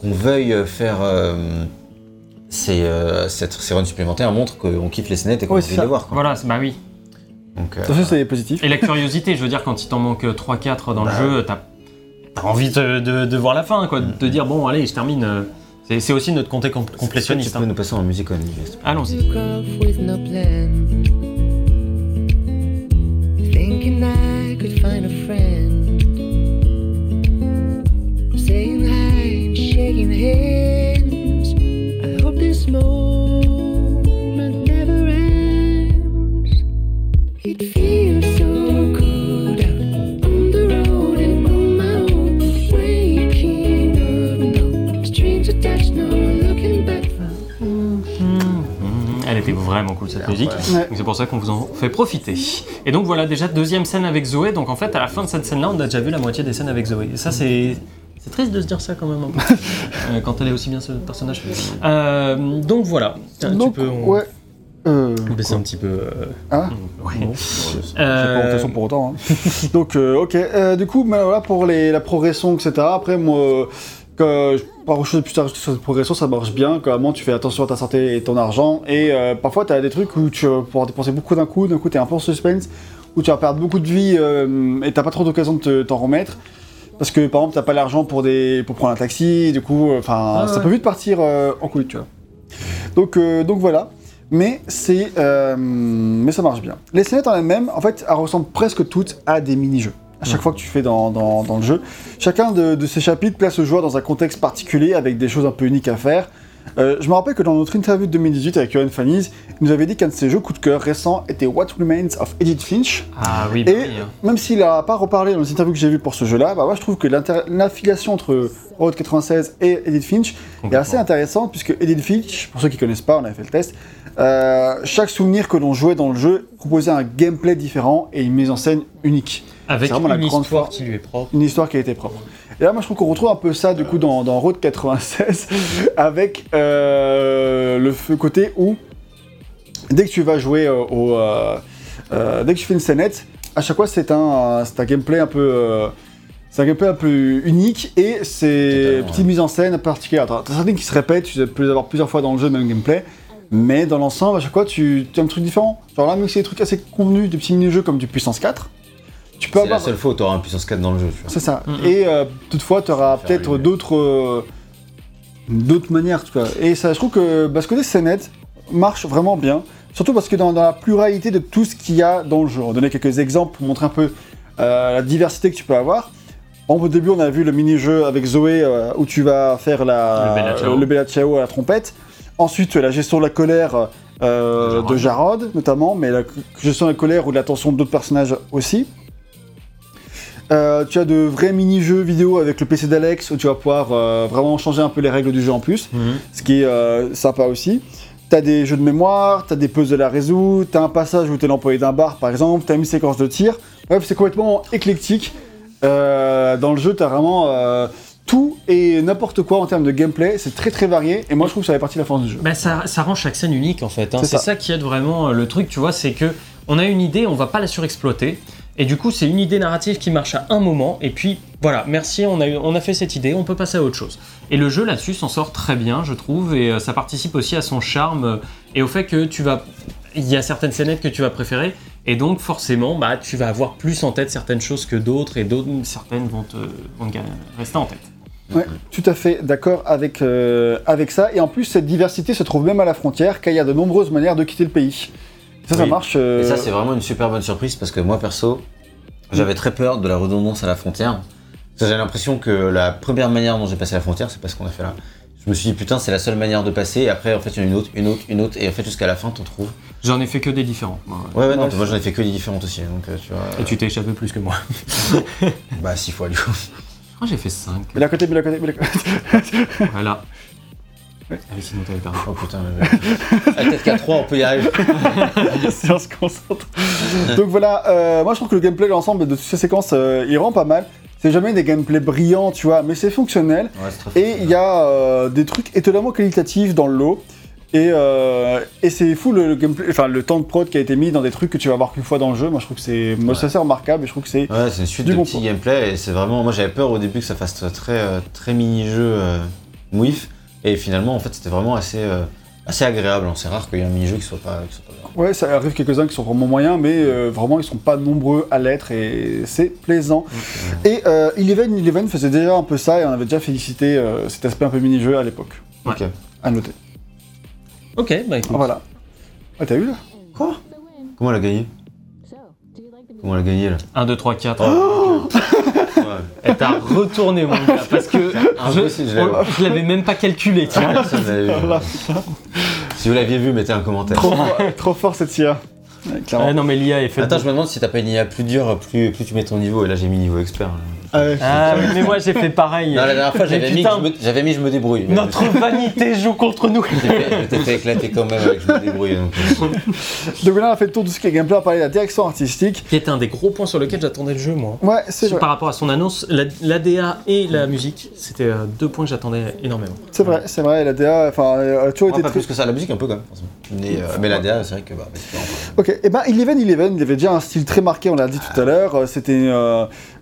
qu'on veuille faire euh, ces, euh, cette- ces runs supplémentaires montre qu'on kiffe les scénettes et qu'on de ça. les voir. Quoi. Voilà, c'est- bah oui. Donc, euh, c'est positif. Et la curiosité, je veux dire, quand il t'en manque 3-4 dans Bah le jeu, t'as as envie de, de- de voir la fin, quoi, de te dire, bon, allez, je termine. C'est aussi notre côté com- tu complétionniste. peux hein. nous passer en musique. Allons-y. Vraiment cool cette musique. Ouais. C'est pour ça qu'on vous en fait profiter. Et donc voilà, déjà deuxième scène avec Zoé. Donc en fait, à la fin de cette scène-là, on a déjà vu la moitié des scènes avec Zoé. Et ça, c'est. C'est triste de se dire ça quand même un peu. <laughs> quand elle est aussi bien ce personnage. Euh, donc voilà. Tiens, Donc, tu peux on- ouais. Euh, baisser un petit peu. euh, Hein ouais. Bon. Euh, pas honte de toute façon pour autant. hein. <laughs> Donc, euh, ok. Euh, du coup, mais voilà pour les, la progression, etc. Après, moi, euh, que, par chose de plus tard sur cette progression, ça marche bien. Comment tu fais attention à ta santé et ton argent. Et euh, parfois, tu as des trucs où tu vas pouvoir dépenser beaucoup d'un coup. D'un coup, tu es un peu en suspense. Où tu vas perdre beaucoup de vie euh, et t'as pas trop d'occasion de te- t'en remettre. Parce que par exemple, t'as pas l'argent pour, des, pour prendre un taxi. Du coup, euh, enfin, Ah ça ouais. peut vite partir euh, en couille, tu vois. Donc, euh, donc voilà. Mais c'est, euh, mais ça marche bien. Les scénettes en elles-mêmes, en fait, elles ressemblent presque toutes à des mini-jeux. à chaque fois que tu fais dans, dans- dans le jeu. Chacun de, de ces chapitres place le joueur dans un contexte particulier avec des choses un peu uniques à faire. Euh, je me rappelle que dans notre interview de 2018 avec Johan Fannies, il nous avait dit qu'un de ses jeux coup de cœur récents était What Remains of Edith Finch. Ah oui, bah Et oui, hein. même s'il n'a pas reparlé dans les interviews que j'ai vues pour ce jeu-là, bah moi je trouve que l'affiliation entre Road 96 et Edith Finch est assez intéressante puisque Edith Finch, pour ceux qui connaissent pas, on avait fait le test, euh, chaque souvenir que l'on jouait dans le jeu proposait un gameplay différent et une mise en scène unique. Avec la une grande histoire qui lui est propre. Une histoire qui a été propre. Et là, moi, je trouve qu'on retrouve un peu ça, du coup, dans, dans Road 96, <laughs> avec euh, le côté où, dès que tu vas jouer euh, au... euh, dès que tu fais une scénette, à chaque fois, c'est un, gameplay un peu... c'est un gameplay un peu unique et c'est Totalement, petite mise en scène particulière. T'as certaines qui se répètent, tu peux les avoir plusieurs fois dans le jeu, même gameplay, mais dans l'ensemble, à chaque fois, tu, tu as un truc différent. Genre là, même si c'est des trucs assez convenus, des petits mini-jeux comme du Puissance 4, tu peux C'est la seule fois où tu auras un puissance 4 dans le jeu. tu vois. C'est ça. Et euh, toutefois, tu auras peut-être allumer. d'autres euh, d'autres manières. Tu vois. Et ça, je trouve que bah, ce côté scénette marche vraiment bien. Surtout parce que dans, dans la pluralité de tout ce qu'il y a dans le jeu. On va donner quelques exemples pour montrer un peu euh, la diversité que tu peux avoir. En, au début, on a vu le mini-jeu avec Zoé euh, où tu vas faire la, Le Bella Ciao. à la trompette. Ensuite, la gestion de la colère euh, De de Jarod, notamment, mais la gestion de la colère ou de l'attention d'autres personnages aussi. Euh, tu as de vrais mini-jeux vidéo avec le PC d'Alex où tu vas pouvoir euh, vraiment changer un peu les règles du jeu en plus, Mhm. ce qui est euh, sympa aussi. Tu as des jeux de mémoire, tu as des puzzles à résoudre, tu as un passage où tu es l'employé d'un bar par exemple, tu as une séquence de tir. Bref, c'est complètement éclectique. Dans le jeu, tu as vraiment tout et n'importe quoi en termes de gameplay. C'est très très varié et moi je trouve que ça fait partie de la force du jeu. Bah, ça, ça rend chaque scène unique en fait. hein. C'est ça. ça. qui aide vraiment le truc, tu vois, c'est que on a une idée, on va pas la surexploiter. Et du coup, c'est une idée narrative qui marche à un moment, et puis voilà, merci, on a, on a fait cette idée, on peut passer à autre chose. Et le jeu là-dessus s'en sort très bien, je trouve, et euh, ça participe aussi à son charme euh, et au fait que tu vas. Il y a certaines scénettes que tu vas préférer, et donc forcément, bah, tu vas avoir plus en tête certaines choses que d'autres, et certaines vont te, vont te rester en tête. Ouais, tout à fait d'accord avec, euh, avec ça. Et en plus, cette diversité se trouve même à la frontière, car il y a de nombreuses manières de quitter le pays. Ça, marche. euh, Et ça, c'est vraiment une super bonne surprise parce que moi, perso, j'avais très peur de la redondance à la frontière. J'ai l'impression que la première manière dont j'ai passé la frontière, c'est pas ce qu'on a fait là. Je me suis dit, putain, c'est la seule manière de passer. Et après, en fait, il y en a une autre, une autre, une autre. Et en fait, jusqu'à la fin, t'en trouves. J'en ai fait que des différents. moi. Ouais, ouais, non, Ouais, moi j'en ai fait que des différentes aussi. Donc, euh, tu vois. Et tu t'es échappé plus que moi. <laughs> Bah, six fois du coup. Je crois que j'ai fait 5. Mais à côté, mais à côté, mais à côté. Voilà. Ouais. Ah oui, sinon t'avais perdu. Oh putain, Ah, peut-être qu'à 3, on peut y arriver. <laughs> si on se concentre. Donc voilà, euh, moi je trouve que le gameplay, l'ensemble de toutes ces séquences, euh, il rend pas mal. C'est jamais des gameplays brillants, tu vois, mais c'est fonctionnel. Ouais, c'est très Et il y a euh, des trucs étonnamment qualitatifs dans le lot. Et, euh, et c'est fou le, le gameplay, enfin le temps de prod qui a été mis dans des trucs que tu vas voir qu'une fois dans le jeu. Moi je trouve que c'est, moi, assez remarquable et je trouve que c'est. Ouais, c'est une suite Du de bon petits gameplay et c'est vraiment. Moi j'avais peur au début que ça fasse très, très mini-jeu euh, mouif et finalement en fait c'était vraiment assez, euh, assez agréable. hein. C'est rare qu'il y ait un mini-jeu qui soit pas, qui soit pas bien. Ouais, ça arrive quelques-uns qui sont vraiment moyens, mais euh, vraiment ils sont pas nombreux à l'être et c'est plaisant. Et euh, Eleven, Eleven faisait déjà un peu ça et on avait déjà félicité euh, cet aspect un peu mini-jeu à l'époque. Ouais. Ok. À noter. Ok, bah écoute. Voilà. Ah, t'as vu là? Quoi? Comment elle a gagné? Comment elle a gagné là? 1, 2, 3, 4. Elle t'a retourné mon gars parce que Impossible, je je, l'avais on- je l'avais même pas calculé. Personne l'avait vu. Voilà. Si vous l'aviez vu, mettez un commentaire. trop, fort, trop fort cette IA. Ouais, clairement. Ah non mais l'IA est faite. Attends, je me demande si t'as pas une IA plus dure, plus, plus tu mets ton niveau. Et là j'ai mis niveau expert. là. Ah. Ah oui, mais moi j'ai fait pareil. Non, la dernière fois j'avais mis, que putain, je me- j'avais mis je me débrouille. Notre vanité joue contre nous. <laughs> Je t'ai fait, éclater quand même avec je me débrouille. Donc, euh, Donc là on a fait le tour de ce qui est gameplay, on a parlé de la direction artistique. Qui est un des gros points sur lequel j'attendais le jeu moi. Ouais, c'est vrai. Par rapport à son annonce, la- l'ADA et la musique, c'était euh, deux points que j'attendais énormément. C'est vrai, c'est vrai, la DA, enfin, euh, a toujours moi, été pas très... plus que ça, la musique un peu quand même. Mais, euh, mais la DA, c'est vrai que bah, c'est pas encore- Ok, et ben Eleven Eleven, il avait déjà un style très marqué, on l'a dit tout à l'heure. euh, C'était,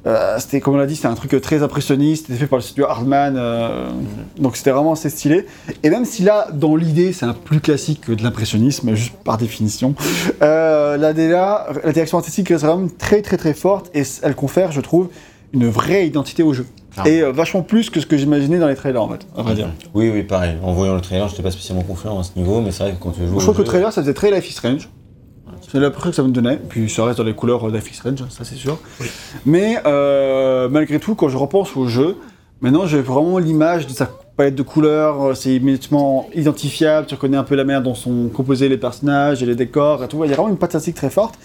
euh, c'était comme on l'a dit, c'était un truc très impressionniste, c'était fait par le studio Hardman, euh, donc c'était vraiment assez stylé. Et même si là, dans l'idée, c'est un plus classique que de l'impressionnisme, juste par définition, euh, la DA, la direction artistique reste vraiment très très très forte et elle confère, je trouve, une vraie identité au jeu. Ah. Et euh, vachement plus que ce que j'imaginais dans les trailers en fait, à vrai dire. Oui, oui, pareil. En voyant le trailer, j'étais pas spécialement confiant à ce niveau, mais c'est vrai que quand tu joues. Je trouve que le trailer, ça faisait très Life is Strange. C'est l'impression que ça me donnait, puis ça reste dans les couleurs d'Afix Range, ça c'est sûr. Mais euh, malgré tout, quand je repense au jeu, maintenant j'ai vraiment l'image de sa palette de couleurs, euh, c'est immédiatement identifiable, tu reconnais un peu la manière dont sont composés les personnages et les décors et tout. Il y a vraiment une patte artistique très forte.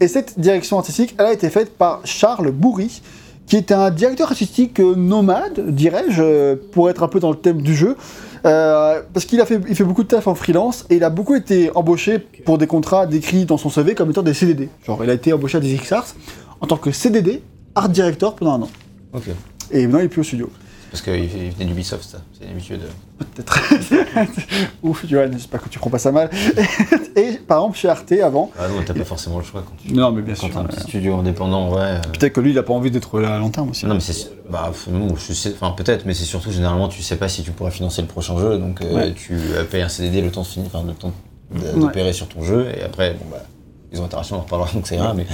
Et cette direction artistique, elle a été faite par Charles Bourri, qui est un directeur artistique euh, nomade, dirais-je, pour être un peu dans le thème du jeu. Euh, parce qu'il a fait, il fait beaucoup de taf en freelance et il a beaucoup été embauché pour des contrats décrits dans son CV comme étant des CDD. Genre, il a été embauché à des XARS en tant que CDD, art director pendant un an. Ok. Et maintenant, il est plus au studio. Parce qu'il il venait d'Ubisoft, ça. C'est l'habitude. Peut-être. <laughs> Ouf, Johan, j'espère que tu prends pas ça mal. <laughs> et par exemple, chez Arte avant. Ah non, t'as pas forcément le choix quand tu. Non, mais bien Quand sûr. t'as un petit studio indépendant, ouais. euh, Peut-être que lui, il a pas envie d'être là à long terme aussi. Non, mais c'est. Bah, non, je sais. Enfin, peut-être, mais c'est surtout généralement, tu sais pas si tu pourras financer le prochain jeu, donc euh, Ouais. tu euh, payes un CDD le temps de finir, enfin, le temps Ouais. d'opérer sur ton jeu, et après, bon, bah, les opérations, on en reparlera, donc ça ira, mais.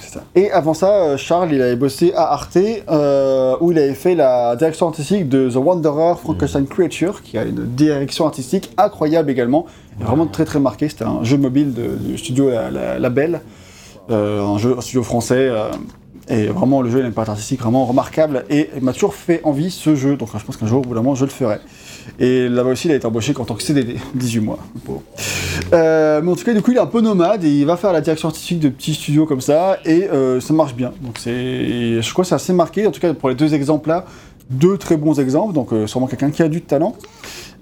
C'est ça. Et avant ça, euh, Charles, il avait bossé à Arte, euh, où il avait fait la direction artistique de The Wanderer Frankenstein Creature, qui a une direction artistique incroyable également, et vraiment très très marqué. C'était un jeu mobile de- du studio La, La- La Belle, euh, un jeu un studio français. euh, et vraiment, le jeu il a une part artistique vraiment remarquable et m'a toujours fait envie ce jeu. Donc je pense qu'un jour, au bout d'un moment, je le ferai. Et là-bas aussi, il a été embauché en tant que CDD, 18 <laughs> mois. pauvre. Euh, mais en tout cas, du coup, il est un peu nomade et il va faire la direction artistique de petits studios comme ça et euh, ça marche bien. Donc je crois que c'est assez marqué. En tout cas, pour les deux exemples là, deux très bons exemples. Donc euh, sûrement quelqu'un qui a du talent.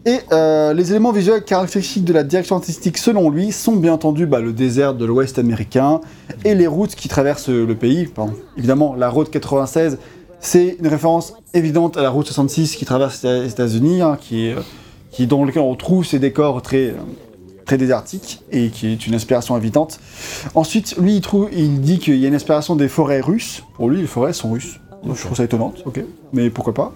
Et euh, les éléments visuels caractéristiques de la direction artistique, selon lui, sont bien entendu bah, le désert de l'Ouest américain et les routes qui traversent le pays. Évidemment, la route 96, c'est une référence évidente à la route 66 qui traverse les États-Unis, hein, qui euh, dans lequel on trouve ces décors très, euh, très désertiques et qui est une inspiration évidente. Ensuite, lui, il, trouve, il dit qu'il y a une inspiration des forêts russes. Pour lui, les forêts sont russes. Je trouve ça étonnant, ok. Mais pourquoi pas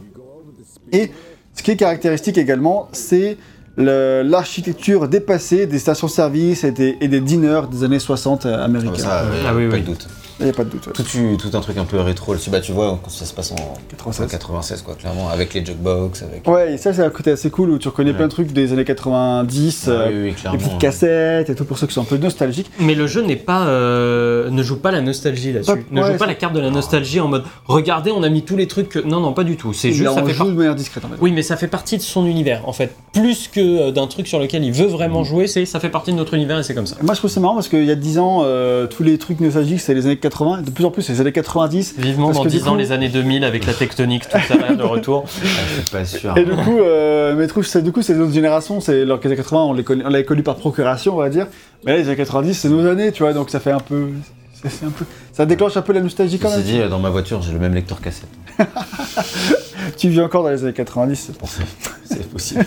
Et ce qui est caractéristique également, c'est l'architecture dépassée des stations-service et des, et des diners des années 60 Ah, américains. bah, ça, euh, Ah oui, pas oui. de doute. Il n'y a pas de doute. ouais. Tout, tu- tout un truc un peu rétro là-dessus. Bah, tu vois, quand ça se passe en 96. 96, quoi, clairement, avec les jukebox, avec. Ouais, et ça, c'est un côté assez cool où tu reconnais Ouais. plein de trucs des années 90, Ah euh, oui, oui, les petites cassettes et tout pour ceux qui sont un peu nostalgiques. Mais le jeu n'est pas, euh, ne joue pas la nostalgie là-dessus. Pas- ne ouais, joue pas la carte de la nostalgie en mode regardez, on a mis tous les trucs. que- Non, non, pas du tout. C'est juste ça en fait joue par- de manière discrète en fait. Oui, mais ça fait partie de son univers en fait. Plus que euh, d'un truc sur lequel il veut vraiment jouer, c'est ça fait partie de notre univers et c'est comme ça. Moi, je trouve ça marrant parce qu'il y a 10 ans, euh, tous les trucs nostalgiques, c'est les années 80, et de plus en plus, les années 90. Vivement Parce dans que du 10 ans les années 2000 avec la tectonique, tout ça de retour. <laughs> Ah, je suis pas sûr. Et du coup, euh, mais je c'est- du coup, c'est notre génération, c'est alors que les années 80, on les connaît- on l'avait connu par procuration, on va dire. Mais là, les années 90, c'est nos années, tu vois, donc ça fait un peu. <laughs> c'est- un peu ça déclenche un peu la nostalgie quand même. dit, euh, dans ma voiture, j'ai le même lecteur cassette. <laughs> Tu vis encore dans les années 90, c'est pour ça. <laughs> C'est possible.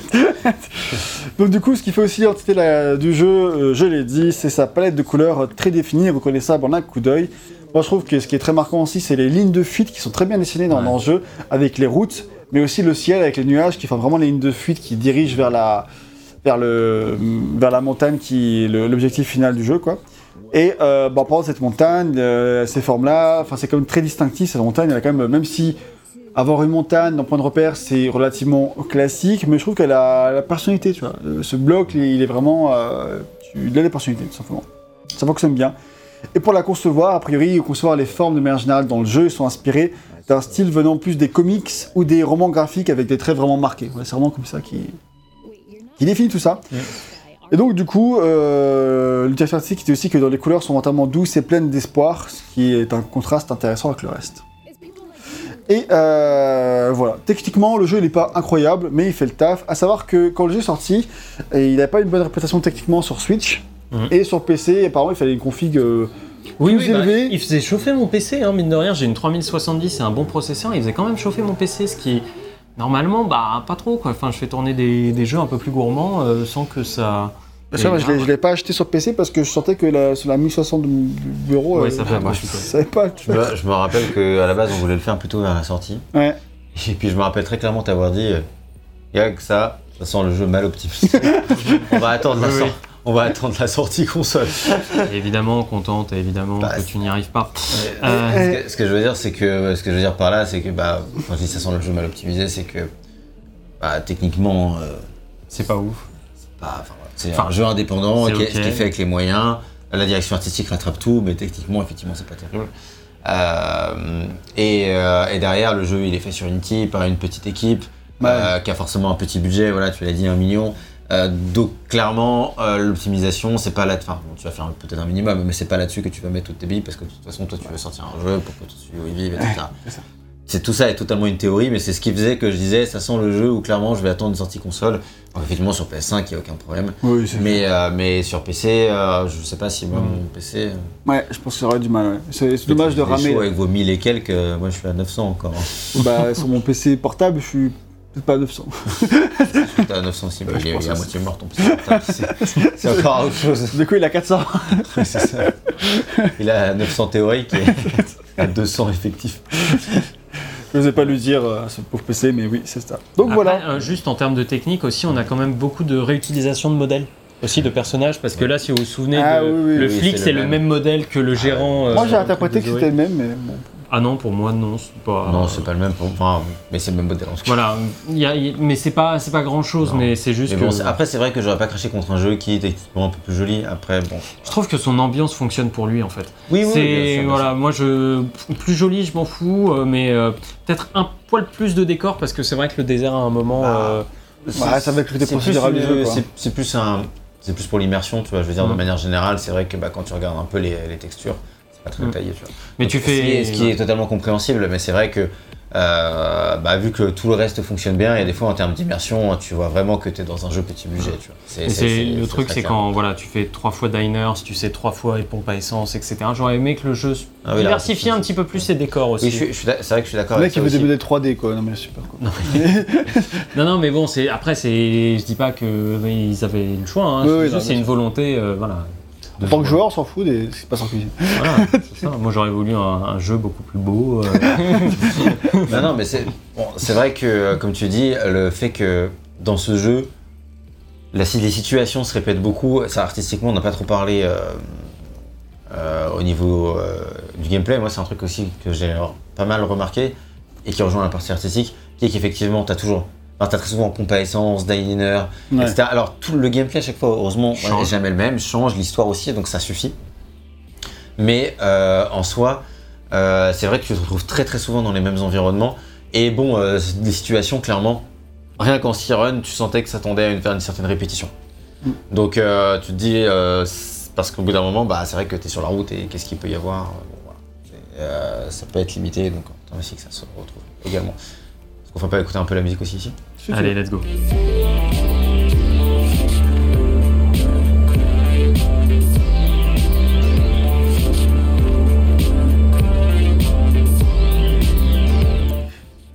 <laughs> Donc du coup, ce qui fait aussi l'identité du jeu, euh, je l'ai dit, c'est sa palette de couleurs très définie, reconnaissable en un coup d'œil. Moi, je trouve que ce qui est très marquant aussi, c'est les lignes de fuite qui sont très bien dessinées dans, Ouais. dans le jeu, avec les routes, mais aussi le ciel avec les nuages qui font vraiment les lignes de fuite qui dirigent vers la, vers le, vers la montagne qui est l'objectif final du jeu, quoi. Et euh, bah, par cette montagne, euh, ces formes-là, c'est quand même très distinctif. Cette montagne, elle a quand même, même si avoir une montagne d'un point de repère, c'est relativement classique, mais je trouve qu'elle a la personnalité, tu vois. Euh, Ce bloc, il est vraiment, euh, il a des personnalités, tout simplement. Ça fonctionne bien. Et pour la concevoir, a priori, concevoir les formes de manière générale dans le jeu, ils sont inspirés d'un style venant plus des comics ou des romans graphiques avec des traits vraiment marqués. C'est vraiment comme ça qui définit tout ça. Et donc, du coup, euh, le directeur artistique dit aussi que dans les couleurs sont entièrement douces et pleines d'espoir, ce qui est un contraste intéressant avec le reste. Et euh, voilà, techniquement le jeu il n'est pas incroyable, mais il fait le taf. À savoir que quand le jeu est sorti, il n'avait pas une bonne réputation techniquement sur Switch Mhm. et sur PC. Apparemment, il fallait une config. euh, Oui, Plus oui, bah, élevé. il faisait chauffer mon PC, hein, mine de rien. J'ai une 3070 et un bon processeur. Il faisait quand même chauffer mon PC, ce qui normalement, bah pas trop quoi. Enfin, je fais tourner des, des jeux un peu plus gourmands euh, sans que ça. Moi, je grave. l'ai- pas acheté sur PC parce que je sentais que la, sur la 1060 du du bureau, Ouais, euh, ça fait un moi, peu je pas. Je me, je me rappelle qu'à la base, on voulait le faire plutôt vers la sortie. Ouais. Et puis je me rappelle très clairement t'avoir dit, euh, y a que ça, ça sent le jeu mal optimisé. on va attendre la Oui, sor- oui. On va attendre la sortie console. Évidemment, contente, évidemment Bah, que tu n'y arrives pas. Euh, Euh, ce, que, ce que je veux dire, c'est que ce que je veux dire par là, c'est que bah, quand je dis ça sent le jeu mal optimisé, c'est que bah, techniquement, euh, C'est pas ouf. enfin, voilà, c'est Enfin, un jeu indépendant qui qui est fait avec les moyens. la direction artistique rattrape tout, mais techniquement, effectivement, c'est pas terrible. Euh, et, euh, et derrière, le jeu, il est fait sur Unity par une petite équipe Ouais. euh, qui a forcément un petit budget. Voilà, tu l'as dit, un million. Euh, donc clairement, euh, l'optimisation, c'est pas là. Enfin, bon, tu vas faire peut-être un minimum, mais c'est pas là-dessus que tu vas mettre toutes tes billes parce que de toute façon, toi, tu veux sortir un jeu pour que studio y vive, etc. C'est tout ça est totalement une théorie, mais c'est ce qui faisait que je disais, ça sent le jeu où clairement, je vais attendre une sortie console. Alors, effectivement, sur PS5, il y a aucun problème. Oui, Mais, euh, mais sur PC, euh, je sais pas si moi, mon PC. euh, Ouais, je pense que ça aurait du mal. ouais. C'est dommage de ramer. Avec vos 1000 et quelques, moi je suis à 900 encore. Bah, sur mon PC portable, je suis peut-être pas à 900. T'es à 900 aussi, bah, Ouais, il est à moitié mort ton PC portable, c'est- <laughs> encore autre chose. Du coup, il a 400. c'est ça. Il a 900 théoriques et <laughs> à 200 effectifs. Je n'osais pas lui dire euh, ce pauvre PC, mais oui, c'est ça. Donc Après, voilà. euh, juste en termes de technique aussi, on a quand même beaucoup de réutilisation de modèles. Aussi de personnages, parce que là, si vous vous souvenez, Ah de- oui, oui, le oui, flic, c'est le le même. modèle que le gérant. euh, Moi, j'ai le interprété que c'était le même, mais bon. Ah non, pour moi, non, c'est pas. Non, c'est pas le même, pour... enfin, mais c'est le même modèle en tout cas. Voilà, il y a- mais c'est pas, c'est pas grand chose, Non. mais c'est juste Mais que. bon, après, c'est vrai que j'aurais pas craché contre un jeu qui est techniquement un peu plus joli. Après, bon. Je trouve que son ambiance fonctionne pour lui en fait. Oui, c'est voilà, moi je plus joli, je m'en fous, euh, mais euh, peut-être un poil plus de décor parce que c'est vrai que le désert à un moment. Ah. euh, Ouais, ça va plus, quoi. c'est- plus un, c'est plus pour l'immersion, tu vois. Je veux dire, de Mm. manière générale, c'est vrai que bah, quand tu regardes un peu les, les textures, pas très Mm. détaillé, tu vois. mais Donc, tu ce qui est- fais. ce qui est totalement compréhensible, mais c'est vrai que euh, bah, vu que tout le reste fonctionne bien, il y a des fois en termes d'immersion, tu vois vraiment que tu es dans un jeu petit budget, tu vois. C'est- Et c'est- c'est le c'est truc, c'est quand voilà, tu fais trois fois diners, tu sais trois fois et pompe à essence, etc. J'aurais aimé que le jeu Ah oui, diversifie un petit peu plus ses décors aussi. Oui, je suis- je suis d'ac- c'est vrai que je suis d'accord Le avec mec, il veut modèles 3D, quoi. Non, mais super, quoi. <laughs> Non, non, mais bon, c'est après, c'est, je dis pas que ils avaient le choix. Hein. Oui, Je oui, dis juste, non, c'est une volonté, euh, voilà. En tant que joueur, on s'en fout des... ce qui se passe en cuisine. Voilà, c'est ça. Moi, j'aurais voulu un, un jeu beaucoup plus beau. euh. <laughs> Non, non, mais c'est bon, c'est vrai que, euh, comme tu dis, le fait que dans ce jeu, la, les situations se répètent beaucoup. Ça, artistiquement, on n'a pas trop parlé euh, euh, au niveau euh, du gameplay. Moi, c'est un truc aussi que j'ai pas mal remarqué et qui rejoint la partie artistique, qui est qu'effectivement, tu as toujours. T'as très souvent pompe à essence, diner, Ouais. etc. Alors, tout le gameplay, à chaque fois, heureusement, Change. n'est jamais le même, change l'histoire aussi, donc ça suffit. Mais euh, en soi, euh, c'est vrai que tu te retrouves très très souvent dans les mêmes environnements. Et bon, euh, des situations, clairement, rien qu'en run, tu sentais que ça tendait à une, faire une certaine répétition. Mm. Donc euh, tu te dis, euh, parce qu'au bout d'un moment, bah, c'est vrai que tu es sur la route et qu'est-ce qu'il peut y avoir Bon, voilà. C'est, euh, Ça peut être limité, donc tant aussi que ça se retrouve également. Est-ce qu'on va pas écouter un peu la musique aussi ici? Allez, let's go.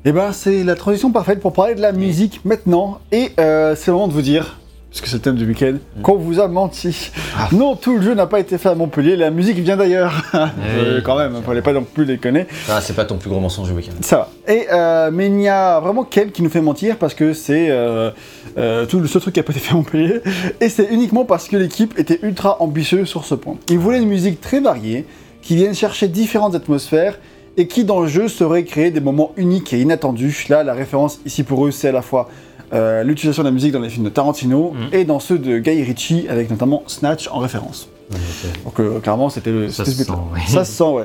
Eh ben, c'est la transition parfaite pour parler de la musique maintenant. Et euh, c'est le moment de vous dire, puisque c'est le thème du week-end, qu'on vous a menti. Ah. Non, tout le jeu n'a pas été fait à Montpellier, la musique vient d'ailleurs. <laughs> Oui. quand même, il fallait pas non plus déconner. Ah, c'est pas ton plus gros mensonge du week-end. Ça va. Et, euh, mais il y a vraiment Ken qui nous fait mentir parce que c'est euh, euh, tout le seul truc qui a pas été fait à Montpellier. <laughs> Et c'est uniquement parce que l'équipe était ultra ambitieuse sur ce point. Ils voulaient une musique très variée, qui vienne chercher différentes atmosphères et qui dans le jeu saurait créer des moments uniques et inattendus. Là, la référence ici pour eux, c'est à la fois euh, l'utilisation de la musique dans les films de Tarantino Mhm. et dans ceux de Guy Ritchie, avec notamment Snatch en référence. Donc euh, clairement, c'était le Ça se sent. Ça se sent, ouais.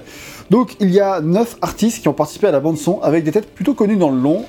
Donc il y a 9 artistes qui ont participé à la bande son avec des têtes plutôt connues dans le long.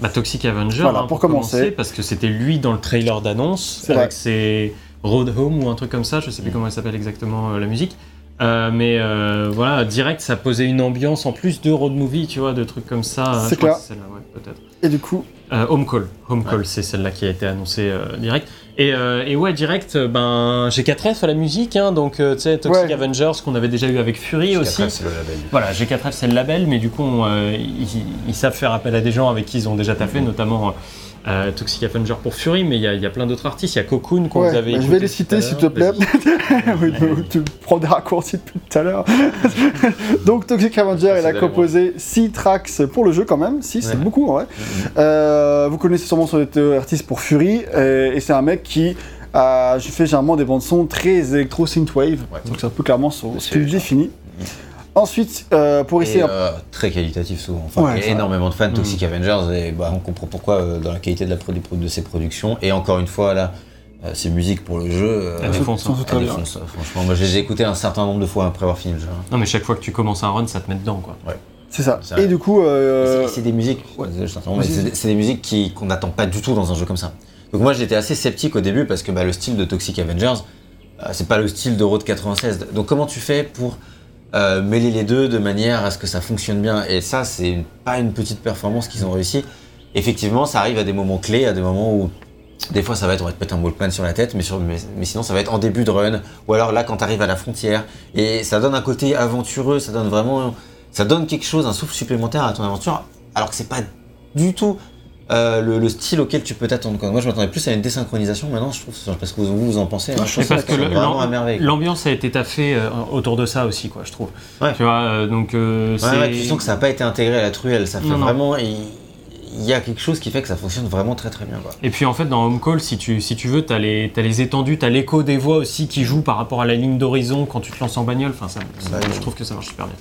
Bah, Toxic Avenger, Voilà, hein, pour commencer. parce que c'était lui dans le trailer d'annonce, C'est avec vrai. ses Road Home ou un truc comme ça, je sais plus comment elle s'appelle exactement euh, la musique. Euh, mais euh, voilà, direct, ça posait une ambiance en plus de road movie, tu vois, de trucs comme ça. C'est clair. que celle-là, ouais, peut-être. Et du coup, Euh, Home Call, Home Call, c'est celle-là qui a été annoncée euh, direct. Et, euh, et ouais, direct, euh, ben j'ai 4F à la musique, hein, donc tu sais, Toxic Ouais. Avengers qu'on avait déjà eu avec Fury aussi. Après, c'est le label. Voilà, G4F c'est le label, mais du coup on, ils, ils savent faire appel à des gens avec qui ils ont déjà taffé, notamment euh, Toxic Avenger pour Fury, mais il y a, il y a plein d'autres artistes. Il y a Cocoon qu'on ouais, vous avez bah, je vais les citer s'il te plaît. <laughs> Oui, tu- tu prends des raccourcis depuis tout à l'heure. <laughs> Donc Toxic Avenger, Ça, il a composé 6 tracks pour le jeu quand même. 6, c'est Ouais. beaucoup en vrai. Euh, vous connaissez sûrement son artiste pour Fury, euh, et c'est un mec qui a fait généralement des bandes son très électro synthwave. Ouais. Donc c'est un peu clairement son Bien style sûr. défini. Ensuite, euh, pour essayer Et, euh, très qualitatif souvent. Enfin, Ouais, il y a ça- énormément de fans de Mm. Toxic Avengers et bah, on comprend pourquoi euh, dans la qualité de, la produ- de ses productions. Et encore une fois, là, euh, ces musiques pour le jeu, euh, Elle défonce, Sont hein. elles défoncent, euh, franchement. Moi, je les ai écoutées un certain nombre de fois après avoir fini le jeu. hein. Non, mais chaque fois que tu commences un run, ça te met dedans, quoi. C'est ça. C'est vrai. Et du coup, euh, C'est des musiques, ouais. c'est des- musiques qui- qu'on n'attend pas du tout dans un jeu comme ça. Donc moi j'étais assez sceptique au début parce que bah, le style de Toxic Avengers, euh, c'est pas le style de Road 96. Donc comment tu fais pour euh, mêler les deux de manière à ce que ça fonctionne bien Et ça c'est pas une petite performance qu'ils ont réussi. Effectivement ça arrive à des moments clés, à des moments où des fois ça va être on va te mettre un sur la tête, mais, mais sinon ça va être en début de run, ou alors là quand tu arrives à la frontière. Et ça donne un côté aventureux, ça donne vraiment ça donne quelque chose, un souffle supplémentaire à ton aventure, alors que c'est pas du tout euh, le, le style auquel tu peux t'attendre. Moi, je m'attendais plus à une désynchronisation. Maintenant, je trouve, je sais pas ce que vous, vous en pensez. hein, je parce que l'ambiance a été taffée euh, autour de ça aussi, quoi, je trouve. Ouais. Tu vois, euh, donc euh, Ouais, c'est. ouais, tu sens que ça n'a pas été intégré à la truelle. Ça fait Non, vraiment. Il, y a quelque chose qui fait que ça fonctionne vraiment très très bien. Quoi. Et puis en fait, dans Home Call, si tu, si tu veux, t'as les, t'as les étendues, t'as l'écho des voix aussi qui joue par rapport à la ligne d'horizon quand tu te lances en bagnole. Enfin, ça, Bah, je trouve que ça marche super bien.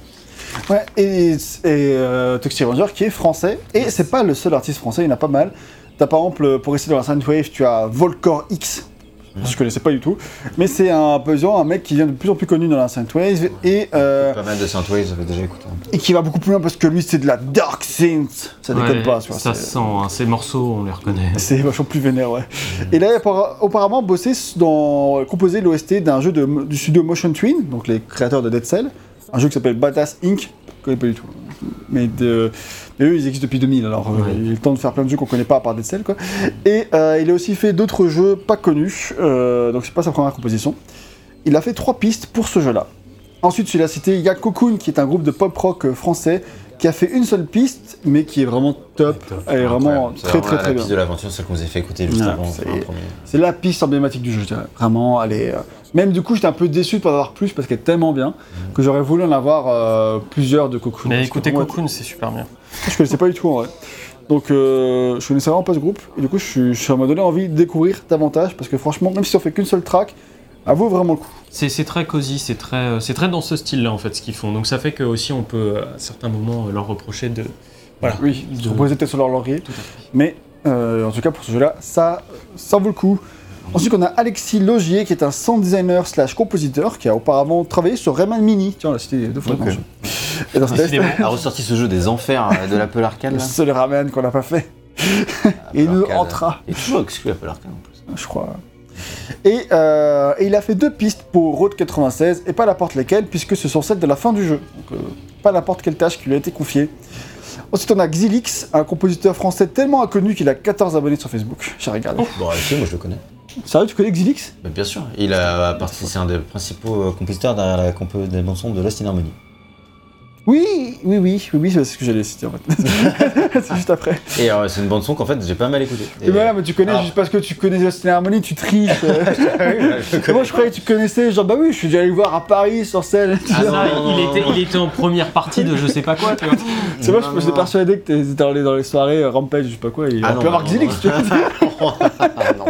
Ouais, et, et euh, Toxic Avenger qui est français. Et c'est pas le seul artiste français, il y en a pas mal. T'as par exemple, pour rester dans la Synthwave, tu as Volcor X. Je connaissais pas du tout. Mais c'est un pesant, un mec qui vient de plus en plus connu dans la Synthwave et, euh, Pas mal de Synthwave, j'avais déjà écouté. un peu. et qui va beaucoup plus loin parce que lui c'est de la Dark Synth. Ça déconne Ouais, pas. Ça se sent, hein, ces morceaux, on les reconnaît. <laughs> C'est vachement plus vénère, ouais. Et là, il a appara- auparavant bossé dans, composé l'OST d'un jeu de, du studio Motion Twin, donc les créateurs de Dead Cell, un jeu qui s'appelle Badass Inc. Je connais pas du tout. Mais, de, mais eux, ils existent depuis 2000, alors euh, Ouais. il y a le temps de faire plein de jeux qu'on connaît pas à part Dead Cell, quoi. Et euh, il a aussi fait d'autres jeux pas connus, euh, donc c'est pas sa première composition. Il a fait trois pistes pour ce jeu-là. Ensuite, il a cité Yak Cocoon, qui est un groupe de pop rock euh, français, qui a fait une seule piste, mais qui est vraiment top. top. Elle est vraiment. C'est très très la très bien. piste de l'aventure, celle qu'on vous a fait écouter juste Ouais, avant. c'est- la piste emblématique du jeu, je dirais. Vraiment, elle est. Même du coup, j'étais un peu déçu de pas en avoir plus parce qu'elle est tellement bien que j'aurais voulu en avoir euh, plusieurs de Cocoon. Mais Parce que écoutez, pour moi, Cocoon, c'est super bien. Je connaissais pas du tout en vrai. Donc, euh, je connaissais vraiment pas ce groupe. Et du coup, je suis- ça m'a donné envie de découvrir davantage parce que franchement, même si on fait qu'une seule track, elle vaut vraiment le coup. C'est très cosy, c'est très, euh, très dans ce style-là en fait ce qu'ils font. Donc ça fait que aussi on peut à certains moments euh, leur reprocher de. Voilà. Oui, de- ont posé peut-être sur leur laurier. Mais euh, en tout cas, pour ce jeu-là, ça, ça vaut le coup. Ensuite, on a Alexis Logier, qui est un sound designer slash compositeur, qui a auparavant travaillé sur Rayman Mini. Tiens, l'a cité deux fois jeu. Et dans a ressorti ce jeu des enfers euh, de l'Apple Arcade. <laughs> le là. seul Rayman qu'on n'a pas fait. Et il nous entra, Et toujours exclu Apple Arcade en plus. je crois. Et, euh, et il a fait deux pistes pour Road 96, et pas n'importe lesquelles, puisque ce sont celles de la fin du jeu. Donc, euh, pas n'importe quelle tâche qui lui a été confiée. Ensuite, on a Xilix, un compositeur français tellement inconnu qu'il a 14 abonnés sur Facebook. J'ai regardé. Bon, si, moi je le connais. Sérieux, tu connais Xilix? Bien sûr, il a participé, c'est un des principaux euh, compositeurs derrière la compo des chansons de Lost in Harmony. Oui, oui, oui, oui, oui, c'est ce que j'allais citer en fait. <laughs> c'est juste après. Et euh, c'est une bande son qu'en fait j'ai pas mal écouté. Et, voilà, mais tu connais alors- juste parce que tu connais Justin Harmony, tu triches. <laughs> euh. je Et moi je croyais que tu connaissais, genre bah oui, je suis déjà allé le voir à Paris sur scène. Ah, ça, non, il, non, était, non. il était en première partie de je sais pas quoi, tu vois. C'est moi, je j'étais non. persuadé que t'étais allé dans les soirées euh, Rampage, je sais pas quoi, et Ah on non, peut avoir Xilix, tu vois. Ah, <laughs> non.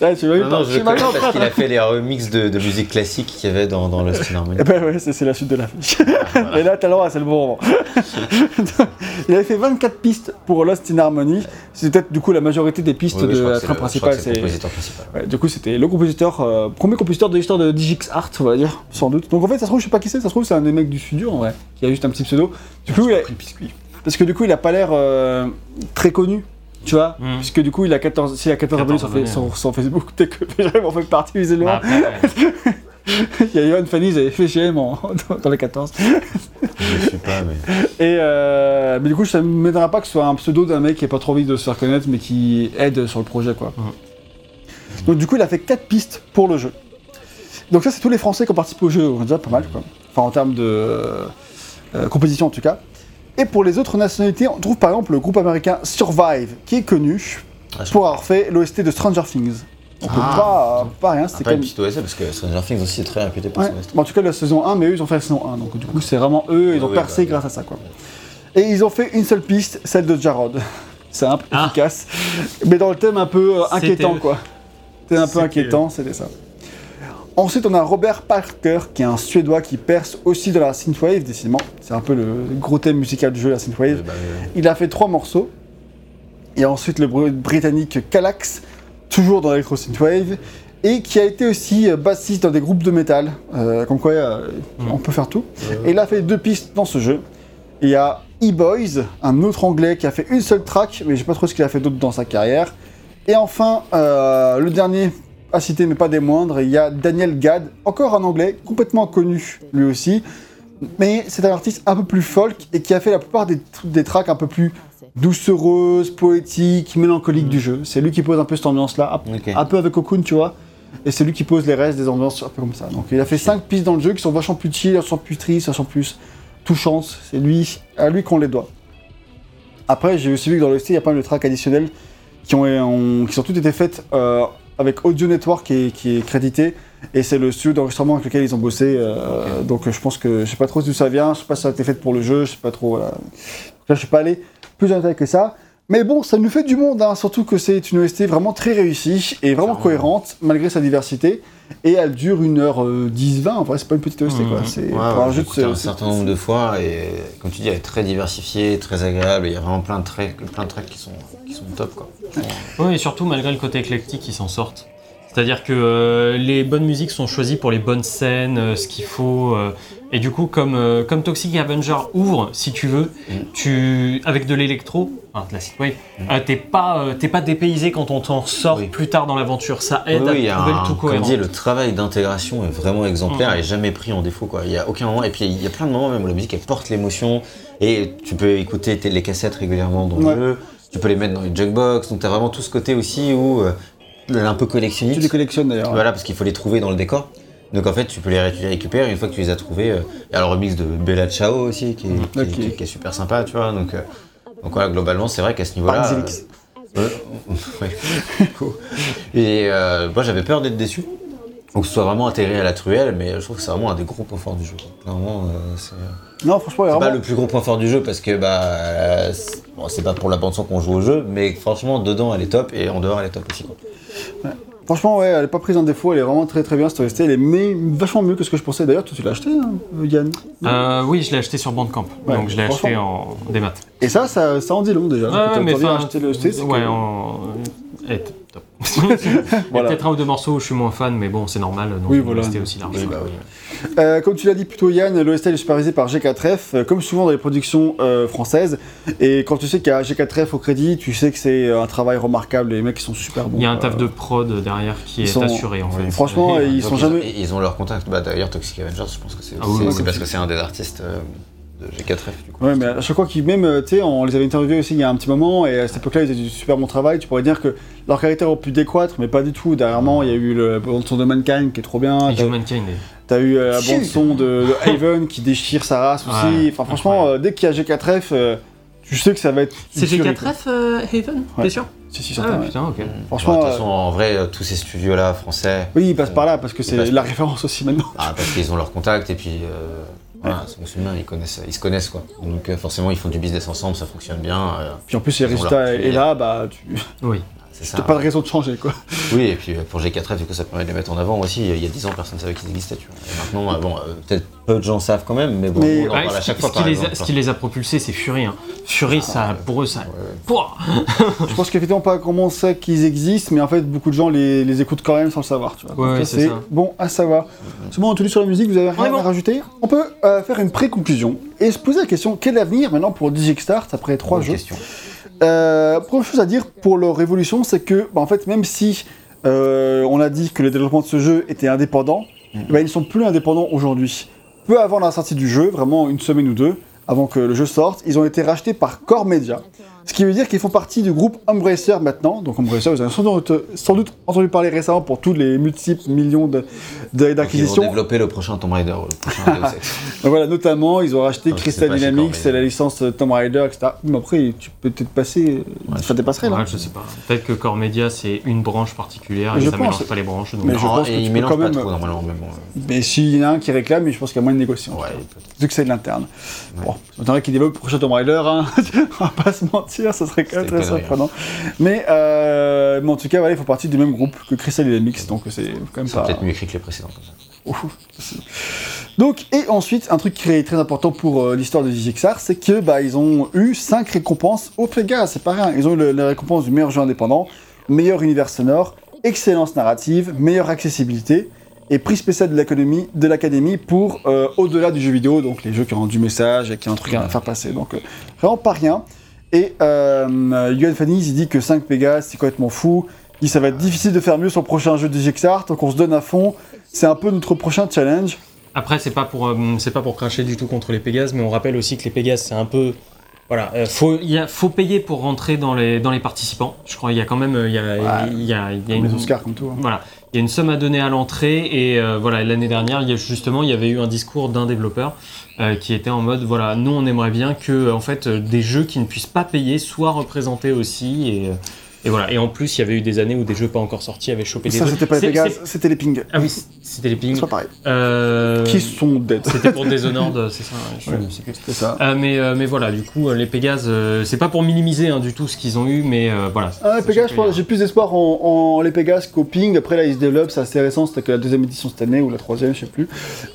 Ah, tu m'as Non, non, je connais parce train qu'il a fait les remixes de, de musique classique qu'il y avait dans, dans Lost in Harmony. Eh ben ouais, c'est c'est la suite de la fiche. <laughs> Et là, t'as le droit, c'est le bon moment. <laughs> il avait fait 24 pistes pour Lost in Harmony. C'est peut-être du coup la majorité des pistes Oui, oui, je de la crois principale. c'est le compositeur principal. Ouais, du coup, c'était le compositeur, euh, premier compositeur de l'histoire de Digix Art, on va dire, sans doute. Donc en fait, ça se trouve, je sais pas qui c'est, ça se trouve, c'est un des mecs du studio en vrai, qui a juste un petit pseudo. Du coup, il a... Parce que du coup, il a pas l'air euh, très connu, tu vois, Mm. puisque du coup, il a 14, s'il a 14, 14 abonnés sur, Facebook, peut-être que j'arrive en fait partie visiblement. Bah, <laughs> il y a Yohan Fanny, ils avaient fait GM <laughs> en- dans, dans les 14. Je sais pas, mais. <laughs> Et euh, mais du coup, ça ne m'étonnera pas que ce soit un pseudo d'un mec qui a pas trop envie de se faire connaître, mais qui aide sur le projet, quoi. Mhm. Donc du coup, il a fait 4 pistes pour le jeu. Donc ça, c'est tous les Français qui ont participé au jeu, déjà pas mal, quoi. Enfin, en termes de euh, composition, en tout cas. Et pour les autres nationalités, on trouve par exemple le groupe américain Survive, qui est connu Ah, pour avoir fait l'OST de Stranger Things. Donc Ah. pas, pas rien, c'était pas quand une même... petite OST parce que Stranger Things aussi est très réputé pour Ouais. son OST. Bon, en tout cas, la saison 1, mais eux, ils ont fait la saison 1. Donc, du coup, c'est vraiment eux, ils Ah ont oui, percé bah, grâce à ça, quoi. Et ils ont fait une seule piste, celle de Jarod. Simple, <laughs> Ah. efficace. Mais dans le thème un peu euh, inquiétant, quoi. C'était un peu inquiétant, c'était ça. Ensuite, on a Robert Parker, qui est un Suédois qui perce aussi de la synthwave, décidément. C'est un peu le gros thème musical du jeu, la synthwave. Bah. Il a fait trois morceaux. Et ensuite, le br- britannique Calax toujours dans l'Electro Synthwave, et qui a été aussi euh, bassiste dans des groupes de métal, euh, comme quoi euh, on peut faire tout. Et il a fait deux pistes dans ce jeu. Il y a E-Boys, un autre anglais qui a fait une seule track, mais je sais pas trop ce qu'il a fait d'autre dans sa carrière. Et enfin, le dernier à citer, mais pas des moindres, il y a Daniel Gad, encore un anglais, complètement connu lui aussi. Mais c'est un artiste un peu plus folk et qui a fait la plupart des, des tracks un peu plus doucereuses, poétiques, mélancoliques du jeu. C'est lui qui pose un peu cette ambiance-là, un, peu avec Cocoon, tu vois. Et c'est lui qui pose les restes des ambiances un peu comme ça. Donc il a fait cinq pistes dans le jeu qui sont vachement plus chill, elles sont plus tristes, elles sont plus touchantes. C'est lui, à lui qu'on les doit. Après, j'ai aussi vu que dans le ST, il y a pas mal de tracks additionnels qui ont, ont- qui sont toutes été faites euh, avec Audio Network qui est, qui est crédité. Et c'est le studio d'enregistrement avec lequel ils ont bossé. euh, Donc euh, je pense que je sais pas trop d'où ça vient, je sais pas si ça a été fait pour le jeu, je sais pas trop. Voilà. Donc là, je suis pas allé plus en détail que ça. Mais bon, ça nous fait du monde, hein, surtout que c'est une OST vraiment très réussie et vraiment cohérente malgré sa diversité. Et elle dure 1h10-20, en vrai, c'est pas une petite OST quoi. Mhm. C'est Ouais, pour un jeu de un ce- certain nombre de fois et comme tu dis, elle est très diversifiée, très agréable. et Il y a vraiment plein de tracks, plein de tracks qui sont, qui sont top quoi. Oui, et surtout, malgré le côté éclectique, ils s'en sortent. C'est-à-dire que euh, les bonnes musiques sont choisies pour les bonnes scènes, euh, ce qu'il faut. euh, et du coup, comme, euh, comme Toxic Avenger ouvre, si tu veux, Mm. tu, avec de l'électro, enfin de la synthwave, euh, t'es pas, euh, t'es pas dépaysé quand on t'en sort Oui. plus tard dans l'aventure. Ça aide Oui, oui, il y à a trouver un- le tout comme cohérent. dit, le travail d'intégration est vraiment exemplaire Mhm. et jamais pris en défaut. Quoi. Il y a aucun moment. Et puis il y a plein de moments même où la musique elle porte l'émotion et tu peux écouter tes- les cassettes régulièrement dans Ouais. le jeu. Tu peux les mettre dans les jukebox. Donc tu as vraiment tout ce côté aussi où euh, un peu Tu collectionniste. les collectionnes d'ailleurs. Voilà, parce qu'il faut les trouver dans le décor. Donc en fait, tu peux les ré- tu les récupérer une fois que tu les as trouvés. euh, Il y a le remix de Bella Ciao aussi qui est, qui qui super sympa, tu vois. Donc, euh, donc voilà, globalement, c'est vrai qu'à ce niveau-là. Euh. <laughs> Et euh, moi j'avais peur d'être déçu. Ou que ce soit vraiment intégré à la truelle, mais je trouve que c'est vraiment un des gros points forts du jeu. Clairement, c'est Non, franchement, il y a c'est pas vraiment- le plus gros point fort du jeu parce que bah c'est bon, pas pour la bande son qu'on joue au jeu, mais franchement dedans elle est top et en dehors elle est top aussi. Quoi. Franchement, ouais, elle est pas prise en défaut, elle est vraiment très très bien cette OST, elle est mais, vachement mieux que ce que je pensais. D'ailleurs, toi tu l'as acheté, hein, Yann? Euh, oui, je l'ai acheté sur Bandcamp, Ouais, donc je l'ai acheté en démat. Et ça, ça, ça en dit long déjà. Ouais, mais envie enfin, d'acheter le OST, c'est ouais, que- et <laughs> Voilà. peut-être un ou deux morceaux où je suis moins fan, mais bon, c'est normal. Donc Oui, voilà. Aussi large. Oui, bah oui. Euh, comme tu l'as dit plutôt Yann, l'OST est supervisé par G4F, euh, comme souvent dans les productions euh, françaises. Et quand tu sais qu'il y a G4F au crédit, tu sais que c'est un travail remarquable, les mecs ils sont super bons. Il y a un taf Euh, de prod derrière qui est sont- assuré en fait. Franchement, Et- ils sont ils, jamais. ils- ils ont leur contact. Bah d'ailleurs Toxic Avengers, je pense que c'est Ah parce que c'est un des artistes euh, de G4F du coup. Ouais, mais à chaque fois qu'ils, même, euh, tu sais, on les avait interviewés aussi il y a un petit moment, et à cette époque-là, ils faisaient du super bon travail. Tu pourrais dire que leur caractère aurait pu décroître, mais pas du tout. Dernièrement, il y a eu le bande-son de Mankind qui est trop bien. Et T'as, Humankind. et- t'as eu euh, la Chut. bande-son de, de <laughs> Haven qui déchire sa race aussi. Ouais, enfin, franchement, euh, dès qu'il y a G4F, euh, tu sais que ça va être. C'est une tuerie, G4F euh, Haven Ouais. T'es sûr Si, si, Ah certain, ouais. putain, ok. Franchement, Bon, de toute façon, en vrai, tous ces studios-là français, Oui, ils passent par là parce que c'est passent la référence aussi maintenant. ah, parce qu'ils ont leur contact et puis voilà, c'est musulmans, ils connaissent, ils se connaissent quoi. Donc euh, forcément, ils font du business ensemble, ça fonctionne bien. euh, Puis en plus, ont résultats leur est là, bah, tu Oui. <laughs> c'est ça. t'as pas de raison de changer quoi. Oui, et puis euh, pour G4F, du coup, ça permet de les mettre en avant aussi. Il y a 10 ans, personne ne savait qu'ils existaient. Tu vois. Et maintenant, euh, bon, euh, peut-être peu de gens savent quand même, mais bon, Mais- on en Ouais, parle à ce, chaque qui- fois. ce qui les a, ce qui les a propulsés, c'est Fury. Hein. Fury, ça, pour eux, ça. Pouah Je pense qu'effectivement, pas comment on sait qu'ils existent, mais en fait, beaucoup de gens les, les écoutent quand même sans le savoir. Tu vois. Ouais, ouais, c'est bon à savoir. C'est bon, on est tous sur la musique, vous avez rien bon. à rajouter On peut euh, faire une pré-conclusion et se poser la question quel est l'avenir maintenant pour Digix Start après trois jeux? question. Euh, Première chose à dire pour leur évolution, c'est que, bah, en fait, même si euh, on a dit que le développement de ce jeu était indépendant, Mhm. bah, ils ne sont plus indépendants aujourd'hui. Peu avant la sortie du jeu, vraiment une semaine ou deux, avant que le jeu sorte, ils ont été rachetés par Core Media. Ce qui veut dire qu'ils font partie du groupe Embracer maintenant. Donc Embracer, vous avez sans doute, sans doute entendu parler récemment pour tous les multiples millions Donc, Ils vont d'acquisitions. développer le prochain Tomb Raider, le prochain <laughs> Deus Ex. Donc voilà, notamment, ils ont racheté Crystal Dynamics, c'est la licence euh, Tomb Raider, etc. Mais après, tu peux peut-être passer, Ouais, ça dépasserait là. Ouais, je sais pas. Peut-être que Core Media, c'est une branche particulière Mais et je ça pense. mélange pas les branches. donc- Mais je pense que et tu ils mélangent quand pas même- trop normalement, mais bon. euh, Mais s'il y en a un qui réclame, je pense qu'il y a moins de négociants. Ouais. Vu que c'est de l'interne. Bon, ça m'étonnerait qu'il développe le prochain Tomb Raider, hein. <laughs> on va pas se mentir, ça serait quand même très surprenant. Mais, euh, mais en tout cas, voilà, ils font partie du même groupe que Crystal Dynamics, donc c'est quand même C'est pas... peut-être mieux écrit que les précédents comme ça. Donc, et ensuite, un truc qui est très important pour euh, l'histoire de DJXR, c'est que bah, ils ont eu 5 récompenses au Pega, c'est pas rien. Ils ont eu le- la récompense du meilleur jeu indépendant, meilleur univers sonore, excellence narrative, meilleure accessibilité et prix spécial de l'académie de l'académie pour euh, au-delà du jeu vidéo, donc les jeux qui ont du message et qui ont un truc à faire passer. Donc euh, vraiment pas rien. Et euh, Yuan Fanny, il dit que 5 Pégas, c'est complètement fou. Il dit ça va être difficile de faire mieux sur le prochain jeu de Jixart, donc on se donne à fond. C'est un peu notre prochain challenge. Après, c'est pas pour euh, c'est pas pour cracher du tout contre les Pégases, mais on rappelle aussi que les Pégases, c'est un peu voilà, euh, faut il y a, faut payer pour rentrer dans les dans les participants. Je crois il y a quand même euh, il y a il y a, y a Comme une les Oscars, comme tout. hein. voilà, il y a une somme à donner à l'entrée et euh, voilà l'année dernière, il y justement il y avait eu un discours d'un développeur euh, qui était en mode voilà nous on aimerait bien que en fait euh, des jeux qui ne puissent pas payer soient représentés aussi et, et voilà et en plus il y avait eu des années où des jeux pas encore sortis avaient chopé des Ça, c'était pas les c'est- c'était les Ping. Ah oui c'était les pings. C'est pas pareil. Euh, Qui sont dead. C'était pour Dishonored, <laughs> c'est ça je Ouais. sais plus. C'est ça. Euh, mais, euh, mais voilà, du coup, les Pégases, euh, c'est pas pour minimiser hein, du tout ce qu'ils ont eu, mais euh, voilà. Ah, pense- j'ai plus d'espoir en, en les Pégases qu'au Ping. Après, là, ils se développent, c'est assez récent, c'était que la deuxième édition cette année, ou la troisième, je sais plus.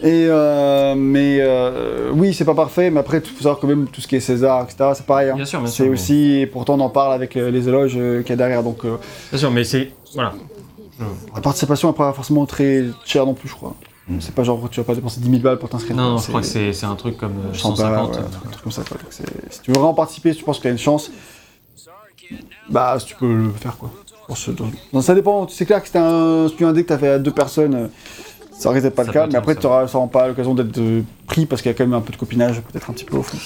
Et, euh, mais euh, oui, c'est pas parfait, mais après, il faut savoir que même tout ce qui est César, etc., c'est pareil. hein. Bien sûr, bien sûr. C'est mais- aussi, et pourtant, on en parle avec les éloges euh, qu'il y a derrière. Donc, euh, Bien sûr, mais c'est. Voilà. la participation n'est pas forcément très chère non plus, je crois. C'est pas genre, tu vas pas dépenser 10 000 balles pour t'inscrire. Non, non, je crois que c'est c'est un truc comme euh, 100 balles, 150. ouais, euh, un truc comme ça. Quoi. Donc, si tu veux vraiment participer, si tu penses qu'il y a une chance, bah tu peux le faire quoi. Pense dans- non, ça dépend, c'est clair que c'était un, si tu indiques que t'as fait à deux personnes, euh, ça risque d'être pas Ça le cas, mais après tu auras sûrement pas l'occasion d'être pris parce qu'il y a quand même un peu de copinage, peut-être un petit peu au fond.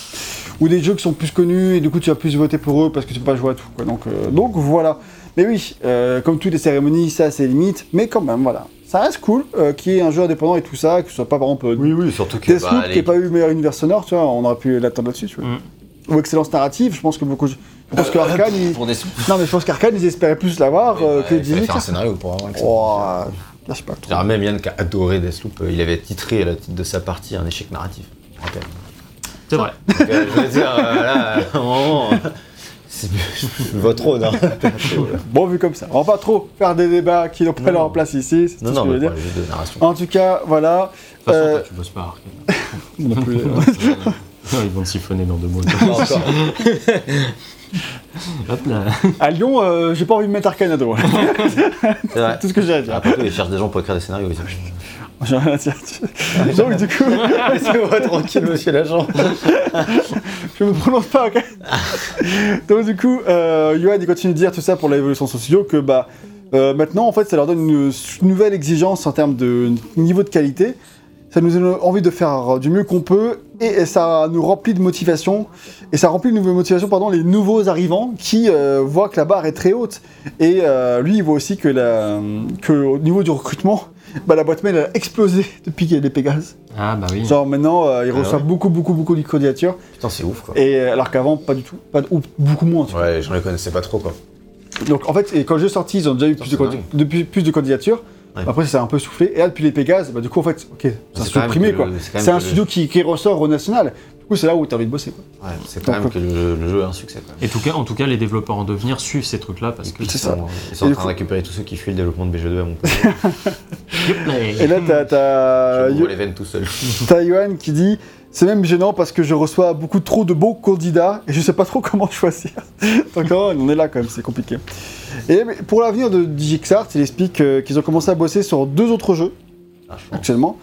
Ou des jeux qui sont plus connus et du coup tu vas plus voter pour eux parce que tu peux pas jouer à tout. Quoi. Donc, euh, donc voilà. Mais oui, euh, comme toutes les cérémonies, ça a ses limites, mais quand même voilà. Ça reste cool euh, qu'il y ait un jeu indépendant et tout ça, que ce soit pas par exemple Oui, oui, surtout que. Deathloop bah, qui les- n'a pas eu meilleur univers sonore, tu vois, on aurait pu l'attendre là-dessus, tu vois. Mm. Ou excellence narrative, je pense que beaucoup. Je pense que Arkane, ils... Non mais je pense qu'Arkane, ils espéraient plus l'avoir euh, que il fallait Dynamic. faire un scénario pour avoir. Oh, là, je sais pas trop. Genre, même Yann qui a adoré Deathloop, euh, il avait titré le titre de sa partie un échec narratif. rappelle. C'est vrai. Donc, euh, je veux dire, euh, là, à un moment, c'est <laughs> votre trône. Hein. <laughs> Bon, vu comme ça, on va pas trop faire des débats qui n'ont pas leur place ici, c'est Non, tout ce non, que je mais veux dire. les jeux de narration. En tout cas, voilà. De toute façon, Euh, toi, tu bosses pas à Arkane. <laughs> non plus, Non, Ils vont te siphonner dans deux encore. Hop là. à Lyon, euh, j'ai pas envie de mettre Arkane à dos. C'est vrai. tout ce que j'ai à dire. Après tout, ils cherchent des gens pour écrire des scénarios. Ils disent, J'ai rien à dire. Donc, du coup, Laissez-moi tranquille, <laughs> monsieur l'agent. je me prononce pas, ok Donc du coup, euh, Yoann, il continue de dire tout ça pour l'évolution studio, que bah, euh, maintenant, en fait, ça leur donne une, une nouvelle exigence en termes de niveau de qualité. Ça nous donne envie de faire du mieux qu'on peut, et, ça nous remplit de motivation, et ça remplit de nouvelles motivations, pardon, les nouveaux arrivants qui euh, voient que la barre est très haute. Et euh, lui, il voit aussi que, la, que au niveau du recrutement, bah, la boîte mail a explosé depuis qu'il y a les Pégases. Ah bah oui. Genre maintenant, euh, il Ah reçoit ouais. beaucoup, beaucoup, beaucoup de candidatures. Putain, c'est ouf, quoi. Et euh, alors qu'avant, pas du tout. Pas ou beaucoup moins. tu. Ouais, j'en les connaissais pas trop, quoi. Donc en fait, et quand le jeu est sorti, ils ont déjà eu plus de, depuis, plus candidatures. Ouais. Après, ça s'est un peu soufflé. Et là, depuis les Pégases, bah, du coup, en fait, ok, ça C'est a supprimé quoi. c'est un le- studio qui, qui ressort au national. Coup, c'est là où t'as envie de bosser. Quoi. Ouais, c'est quand Donc, même que le, le jeu est un succès, quoi. Et tout cas, en tout cas, les développeurs en devenir suivent ces trucs-là parce que. Ils C'est sont, ça. ils sont Et en train coup- de récupérer tous ceux qui fuient le développement de BG2 à mon <laughs> pays. Et là, t'as, t'as, Je Yo- m'ouvre les veines tout seul. <laughs> t'as Yoann qui dit C'est même gênant parce que je reçois beaucoup trop de beaux candidats et je sais pas trop <laughs> comment choisir. Donc, oh, on est là quand même, c'est compliqué. Et pour l'avenir de DigiXart, il explique euh, qu'ils ont commencé à bosser sur deux autres jeux. Ah, je pense.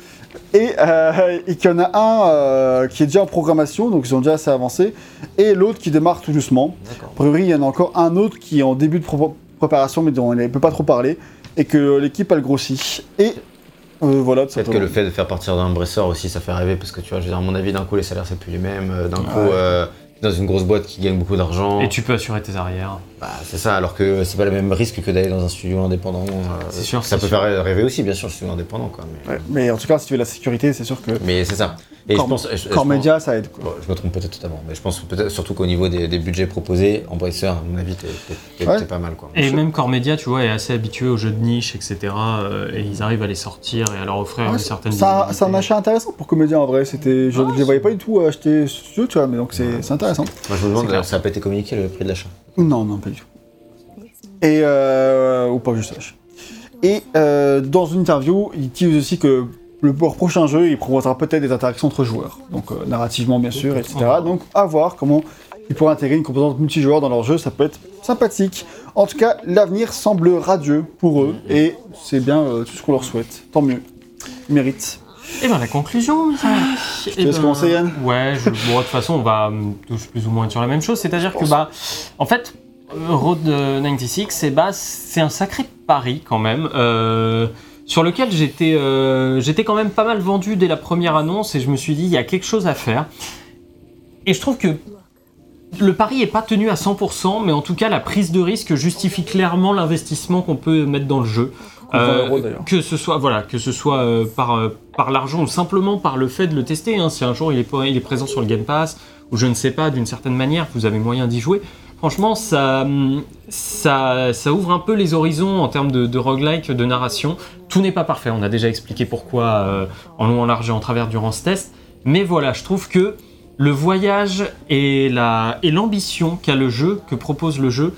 Et, euh, et qu'il y en a un euh, qui est déjà en programmation, donc ils ont déjà assez avancé, et l'autre qui démarre tout doucement. A priori, il y en a encore un autre qui est en début de pro- préparation, mais dont on ne peut pas trop parler, et que l'équipe a le grossi. Et euh, voilà, Peut-être que le fait de faire partir d'un bresseur aussi, ça fait rêver parce que tu vois, je veux dire, à mon avis, d'un coup, les salaires c'est plus les mêmes. euh, D'un coup, Ouais. euh, dans une grosse boîte qui gagne beaucoup d'argent. Et tu peux assurer tes arrières. Bah, c'est ça, alors que c'est pas le même risque que d'aller dans un studio indépendant. euh, C'est sûr, Ça c'est peut sûr. faire rêver aussi, bien sûr, je suis indépendant, quoi. Mais, Ouais, mais en tout cas, si tu veux la sécurité, c'est sûr que mais c'est ça. Et Corps- je pense. je- je Core pense- Media, ça aide. Quoi. Je me trompe peut-être totalement, mais je pense peut-être surtout qu'au niveau des, des budgets proposés, en bresseur, à mon avis, t'es Ouais. t'es pas mal, quoi. Et même Core Media, tu vois, est assez habitué aux jeux de niche, etc. euh, et ils arrivent à les sortir et à leur offrir Ouais, une c'est certaine c'est un, visibilité. c'est un achat intéressant pour Comédien en vrai. C'était, je ne les voyais pas du tout acheter ce jeu, tu vois, mais donc c'est c'est intéressant. Moi, je me demande, C'est d'ailleurs, ça n'a pas été communiqué le prix de l'achat. Non, non, pas du tout. Et euh, ou pas je sache. Et euh, dans une interview, il dit aussi que le prochain jeu, il proposera peut-être des interactions entre joueurs, donc euh, narrativement bien sûr, etc. Donc à voir comment ils pourraient intégrer une composante multijoueur dans leur jeu, ça peut être sympathique. En tout cas, l'avenir semble radieux pour eux, et c'est bien euh, tout ce qu'on leur souhaite. Tant mieux. Ils méritent. Et ben la conclusion, amis. Je te Eh ben, commencer, Yann? Ouais, je- bon, de toute façon, on va hum, tous plus ou moins sur la même chose. C'est-à-dire que, bah, en fait, euh, Road euh, 96, c'est bah, c'est un sacré pari quand même. euh, sur lequel j'étais euh, j'étais quand même pas mal vendu dès la première annonce et je me suis dit il y a quelque chose à faire. Et je trouve que le pari est pas tenu à 100%, mais en tout cas la prise de risque justifie clairement l'investissement qu'on peut mettre dans le jeu. Euh, que ce soit voilà, que ce soit euh, par euh, par l'argent ou simplement par le fait de le tester. hein. Si un jour il est pas- il est présent sur le Game Pass ou je ne sais pas d'une certaine manière, vous avez moyen d'y jouer. Franchement, ça, ça, ça ouvre un peu les horizons en termes de, de roguelike, de narration. Tout n'est pas parfait. On a déjà expliqué pourquoi en long, en large et en travers durant ce test. Mais voilà, je trouve que le voyage et la et l'ambition qu'a le jeu, que propose le jeu,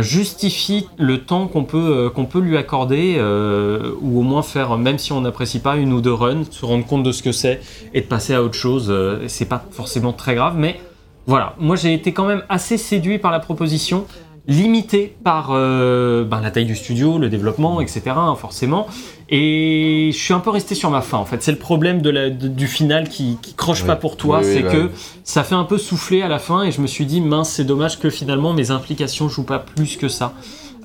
justifie le temps qu'on peut, euh, qu'on peut lui accorder, euh, ou au moins faire, même si on n'apprécie pas une ou deux runs, se rendre compte de ce que c'est et de passer à autre chose. euh, c'est pas forcément très grave, mais voilà. Moi, j'ai été quand même assez séduit par la proposition, limité par euh, ben, la taille du studio, le développement, etc. hein, forcément. Et je suis un peu resté sur ma faim. En fait, c'est le problème de la- de- du final qui, qui croche Oui. pas pour toi, Oui, oui, c'est bah que ça fait un peu souffler à la fin et je me suis dit mince c'est dommage que finalement mes implications jouent pas plus que ça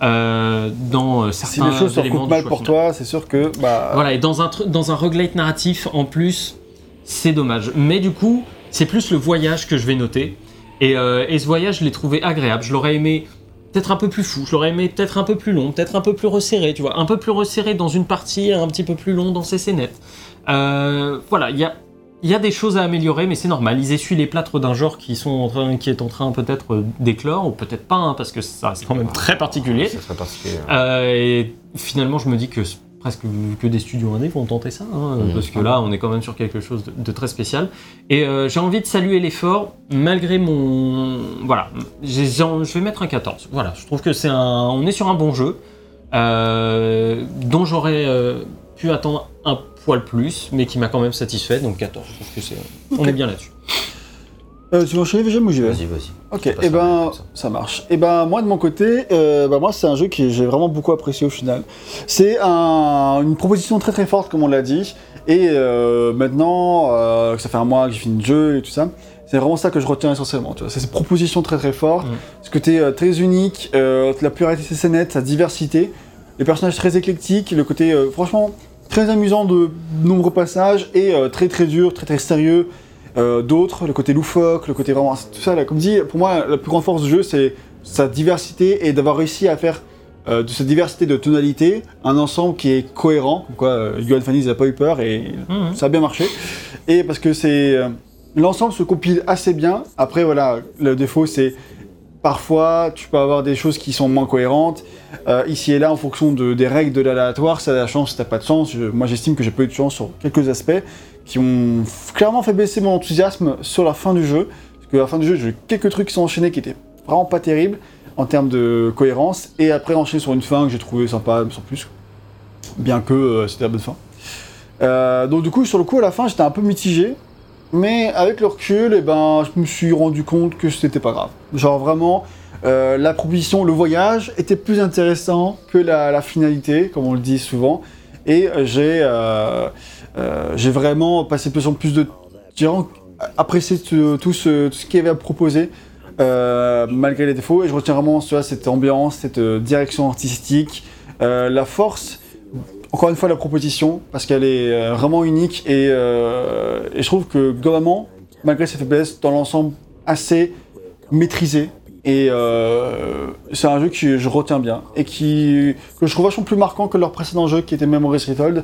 euh, dans euh, Si certains les choses se éléments mal pour final. toi, c'est sûr que. Bah, Voilà et dans un dans un roguelite narratif en plus c'est dommage. Mais du coup c'est plus le voyage que je vais noter et, euh, et ce voyage je l'ai trouvé agréable. Je l'aurais aimé peut-être un peu plus fou, je l'aurais aimé peut-être un peu plus long, peut-être un peu plus resserré, tu vois, un peu plus resserré dans une partie, un petit peu plus long dans ses scénettes. Euh, voilà, il y a il y a des choses à améliorer, mais c'est normal. Ils essuient les plâtres d'un genre qui, sont en train, qui est en train peut-être d'éclore, ou peut-être pas, hein, parce que ça reste quand même très particulier. C'est particulier. Euh, et finalement, je me dis que c'est presque que des studios indés vont tenter ça, hein, Mhm. parce que là, on est quand même sur quelque chose de, de très spécial. Et euh, j'ai envie de saluer l'effort, malgré mon... Voilà, je vais mettre un 14. Voilà, je trouve que c'est un... On est sur un bon jeu, euh, dont j'aurais euh, pu attendre un poil plus, mais qui m'a quand même satisfait, donc 14. Je trouve que c'est... On est bien là-dessus. Euh, tu veux enchaîner déjà ou j'y vais Vas-y, vas-y. Ok, Ça et passe ben ça. ça marche. Et ben moi de mon côté, euh, bah, moi c'est un jeu que j'ai vraiment beaucoup apprécié au final. C'est un- une proposition très très forte comme on l'a dit. Et euh, maintenant euh, que ça fait un mois que j'ai fini le jeu et tout ça, c'est vraiment ça que je retiens essentiellement. tu vois. C'est cette proposition très très forte, Mm. ce côté euh, très unique, euh, la pluralité de ses scénettes, sa diversité, les personnages très éclectiques, le côté euh, franchement très amusant de nombreux passages et euh, très très dur, très très sérieux euh, d'autres, le côté loufoque, le côté vraiment. Tout ça, là, comme dit, pour moi, la plus grande force du jeu, c'est sa diversité et d'avoir réussi à faire euh, de cette diversité de tonalités un ensemble qui est cohérent. Comme quoi, euh, Fanny n'a pas eu peur et Mhm. ça a bien marché. Et parce que c'est. euh, L'ensemble se compile assez bien. Après, voilà, le défaut, c'est. Parfois, tu peux avoir des choses qui sont moins cohérentes. Euh, ici et là, en fonction de, des règles de l'aléatoire, ça a de la chance, t'as pas de chance. Je- moi, j'estime que j'ai pas eu de chance sur quelques aspects qui ont clairement fait baisser mon enthousiasme sur la fin du jeu. Parce que la fin du jeu, j'ai eu quelques trucs qui sont enchaînés qui étaient vraiment pas terribles en termes de cohérence. Et après, enchaîner sur une fin que j'ai trouvé sympa, sans plus. Bien que euh, c'était la bonne fin. Euh, donc, du coup, sur le coup, à la fin, j'étais un peu mitigé. Mais avec le recul, eh ben, je me suis rendu compte que c'était pas grave. Genre vraiment, euh, la proposition, le voyage était plus intéressant que la, finalité, comme on le dit souvent. Et j'ai j'ai vraiment passé plus en plus de temps, apprécié tout, tout ce, qu'il y avait à proposer, euh, malgré les défauts. Et je retiens vraiment tu cette ambiance, cette euh, direction artistique, euh, la force encore une fois la proposition parce qu'elle est euh, vraiment unique et, euh, et je trouve que globalement malgré ses faiblesses dans l'ensemble assez maîtrisé et euh, c'est un jeu que je retiens bien et qui que je trouve vachement plus marquant que leur précédent jeu qui était Memories Retold.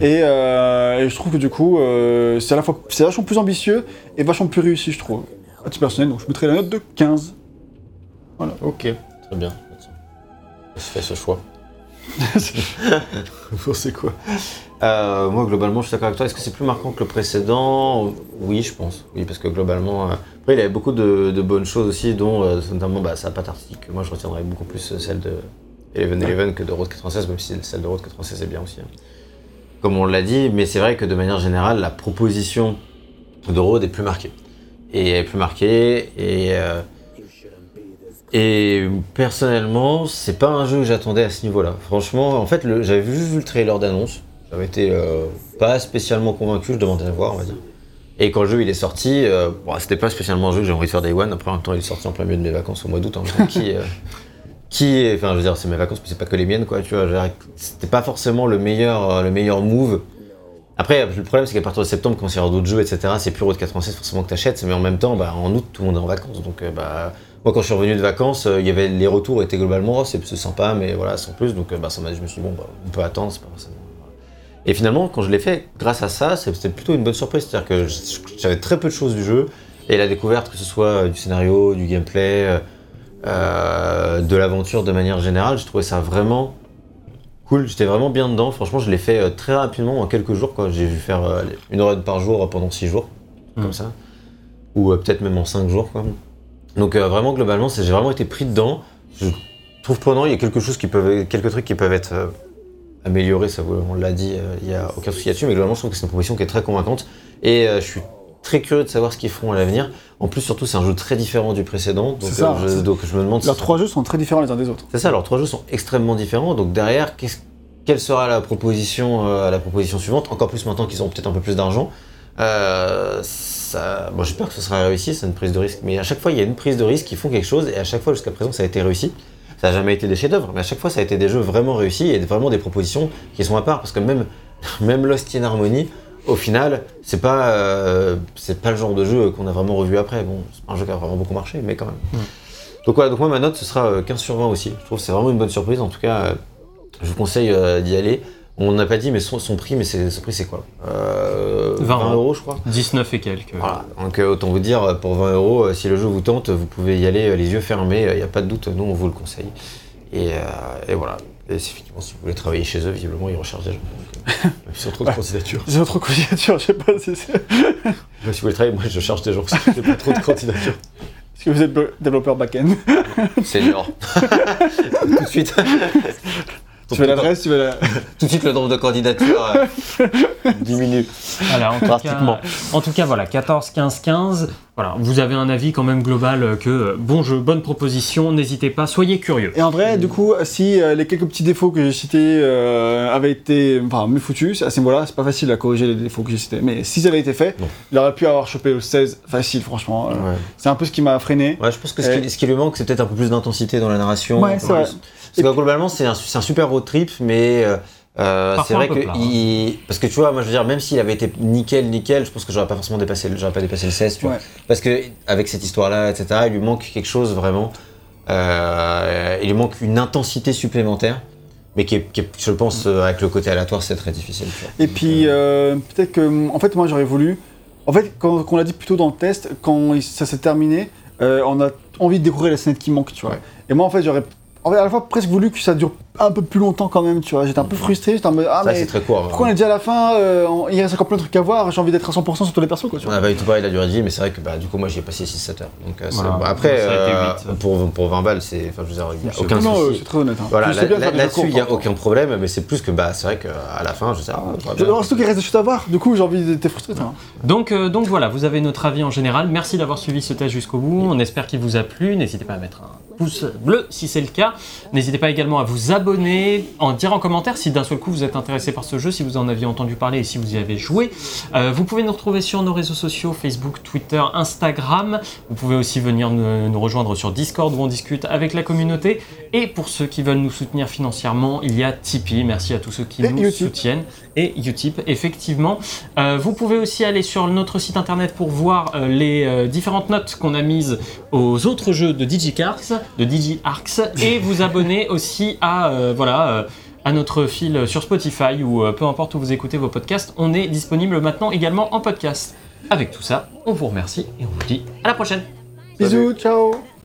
Et, euh, et je trouve que du coup euh, c'est à la fois c'est vachement plus ambitieux et vachement plus réussi je trouve. À titre personnel donc je mettrais la note de 15 Ok, très bien. Je fais ce choix. <laughs> c'est quoi? Euh, moi, globalement, je suis d'accord avec toi. Est-ce que c'est plus marquant que le précédent? Oui, je pense. Oui, parce que globalement, euh, après, il y avait beaucoup de, de bonnes choses aussi, dont euh, notamment bah, sa patte artistique. Moi, je retiendrais beaucoup plus celle de Eleven Eleven que de Road 96, même si celle de Road 96 est bien aussi. hein. Comme on l'a dit, mais c'est vrai que de manière générale, la proposition de Road est plus marquée. Et elle est plus marquée, et Et personnellement, c'est pas un jeu que j'attendais à ce niveau-là. Franchement, en fait, j'avais juste vu le trailer d'annonce. J'avais été euh, pas spécialement convaincu, je demandais à voir, on va dire. Et quand le jeu il est sorti, euh, bon, c'était pas spécialement un jeu que j'ai envie de faire Day One. Après, en même temps, il est sorti en plein milieu de mes vacances au mois d'août. En même temps, qui, euh, <laughs> qui enfin, je veux dire, c'est mes vacances, mais c'est pas que les miennes, quoi. Tu vois, c'était pas forcément le meilleur, euh, le meilleur move. Après, le problème, c'est qu'à partir de septembre, quand il y aura d'autres jeux, etc., c'est plus Road 96 forcément que t'achètes, mais en même temps, bah, en août, tout le monde est en vacances. Donc, euh, bah, moi, quand je suis revenu de vacances, euh, il y avait les retours étaient globalement, oh, c'est sympa, mais voilà, sans plus. Donc, euh, bah, ça m'a, je me suis dit, bon, bah, on peut attendre, c'est pas forcément. Et finalement, quand je l'ai fait, grâce à ça, c'était plutôt une bonne surprise. C'est-à-dire que j'avais très peu de choses du jeu, et la découverte, que ce soit euh, du scénario, du gameplay, euh, euh, de l'aventure de manière générale, je trouvais ça vraiment cool. J'étais vraiment bien dedans. Franchement, je l'ai fait très rapidement, en quelques jours. J'ai vu faire euh, une run par jour pendant six jours, comme Mm. ça. Ou euh, peut-être même en cinq jours. Quoi. Donc vraiment, globalement, j'ai vraiment été pris dedans. Je trouve prenant, il y a quelque chose qui peuvent, quelques trucs qui peuvent être euh, améliorés, ça on l'a dit, euh, il n'y a aucun souci là-dessus, mais globalement, je trouve que c'est une proposition qui est très convaincante. Et euh, je suis très curieux de savoir ce qu'ils feront à l'avenir. En plus, surtout, c'est un jeu très différent du précédent. Donc, C'est ça, euh, je, c'est- donc je me demande si- Leurs trois jeux sont très différents les uns des autres. c'est ça, leurs trois jeux sont extrêmement différents. Donc derrière, quelle sera la proposition, euh, la proposition suivante? Encore plus maintenant qu'ils ont peut-être un peu plus d'argent. Euh, ça, bon, j'espère que ce sera réussi, c'est une prise de risque. Mais à chaque fois, il y a une prise de risque qui font quelque chose, et à chaque fois jusqu'à présent, ça a été réussi. Ça n'a jamais été des chefs-d'œuvre, mais à chaque fois, ça a été des jeux vraiment réussis et vraiment des propositions qui sont à part. Parce que même, <laughs> même Lost in Harmony, au final, c'est pas, euh, c'est pas le genre de jeu qu'on a vraiment revu après. Bon, c'est pas un jeu qui a vraiment beaucoup marché, mais quand même. Donc voilà, donc moi ma note ce sera euh, 15 sur 20 aussi. Je trouve que c'est vraiment une bonne surprise. En tout cas, euh, je vous conseille euh, d'y aller. On n'a pas dit mais son, son prix, mais c'est, son prix c'est quoi? Euh, 20 20 euros je crois. 19 et quelques. Voilà, donc euh, autant vous dire, euh, pour 20 euros, euh, si le jeu vous tente, vous pouvez y aller euh, les yeux fermés, il n'y a pas de doute, nous on vous le conseille. Et, euh, et voilà. Et c'est effectivement, si vous voulez travailler chez eux, visiblement ils recherchent des gens. Euh, <laughs> Ils ont trop de candidatures. J'ai autre candidature, je sais pas si c'est. <laughs> Si vous voulez travailler, moi je cherche des gens parce que pas trop de candidatures. Est-ce que vous êtes développeur back-end Senior. <laughs> tout de suite. Tu veux l'adresse, tu veux la. <laughs> Tout de suite le nombre de candidatures euh, <laughs> diminue. Voilà, en tout, Drastiquement. cas, en tout cas, voilà, 14, 15, 15. Voilà, vous avez un avis quand même global euh, que euh, bon jeu, bonne proposition, n'hésitez pas, soyez curieux. Et en vrai, du coup, si euh, les quelques petits défauts que j'ai cités euh, avaient été enfin, mieux foutus, à ce niveau-là, c'est pas facile à corriger les défauts que j'ai cités. Mais si ça avait été fait, Non. il aurait pu avoir chopé le 16 facile, franchement. Euh, Ouais. C'est un peu ce qui m'a freiné. Ouais, je pense que ce qui, ce qui lui manque, c'est peut-être un peu plus d'intensité dans la narration. Ouais, c'est vrai. Parce que globalement, c'est un, c'est un super road trip, mais euh, c'est vrai que plat, hein. parce que tu vois, moi je veux dire, même s'il avait été nickel, nickel, je pense que j'aurais pas forcément dépassé, le- j'aurais pas dépassé le 16, tu vois. Parce que avec cette histoire-là, etc., il lui manque quelque chose vraiment. euh, il lui manque une intensité supplémentaire, mais qui est, qui est, je pense, euh, avec le côté aléatoire, c'est très difficile. Tu vois. Et puis, euh, peut-être que, en fait, moi, j'aurais voulu. En fait, quand, quand on l'a dit plus tôt dans le test, quand ça s'est terminé, euh, on a envie de découvrir les scénettes qui manquent, tu vois. Ouais. Et moi, en fait, j'aurais. En fait, à la fois presque voulu que ça dure un peu plus longtemps quand même, tu vois. J'étais un peu frustré, j'étais en mode. Ah, ça, mais c'est très court. pourquoi on est déjà à la fin euh, on- Il reste encore plein de trucs à voir, j'ai envie d'être à 100% sur tous les persos, quoi, tu On vois. n'a pas eu tout pareil la durée de vie, mais c'est vrai que bah, du coup, moi j'y ai passé 6-7 heures. Donc, euh, c'est- Voilà. bon, après, euh, pour, pour 20 balles, c'est. Enfin, je veux dire, il n'y a C'est aucun non, souci. c'est très honnête. Hein. Voilà, là-dessus, il n'y a aucun problème, mais c'est plus que bah, c'est vrai qu'à la fin, je sais ah, surtout qu'il reste des choses à voir, du coup, j'ai envie d'être frustré, toi. Donc, donc voilà, vous avez notre avis en général. Merci d'avoir suivi ce test jusqu'au bout. On espère qu'il vous a plu. N'hésitez pas à mettre un pouce bleu si c'est le cas. N'hésitez pas également à vous abonner, en dire en commentaire si d'un seul coup vous êtes intéressé par ce jeu, si vous en aviez entendu parler et si vous y avez joué. Euh, vous pouvez nous retrouver sur nos réseaux sociaux Facebook, Twitter, Instagram. Vous pouvez aussi venir nous, nous rejoindre sur Discord où on discute avec la communauté. Et pour ceux qui veulent nous soutenir financièrement, il y a Tipeee. Merci à tous ceux qui Et nous soutiennent. Et Utip, effectivement. Euh, vous pouvez aussi aller sur notre site internet pour voir euh, les différentes notes qu'on a mises aux autres jeux de DigiCarx, de DigiArx, et vous abonner aussi à euh, voilà euh, à notre fil sur Spotify ou euh, peu importe où vous écoutez vos podcasts. On est disponible maintenant également en podcast. Avec tout ça, on vous remercie et on vous dit à la prochaine. Bisous, ciao